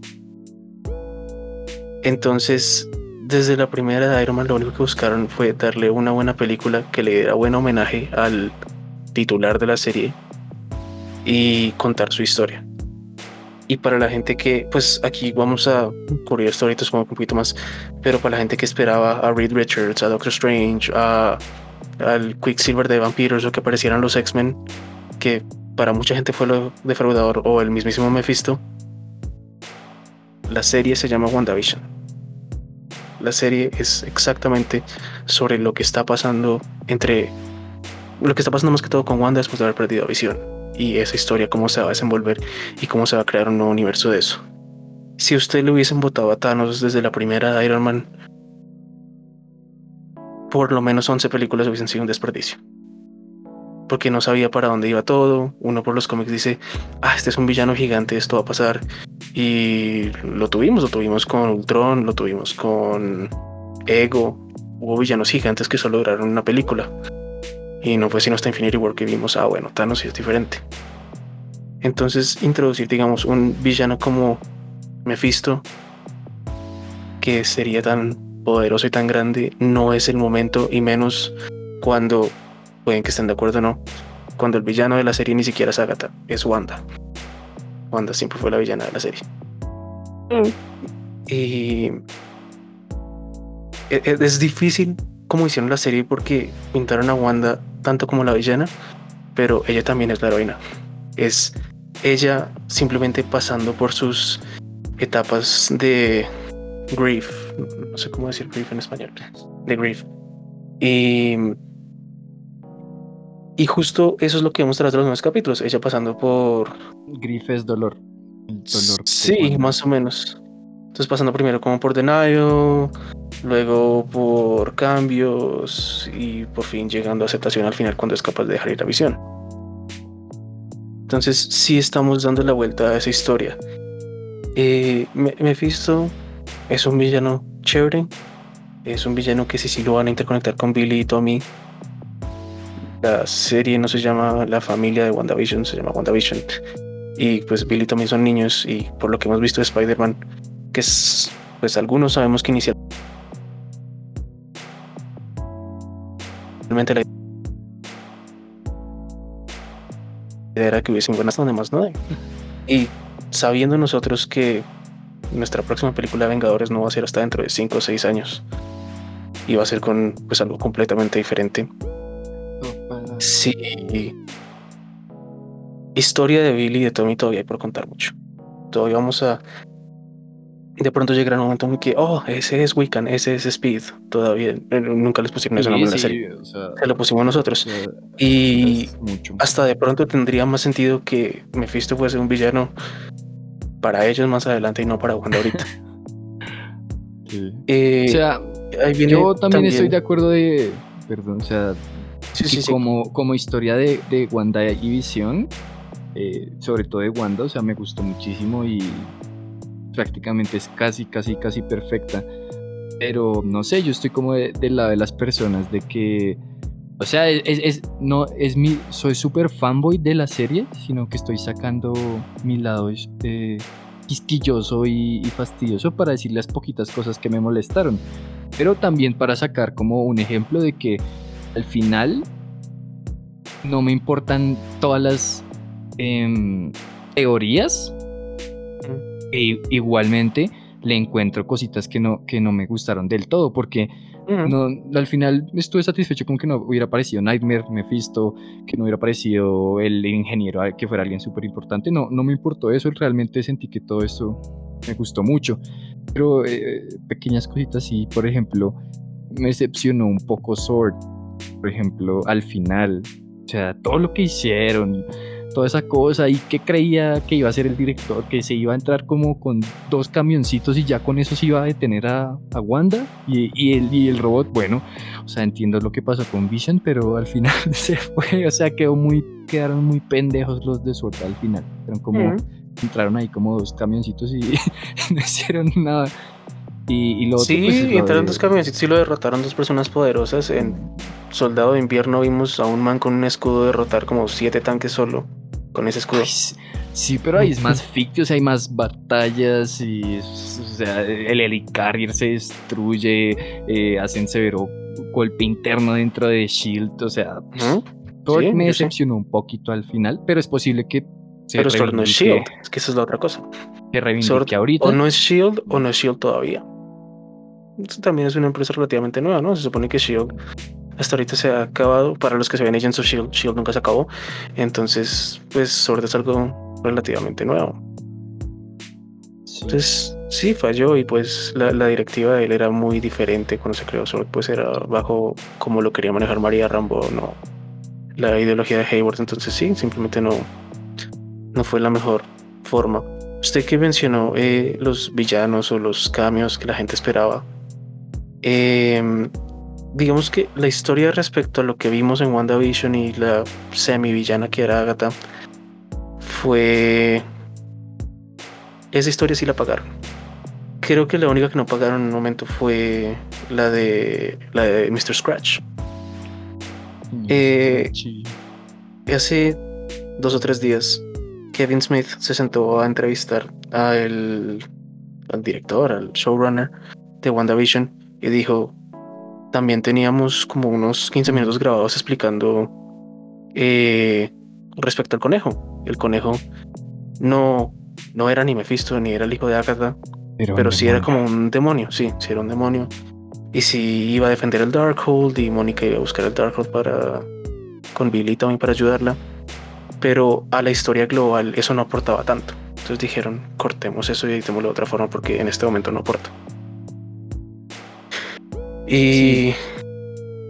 Speaker 4: Entonces, desde la primera de Iron Man, lo único que buscaron fue darle una buena película que le diera buen homenaje al titular de la serie y contar su historia. Y para la gente que, pues aquí vamos a cubrir historietas como un poquito más, pero para la gente que esperaba a Reed Richards, a Doctor Strange, a, al Quicksilver de Vampiros o que aparecieran los X-Men, que para mucha gente fue lo defraudador o el mismísimo Mephisto, la serie se llama WandaVision. La serie es exactamente sobre lo que está pasando entre lo que está pasando más que todo con Wanda después de haber perdido visión y esa historia, cómo se va a desenvolver y cómo se va a crear un nuevo universo de eso. Si usted le hubiesen votado a Thanos desde la primera Iron Man, por lo menos 11 películas hubiesen sido un desperdicio. Porque no sabía para dónde iba todo. Uno por los cómics dice, ah, este es un villano gigante, esto va a pasar. Y lo tuvimos, lo tuvimos con Ultron, lo tuvimos con Ego. Hubo villanos gigantes que solo duraron una película. Y no fue sino hasta Infinity War que vimos, ah, bueno, Thanos sí es diferente. Entonces, introducir, digamos, un villano como Mephisto, que sería tan poderoso y tan grande, no es el momento, y menos cuando, pueden que estén de acuerdo o no, cuando el villano de la serie ni siquiera es Agatha, es Wanda. Wanda siempre fue la villana de la serie. Y e- e- es difícil como hicieron la serie porque pintaron a Wanda tanto como la villana, pero ella también es la heroína. Es ella simplemente pasando por sus etapas de grief, no sé cómo decir grief en español, de grief. Y, y justo eso es lo que vemos tras los nuevos capítulos, ella pasando por...
Speaker 5: Grief es dolor. Dolor
Speaker 4: Sí,
Speaker 5: cuando-
Speaker 4: más o menos. Entonces pasando primero como por denial, luego por cambios y por fin llegando a aceptación al final cuando es capaz de dejar ir la visión. Entonces sí estamos dando la vuelta a esa historia. Eh, Me- Mephisto es un villano chévere, es un villano que sí, sí lo van a interconectar con Billy y Tommy. La serie no se llama La familia de WandaVision, se llama WandaVision. Y pues Billy también son niños y por lo que hemos visto de Spider-Man, que es, pues algunos sabemos que inicialmente la idea era que hubiesen buenas donde más no hay. Y sabiendo nosotros que nuestra próxima película de Vengadores no va a ser hasta dentro de 5 o 6 años y va a ser con pues algo completamente diferente. Sí. Historia de Billy y de Tommy todavía hay por contar mucho. Todavía vamos a. De pronto llegará un momento en que, oh, ese es Wiccan, ese es Speed. Todavía eh, nunca les pusieron ese
Speaker 5: Sí,
Speaker 4: nombre en la serie.
Speaker 5: o sea,
Speaker 4: Se lo pusimos nosotros.
Speaker 5: o sea,
Speaker 4: Y hasta de pronto tendría más sentido que Mephisto fuese un villano para ellos más adelante y no para Wanda ahorita.
Speaker 5: Sí.
Speaker 4: Eh,
Speaker 5: O sea,
Speaker 4: ahí viene
Speaker 5: yo también, estoy de acuerdo de. Perdón, o sea,
Speaker 4: Sí, sí,
Speaker 5: y
Speaker 4: sí.
Speaker 5: como, como historia de, de Wanda y Visión, eh, sobre todo de Wanda, o sea, me gustó muchísimo y prácticamente es casi, casi, casi perfecta. Pero no sé, yo estoy como de- del lado de las personas de que, o sea, es- es- no es mi, soy súper fanboy de la serie, sino que estoy sacando mi lado eh, quisquilloso y, y fastidioso para decir las poquitas cosas que me molestaron. Pero también para sacar como un ejemplo de que al final no me importan todas las em, teorías. E igualmente le encuentro cositas que no, que no me gustaron del todo, porque no, al final estuve satisfecho con que no hubiera aparecido Nightmare, Mephisto, que no hubiera aparecido el ingeniero, ah, que fuera alguien súper importante. No, no me importó eso, realmente sentí que todo esto me gustó mucho. Pero eh, pequeñas cositas, sí, por ejemplo, me decepcionó un poco Sword, por ejemplo, al final. O sea, todo lo que hicieron, toda esa cosa y que creía que iba a ser el director, que se iba a entrar como con dos camioncitos y ya con eso se iba a detener a, a Wanda y, y, el, y el robot, bueno, o sea, entiendo lo que pasó con Vision, pero al final se fue, o sea, quedó muy, quedaron muy pendejos los de suerte al final, como, entraron ahí como dos camioncitos y no hicieron nada. Y, y lo
Speaker 4: sí,
Speaker 5: otro, pues,
Speaker 4: entraron
Speaker 5: de-
Speaker 4: dos camioncitos y lo derrotaron dos personas poderosas. En Soldado de Invierno vimos a un man con un escudo derrotar como siete tanques solo con ese escudo.
Speaker 5: Ay, sí, pero ahí es más ficticio, o sea, hay más batallas y, o sea, el Helicarrier se destruye, eh, hacen severo golpe interno dentro de Shield, o sea,
Speaker 4: Ujú.
Speaker 5: Thor
Speaker 4: Sí,
Speaker 5: me
Speaker 4: sé.
Speaker 5: decepcionó un poquito al final, pero es posible que se
Speaker 4: Pero Sword no es Shield, es que esa es la otra cosa.
Speaker 5: que reivindique
Speaker 4: Sword
Speaker 5: ahorita.
Speaker 4: o no es Shield o no es Shield todavía. Esto también es una empresa relativamente nueva, ¿no? Se supone que Shield hasta ahorita se ha acabado. Para los que se ven Agents of Shield, Shield nunca se acabó. Entonces, pues Sword es algo relativamente nuevo.
Speaker 5: Sí.
Speaker 4: Entonces, sí, falló y pues la, la directiva de él era muy diferente cuando se creó Sword, pues era bajo como lo quería manejar María Rambo, no la ideología de Hayward, entonces sí, simplemente no, no fue la mejor forma. Usted que mencionó eh, los villanos o los cambios que la gente esperaba, em, digamos que la historia respecto a lo que vimos en WandaVision y la semi-villana que era Agatha fue... Esa historia sí la pagaron. Creo que la única que no pagaron en un momento fue la de la de Mr. Scratch. eh,
Speaker 5: Sí.
Speaker 4: Hace dos o tres días, Kevin Smith se sentó a entrevistar a el- al director, al showrunner de WandaVision y dijo, también teníamos como unos 15 minutos grabados explicando eh, respecto al conejo. El conejo no, no era ni Mephisto ni era el hijo de Agatha, pero sí era como un demonio, sí, sí era un demonio. Y sí iba a defender el Darkhold y Mónica iba a buscar el Darkhold para con Billy también para ayudarla. Pero a la historia global eso no aportaba tanto. Entonces dijeron, cortemos eso y editémoslo de otra forma porque en este momento no aporta. Y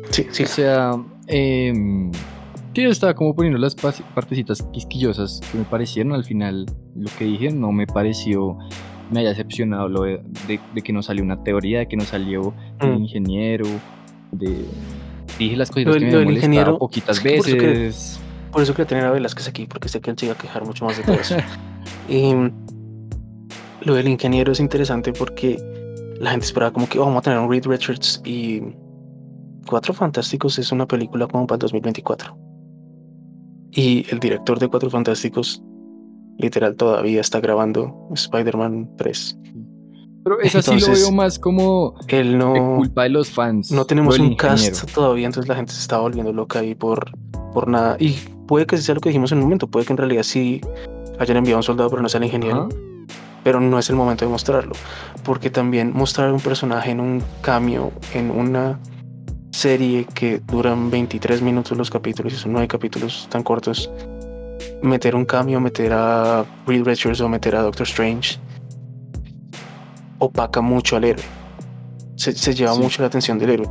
Speaker 4: sí, sí.
Speaker 5: O sea, em, sí, yo estaba como poniendo las partecitas quisquillosas que me parecieron. Al final, lo que dije no me pareció, me haya decepcionado lo de, de- de que no salió una teoría, de que no salió el
Speaker 4: Mm.
Speaker 5: ingeniero, de... Dije las
Speaker 4: Lo del-
Speaker 5: que me
Speaker 4: lo
Speaker 5: molestado
Speaker 4: ingeniero,
Speaker 5: poquitas
Speaker 4: es que por eso que-
Speaker 5: veces.
Speaker 4: Por eso quería tener a Velázquez aquí, porque sé que él se iba a quejar mucho más de todo eso. y lo del ingeniero es interesante porque la gente esperaba como que "Oh, vamos a tener un Reed Richards y Cuatro Fantásticos es una película como para el 2024. Y el director de Cuatro Fantásticos literal todavía está grabando Spider-Man 3.
Speaker 5: Pero eso sí lo veo más como
Speaker 4: Él
Speaker 5: de
Speaker 4: no,
Speaker 5: culpa de los fans.
Speaker 4: no tenemos un cast todavía, entonces la gente se está volviendo loca ahí por, por nada. Y puede que sea lo que dijimos en un momento, puede que en realidad sí hayan enviado un soldado, pero no sea el ingeniero. Pero no es el momento de mostrarlo, porque también mostrar un personaje en un cambio, en una serie que duran 23 minutos los capítulos y son 9 capítulos tan cortos, meter un cambio, meter a Reed Richards o meter a Doctor Strange, opaca mucho al héroe. Se, se lleva
Speaker 5: Sí.
Speaker 4: mucho la atención del héroe.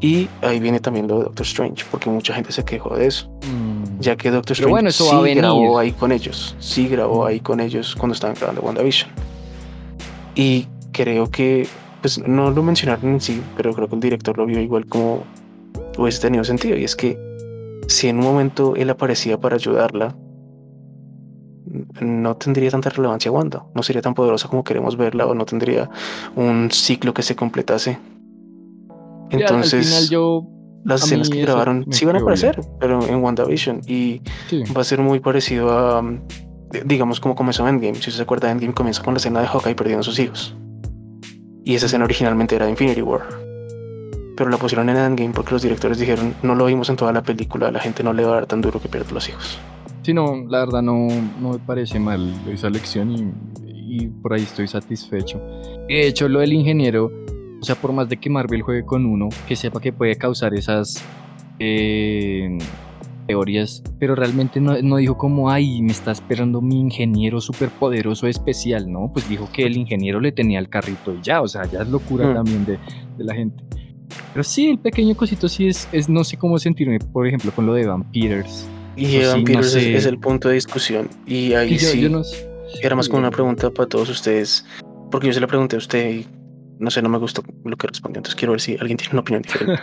Speaker 4: Y ahí viene también lo de Doctor Strange, porque mucha gente se quejó de eso,
Speaker 5: Mm.
Speaker 4: Ya que Doctor Strange
Speaker 5: bueno, eso
Speaker 4: sí grabó ahí con ellos, sí grabó ahí con ellos cuando estaban grabando WandaVision. Y creo que, pues no lo mencionaron en sí, pero creo que el director lo vio igual como hubiese tenido sentido. Y es que si en un momento él aparecía para ayudarla, no tendría tanta relevancia Wanda, no sería tan poderosa como queremos verla o no tendría un ciclo que se completase. Entonces,
Speaker 5: al final yo
Speaker 4: las
Speaker 5: a
Speaker 4: escenas que grabaron sí van a
Speaker 5: quedó bien.
Speaker 4: aparecer, pero en WandaVision. Y
Speaker 5: sí.
Speaker 4: va a ser muy parecido a, di- digamos, como comenzó Endgame. Si usted se acuerda, Endgame comienza con la escena de Hawkeye perdiendo a sus hijos. Y esa escena originalmente era de Infinity War. Pero la pusieron en Endgame porque los directores dijeron, no lo vimos en toda la película, la gente no le va a dar tan duro que pierde los hijos.
Speaker 5: Sí, no, la verdad no, no me parece mal esa lección y, y por ahí estoy satisfecho. De hecho, lo del ingeniero, o sea, por más de que Marvel juegue con uno, que sepa que puede causar esas eh, teorías, pero realmente no, no dijo como, ay, me está esperando mi ingeniero superpoderoso especial, ¿no? Pues dijo que el ingeniero le tenía el carrito y ya, o sea, ya es locura
Speaker 4: Mm.
Speaker 5: también de, de la gente. Pero sí, el pequeño cosito sí es, es, no sé cómo sentirme, por ejemplo, con lo de Vampires.
Speaker 4: Y Evan
Speaker 5: sí, no
Speaker 4: Peters es-
Speaker 5: sé.
Speaker 4: es, el punto de discusión. Y ahí
Speaker 5: Y yo-
Speaker 4: sí,
Speaker 5: yo no sé.
Speaker 4: era más como una pregunta para todos ustedes. Porque yo se la pregunté a usted no sé, no me gustó lo que respondió. Entonces quiero ver si alguien tiene una opinión diferente.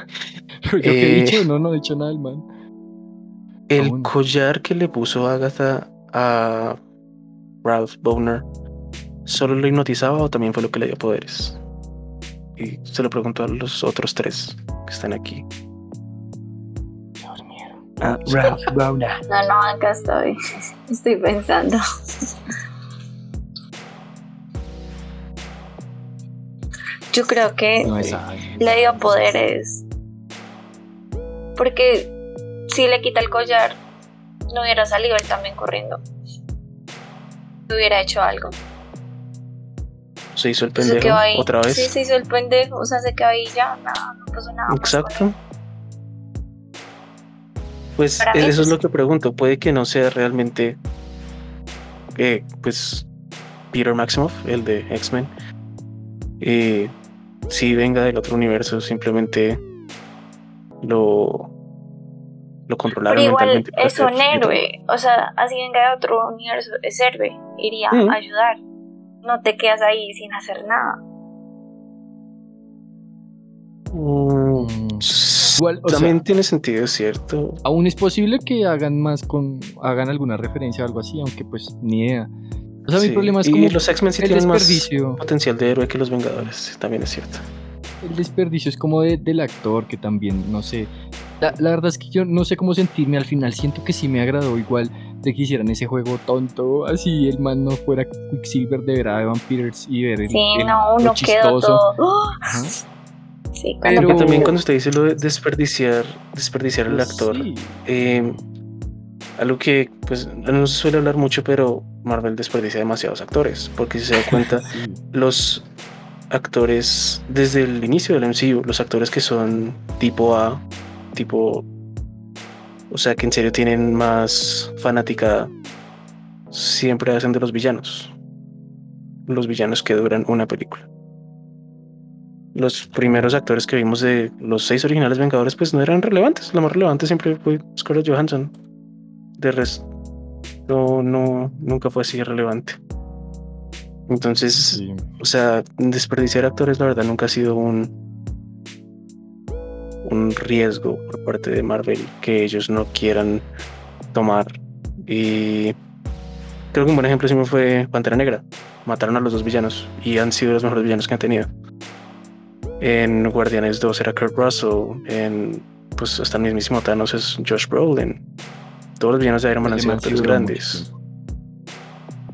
Speaker 5: He
Speaker 4: Eh,
Speaker 5: dicho, no, no he dicho nada, el man.
Speaker 4: El
Speaker 5: Aún.
Speaker 4: collar que le puso Agatha a Ralph Boner, ¿solo lo hipnotizaba o también fue lo que le dio poderes? Y se lo preguntó a los otros tres que están aquí.
Speaker 6: Ah, Ralph Boner.
Speaker 2: No, no, acá estoy. Estoy pensando. Yo creo que
Speaker 5: No
Speaker 2: le dio poderes. Porque si le quita el collar, no hubiera salido él también corriendo. Hubiera hecho algo.
Speaker 4: Se hizo el
Speaker 2: Se
Speaker 4: pendejo
Speaker 2: quedó ahí.
Speaker 4: otra vez.
Speaker 2: Sí, se hizo el pendejo. O sea, se quedó ahí ya, nada, no pasó nada.
Speaker 4: Exacto. Pues
Speaker 2: Para mí
Speaker 4: eso es
Speaker 2: sí.
Speaker 4: lo que pregunto. Puede que no sea realmente, eh, pues, Peter Maximoff, el de X-Men. Eh, si venga del otro universo, simplemente lo, lo controlaron
Speaker 2: Pero igual
Speaker 4: mentalmente.
Speaker 2: es un héroe. O sea, así venga de otro universo, es héroe. Iría
Speaker 4: Mm.
Speaker 2: a ayudar. No te quedas ahí sin hacer nada.
Speaker 4: Mm,
Speaker 5: Mm, Igual, o
Speaker 4: También
Speaker 5: sea,
Speaker 4: tiene sentido, es cierto.
Speaker 5: aún es posible que hagan más con. hagan alguna referencia o algo así, aunque pues ni idea. O sea, mi problema es
Speaker 4: y
Speaker 5: como
Speaker 4: los X-Men sí
Speaker 5: el
Speaker 4: tienen más
Speaker 5: desperdicio.
Speaker 4: potencial de héroe que los Vengadores, también es cierto.
Speaker 5: El desperdicio es como de- del actor, que también, no sé. La, la verdad es que yo no sé cómo sentirme al final. Siento que sí me agradó igual de que hicieran ese juego tonto. Así el man no fuera Quicksilver de ver a Evan Peters y ver el,
Speaker 2: Sí,
Speaker 5: el-
Speaker 2: no,
Speaker 5: lo
Speaker 2: uno quedó
Speaker 5: chistoso.
Speaker 2: todo.
Speaker 5: Ajá.
Speaker 2: Sí,
Speaker 5: Pero-
Speaker 2: cuando
Speaker 4: Porque también cuando usted dice lo de desperdiciar, desperdiciar el actor,
Speaker 5: sí.
Speaker 4: eh, algo que pues no se suele hablar mucho, pero Marvel desperdicia demasiados actores, porque si se da cuenta,
Speaker 5: Sí.
Speaker 4: los actores desde el inicio del MCU, los actores que son tipo A, tipo, o sea, que en serio tienen más fanática, siempre hacen de los villanos, los villanos que duran una película. Los primeros actores que vimos de los seis originales Vengadores, pues no eran relevantes. Lo más relevante siempre fue Scarlett Johansson. De resto, no, no, nunca fue así relevante. Entonces,
Speaker 5: Sí.
Speaker 4: o sea, desperdiciar actores, la verdad, nunca ha sido un, un riesgo por parte de Marvel que ellos no quieran tomar. Y creo que un buen ejemplo siempre fue Pantera Negra. Mataron a los dos villanos y han sido los mejores villanos que han tenido. En Guardianes 2 era Kurt Russell, en pues hasta el mismísimo Thanos es Josh Brolin. Todos los villanos de Iron Man han sido actores grandes.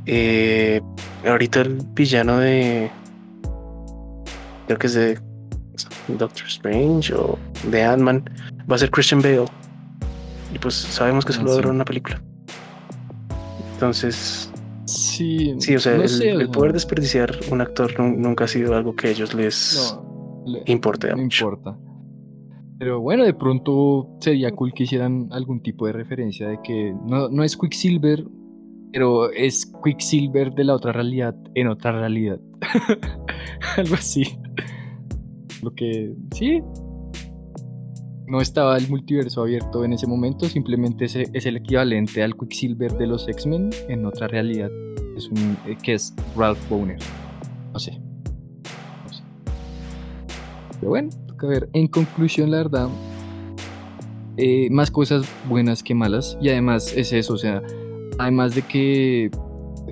Speaker 4: Eh, ahorita el villano de. Creo que es de Doctor Strange o de Ant-Man. Va a ser Christian Bale. Y pues sabemos que
Speaker 5: Ah,
Speaker 4: solo
Speaker 5: sí.
Speaker 4: duró una película. Entonces,
Speaker 5: Sí,
Speaker 4: sí, o sea,
Speaker 5: no
Speaker 4: el,
Speaker 5: sé, o
Speaker 4: el
Speaker 5: sea,
Speaker 4: poder desperdiciar un actor nu- nunca ha sido algo que a ellos les
Speaker 5: no, le-
Speaker 4: importe
Speaker 5: no
Speaker 4: mucho.
Speaker 5: importa. Pero bueno, de pronto sería cool que hicieran algún tipo de referencia de que no, no es Quicksilver, pero es Quicksilver de la otra realidad en otra realidad. Algo así. Lo que sí. No estaba el multiverso abierto en ese momento, simplemente ese es el equivalente al Quicksilver de los X-Men en otra realidad. Es un, eh, que es Ralph Boner. No sé. No sé. Pero bueno, toca ver. En conclusión, la verdad, eh, más cosas buenas que malas. Y además es eso, o sea, además de que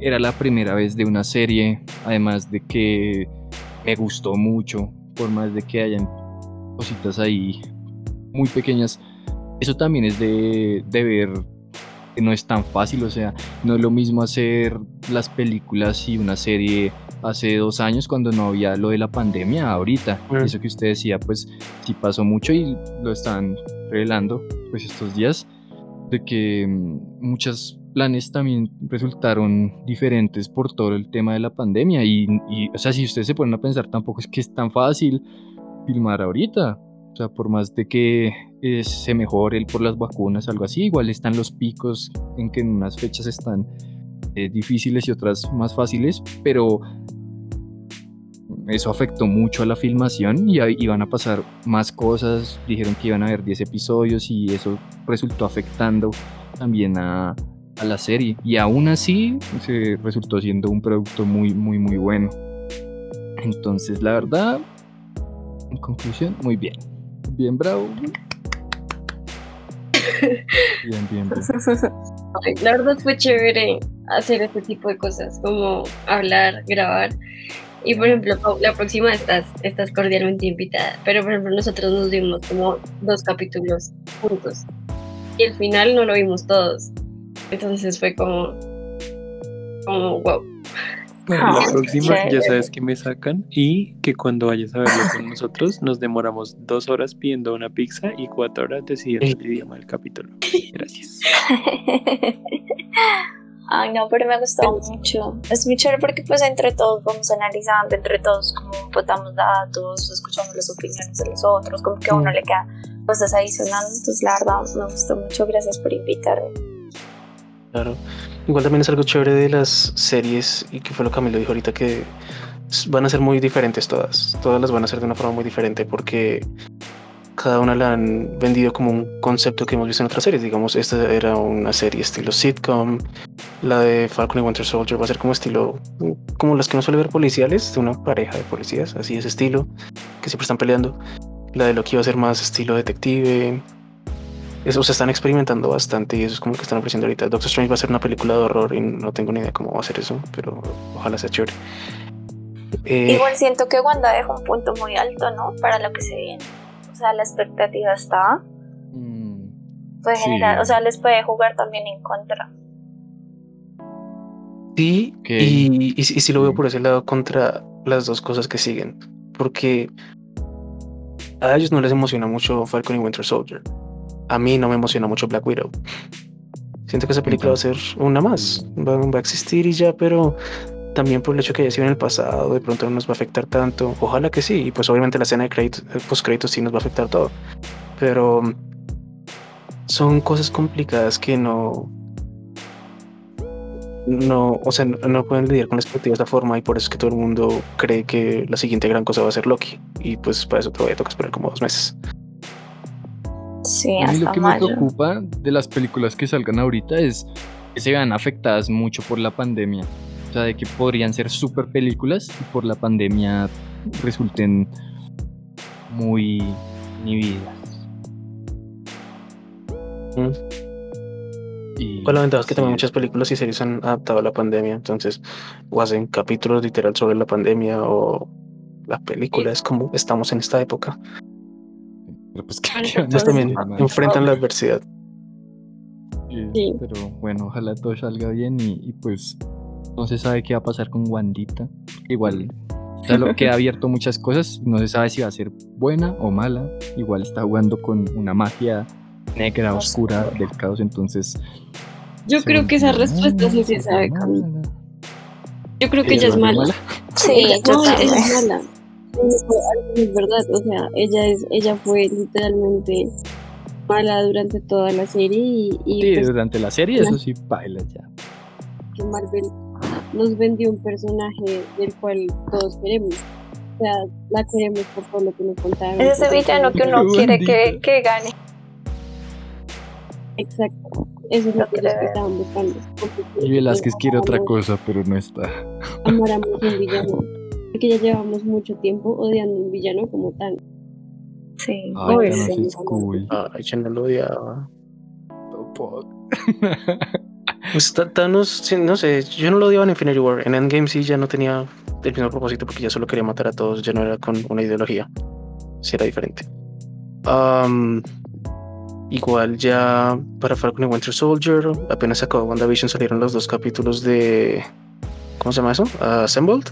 Speaker 5: era la primera vez de una serie, además de que me gustó mucho, por más de que hayan cositas ahí muy pequeñas, eso también es de, de ver que no es tan fácil, o sea, no es lo mismo hacer las películas y una serie hace dos años cuando no había lo de la pandemia, ahorita.
Speaker 4: Mm.
Speaker 5: Eso que usted decía, pues sí pasó mucho y lo están revelando pues estos días, de que mm, muchos planes también resultaron diferentes por todo el tema de la pandemia y, y, o sea, si ustedes se ponen a pensar, tampoco es que es tan fácil filmar ahorita. O sea, por más de que eh, se mejore el por las vacunas, algo así, igual están los picos en que en unas fechas están eh, difíciles y otras más fáciles, pero eso afectó mucho a la filmación y iban a pasar más cosas. Dijeron que iban a haber 10 episodios y eso resultó afectando también a, a la serie. Y aún así se resultó siendo un producto muy, muy, muy bueno. Entonces, la verdad, en conclusión, muy bien. Bien, bravo. Bien, bien, bien.
Speaker 7: La verdad fue chévere hacer este tipo de cosas, como hablar, grabar. Y por ejemplo, la próxima estás, estás cordialmente invitada. Pero por ejemplo, nosotros nos dimos como dos capítulos juntos. Y el final no lo vimos todos. Entonces fue como, como wow.
Speaker 2: Ah,
Speaker 6: la próxima ya sabes que me sacan y que cuando vayas a verlo con nosotros nos demoramos dos horas pidiendo una pizza y cuatro horas decidiendo el idioma del capítulo. Gracias.
Speaker 2: Ay, no, pero me gustó mucho. Es muy chévere porque pues entre todos vamos analizando, entre todos como botamos datos, escuchamos las opiniones de los otros, como que a uno le queda cosas ahí sonando. Entonces la verdad me gustó mucho. Gracias por invitarme.
Speaker 4: Claro. Igual también es algo chévere de las series, y que fue lo que Camilo dijo ahorita, que van a ser muy diferentes todas. Todas las van a ser de una forma muy diferente porque cada una la han vendido como un concepto que hemos visto en otras series. Digamos, esta era una serie estilo sitcom, la de Falcon y Winter Soldier va a ser como estilo, como las que no suele ver policiales, de una pareja de policías, así ese estilo, que siempre están peleando. La de Loki va a ser más estilo detective, eso se están experimentando bastante y eso es como que están ofreciendo ahorita. Doctor Strange va a ser una película de horror y no tengo ni idea cómo va a ser eso, pero ojalá sea chévere. Eh,
Speaker 2: Igual siento que Wanda dejó un punto muy alto, ¿no? Para lo que se viene. O sea, la expectativa está.
Speaker 5: Mm,
Speaker 2: Puede
Speaker 5: Sí.
Speaker 2: generar, o sea, les puede jugar también en contra.
Speaker 4: sí, y, y, sí- y lo veo por ese lado contra las dos cosas que siguen, porque a ellos no les emociona mucho Falcon y Winter Soldier. A mí no me emociona mucho Black Widow. Siento que esa película va a ser una más, va, va a existir y ya, pero también por el hecho que haya sido en el pasado, de pronto no nos va a afectar tanto. Ojalá que sí, y pues obviamente la escena de crédito, post créditos sí nos va a afectar todo, pero son cosas complicadas que no, no, o sea, no, pueden lidiar con la expectativa de esa forma y por eso es que todo el mundo cree que la siguiente gran cosa va a ser Loki y pues para eso todavía toca esperar como dos meses.
Speaker 2: Sí,
Speaker 5: A mí lo que me preocupa de las películas que salgan ahorita es que se vean afectadas mucho por la pandemia. O sea, de que podrían ser super películas y por la pandemia resulten muy inhibidas.
Speaker 4: Mm.
Speaker 5: Y,
Speaker 4: Con la ventaja es que
Speaker 5: sí,
Speaker 4: también muchas películas y series han adaptado a la pandemia, entonces o hacen capítulos literal sobre la pandemia o la película es como estamos en esta época.
Speaker 5: Pero pues, ¿qué-
Speaker 7: Bueno,
Speaker 5: a
Speaker 4: Entonces también enfrentan la adversidad.
Speaker 5: Sí,
Speaker 7: Sí.
Speaker 5: Pero bueno, ojalá todo salga bien y, y, pues no se sabe qué va a pasar con Wandita. Igual ya lo queda abierto muchas cosas y no se sabe si va a ser buena o mala. Igual está jugando con una magia negra, oscura del caos, entonces...
Speaker 7: Yo
Speaker 5: se
Speaker 7: creo que esa respuesta sí se sabe. Yo creo que
Speaker 5: ¿Se
Speaker 7: ella es mala.
Speaker 2: Sí,
Speaker 7: ella, no, es mala. Es verdad, o sea, ella es, ella fue literalmente mala durante toda la serie y, y
Speaker 5: Sí,
Speaker 7: pues,
Speaker 5: durante la serie eso sí baila ya.
Speaker 7: que Marvel nos vendió un personaje del cual todos queremos. O sea, la queremos por todo lo que nos contaron.
Speaker 2: Es ese villano que uno quiere que, que gane.
Speaker 7: Exacto. Eso es lo que ellos estaban buscando.
Speaker 5: Y Velázquez quiere otra cosa, pero no está.
Speaker 7: Amáramos un villano. Porque ya llevamos mucho tiempo odiando un villano como tal.
Speaker 2: Sí.
Speaker 5: Ay, Thanos
Speaker 7: sí.
Speaker 5: es cool.
Speaker 4: Ay, yo no lo odiaba.
Speaker 5: Tampoco.
Speaker 4: Pues Ta- Thanos, sí, no sé, yo no lo odiaba en Infinity War. En Endgame sí ya no tenía el mismo propósito porque ya solo quería matar a todos, ya no era con una ideología. Sí era diferente. Am, igual ya para Falcon y Winter Soldier, apenas acabó WandaVision, salieron los dos capítulos de... ¿Cómo se llama eso? Assembled.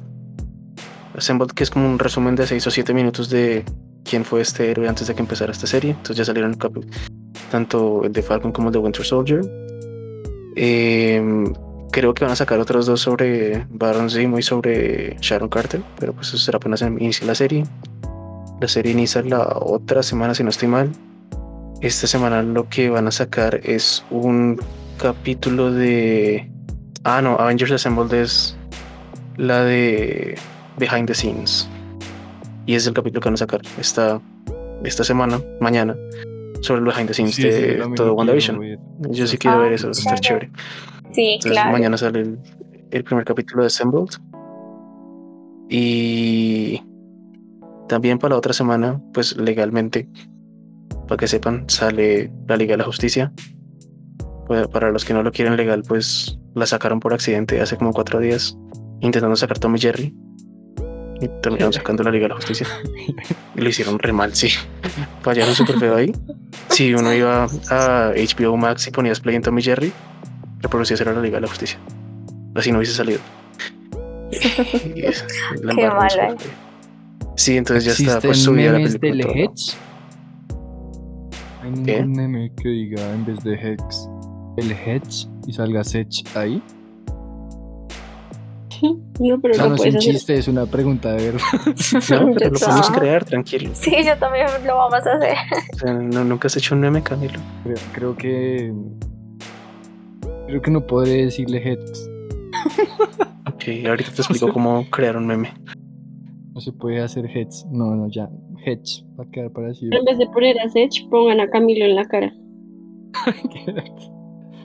Speaker 4: Assembled, que es como un resumen de 6 o 7 minutos de quién fue este héroe antes de que empezara esta serie. Entonces ya salieron tanto el de Falcon como el de Winter Soldier. Em, creo que van a sacar otros dos sobre Baron Zemo y sobre Sharon Carter, pero pues será apenas en inicia la serie. La serie inicia la otra semana, si no estoy mal. Esta semana lo que van a sacar es un capítulo de. Ah, no, Avengers Assembled es la de Behind the Scenes. Y es el capítulo que van a sacar esta, esta semana, mañana, sobre el behind the scenes
Speaker 5: Sí, sí,
Speaker 4: de este, todo WandaVision. Yo sí quiero
Speaker 2: Ah,
Speaker 4: ver eso, va a estar
Speaker 2: chévere. Sí,
Speaker 4: Entonces
Speaker 2: claro.
Speaker 4: mañana sale el, el primer capítulo de Assembled. Y también para la otra semana, pues legalmente, para que sepan, sale la Liga de la Justicia. Pues, para los que no lo quieren legal, pues la sacaron por accidente hace como cuatro días, intentando sacar Tom y Jerry. Y terminaron sacando la Liga de la Justicia. Y lo hicieron re mal, sí. Fallaron súper feo ahí. Si uno iba a HBO Max y ponías play en Tom y Jerry, reproducía era la Liga de la Justicia. Así no hubiese salido. Y es- la
Speaker 2: Qué ¿eh?
Speaker 4: Sí, entonces ya está
Speaker 5: ¿Existen
Speaker 4: pues subida la película.
Speaker 5: del
Speaker 4: y todo.
Speaker 5: Hex? Hay ningún
Speaker 4: ¿Qué?
Speaker 5: meme que diga en vez de Hex el Hedge y salga Sech ahí.
Speaker 7: No, pero
Speaker 5: O sea,
Speaker 7: lo
Speaker 5: no es un
Speaker 7: hacer.
Speaker 5: chiste, es una pregunta de verdad.
Speaker 4: No, pero lo podemos
Speaker 2: no.
Speaker 4: crear, tranquilo.
Speaker 2: Sí, yo también lo vamos a hacer.
Speaker 4: O sea, no, nunca has hecho un meme, Camilo.
Speaker 5: Creo, creo que. Creo que no podré decirle Hex.
Speaker 4: Ok, ahorita te explico cómo crear un meme.
Speaker 5: No se puede hacer Hex. No, no, ya. Hedge. Va a quedar para
Speaker 7: En vez de poner a Sech, pongan a Camilo en la cara.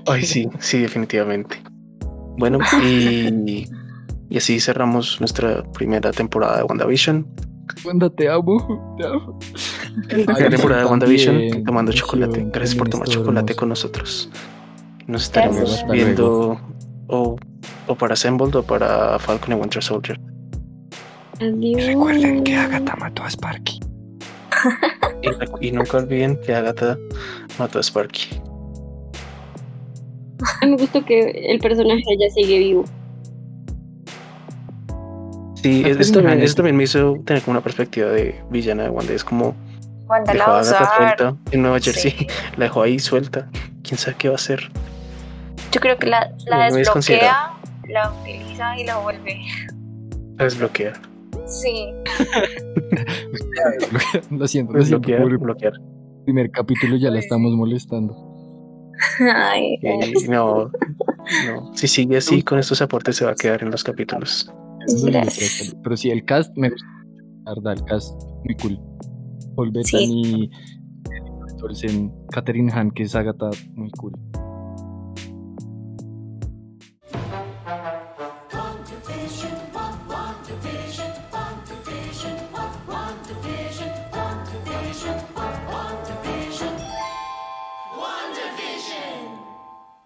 Speaker 4: Ay, sí, sí, definitivamente. Bueno, y, y así cerramos nuestra primera temporada de WandaVision.
Speaker 5: Wanda, te amo. Te amo.
Speaker 4: Primera temporada de WandaVision
Speaker 5: también,
Speaker 4: tomando chocolate. Gracias por tomar chocolate
Speaker 5: hermoso.
Speaker 4: con nosotros. Nos estaremos
Speaker 2: Gracias.
Speaker 4: Viendo o, o para Assembled o para Falcon y Winter Soldier.
Speaker 7: Adiós.
Speaker 5: mató a Sparky.
Speaker 4: Y, y nunca olviden que Agatha mató a Sparky.
Speaker 7: Me gustó que el personaje ya sigue vivo.
Speaker 4: Sí, eso también, eso también me hizo tener como una perspectiva de villana de Wanda. Es como
Speaker 2: Wanda
Speaker 4: dejó
Speaker 2: la
Speaker 4: a suelta en Nueva Jersey.
Speaker 2: Sí.
Speaker 4: La dejó ahí suelta. Quién sabe qué va a hacer.
Speaker 2: Yo creo que la, desbloquea, la utiliza y la vuelve.
Speaker 4: La desbloquea.
Speaker 2: Sí.
Speaker 5: lo siento, lo siento.
Speaker 4: Bloquear.
Speaker 5: primer capítulo ya la estamos molestando.
Speaker 2: Ay,
Speaker 4: Y no, no. Si sigue así, con estos aportes se va a quedar en los capítulos.
Speaker 2: Gracias.
Speaker 5: Pero sí, el cast me gusta. La verdad, el cast muy cool. Paul
Speaker 2: Sí.
Speaker 5: Bettany, Olsen, Catherine Hahn, que es Agatha, muy cool.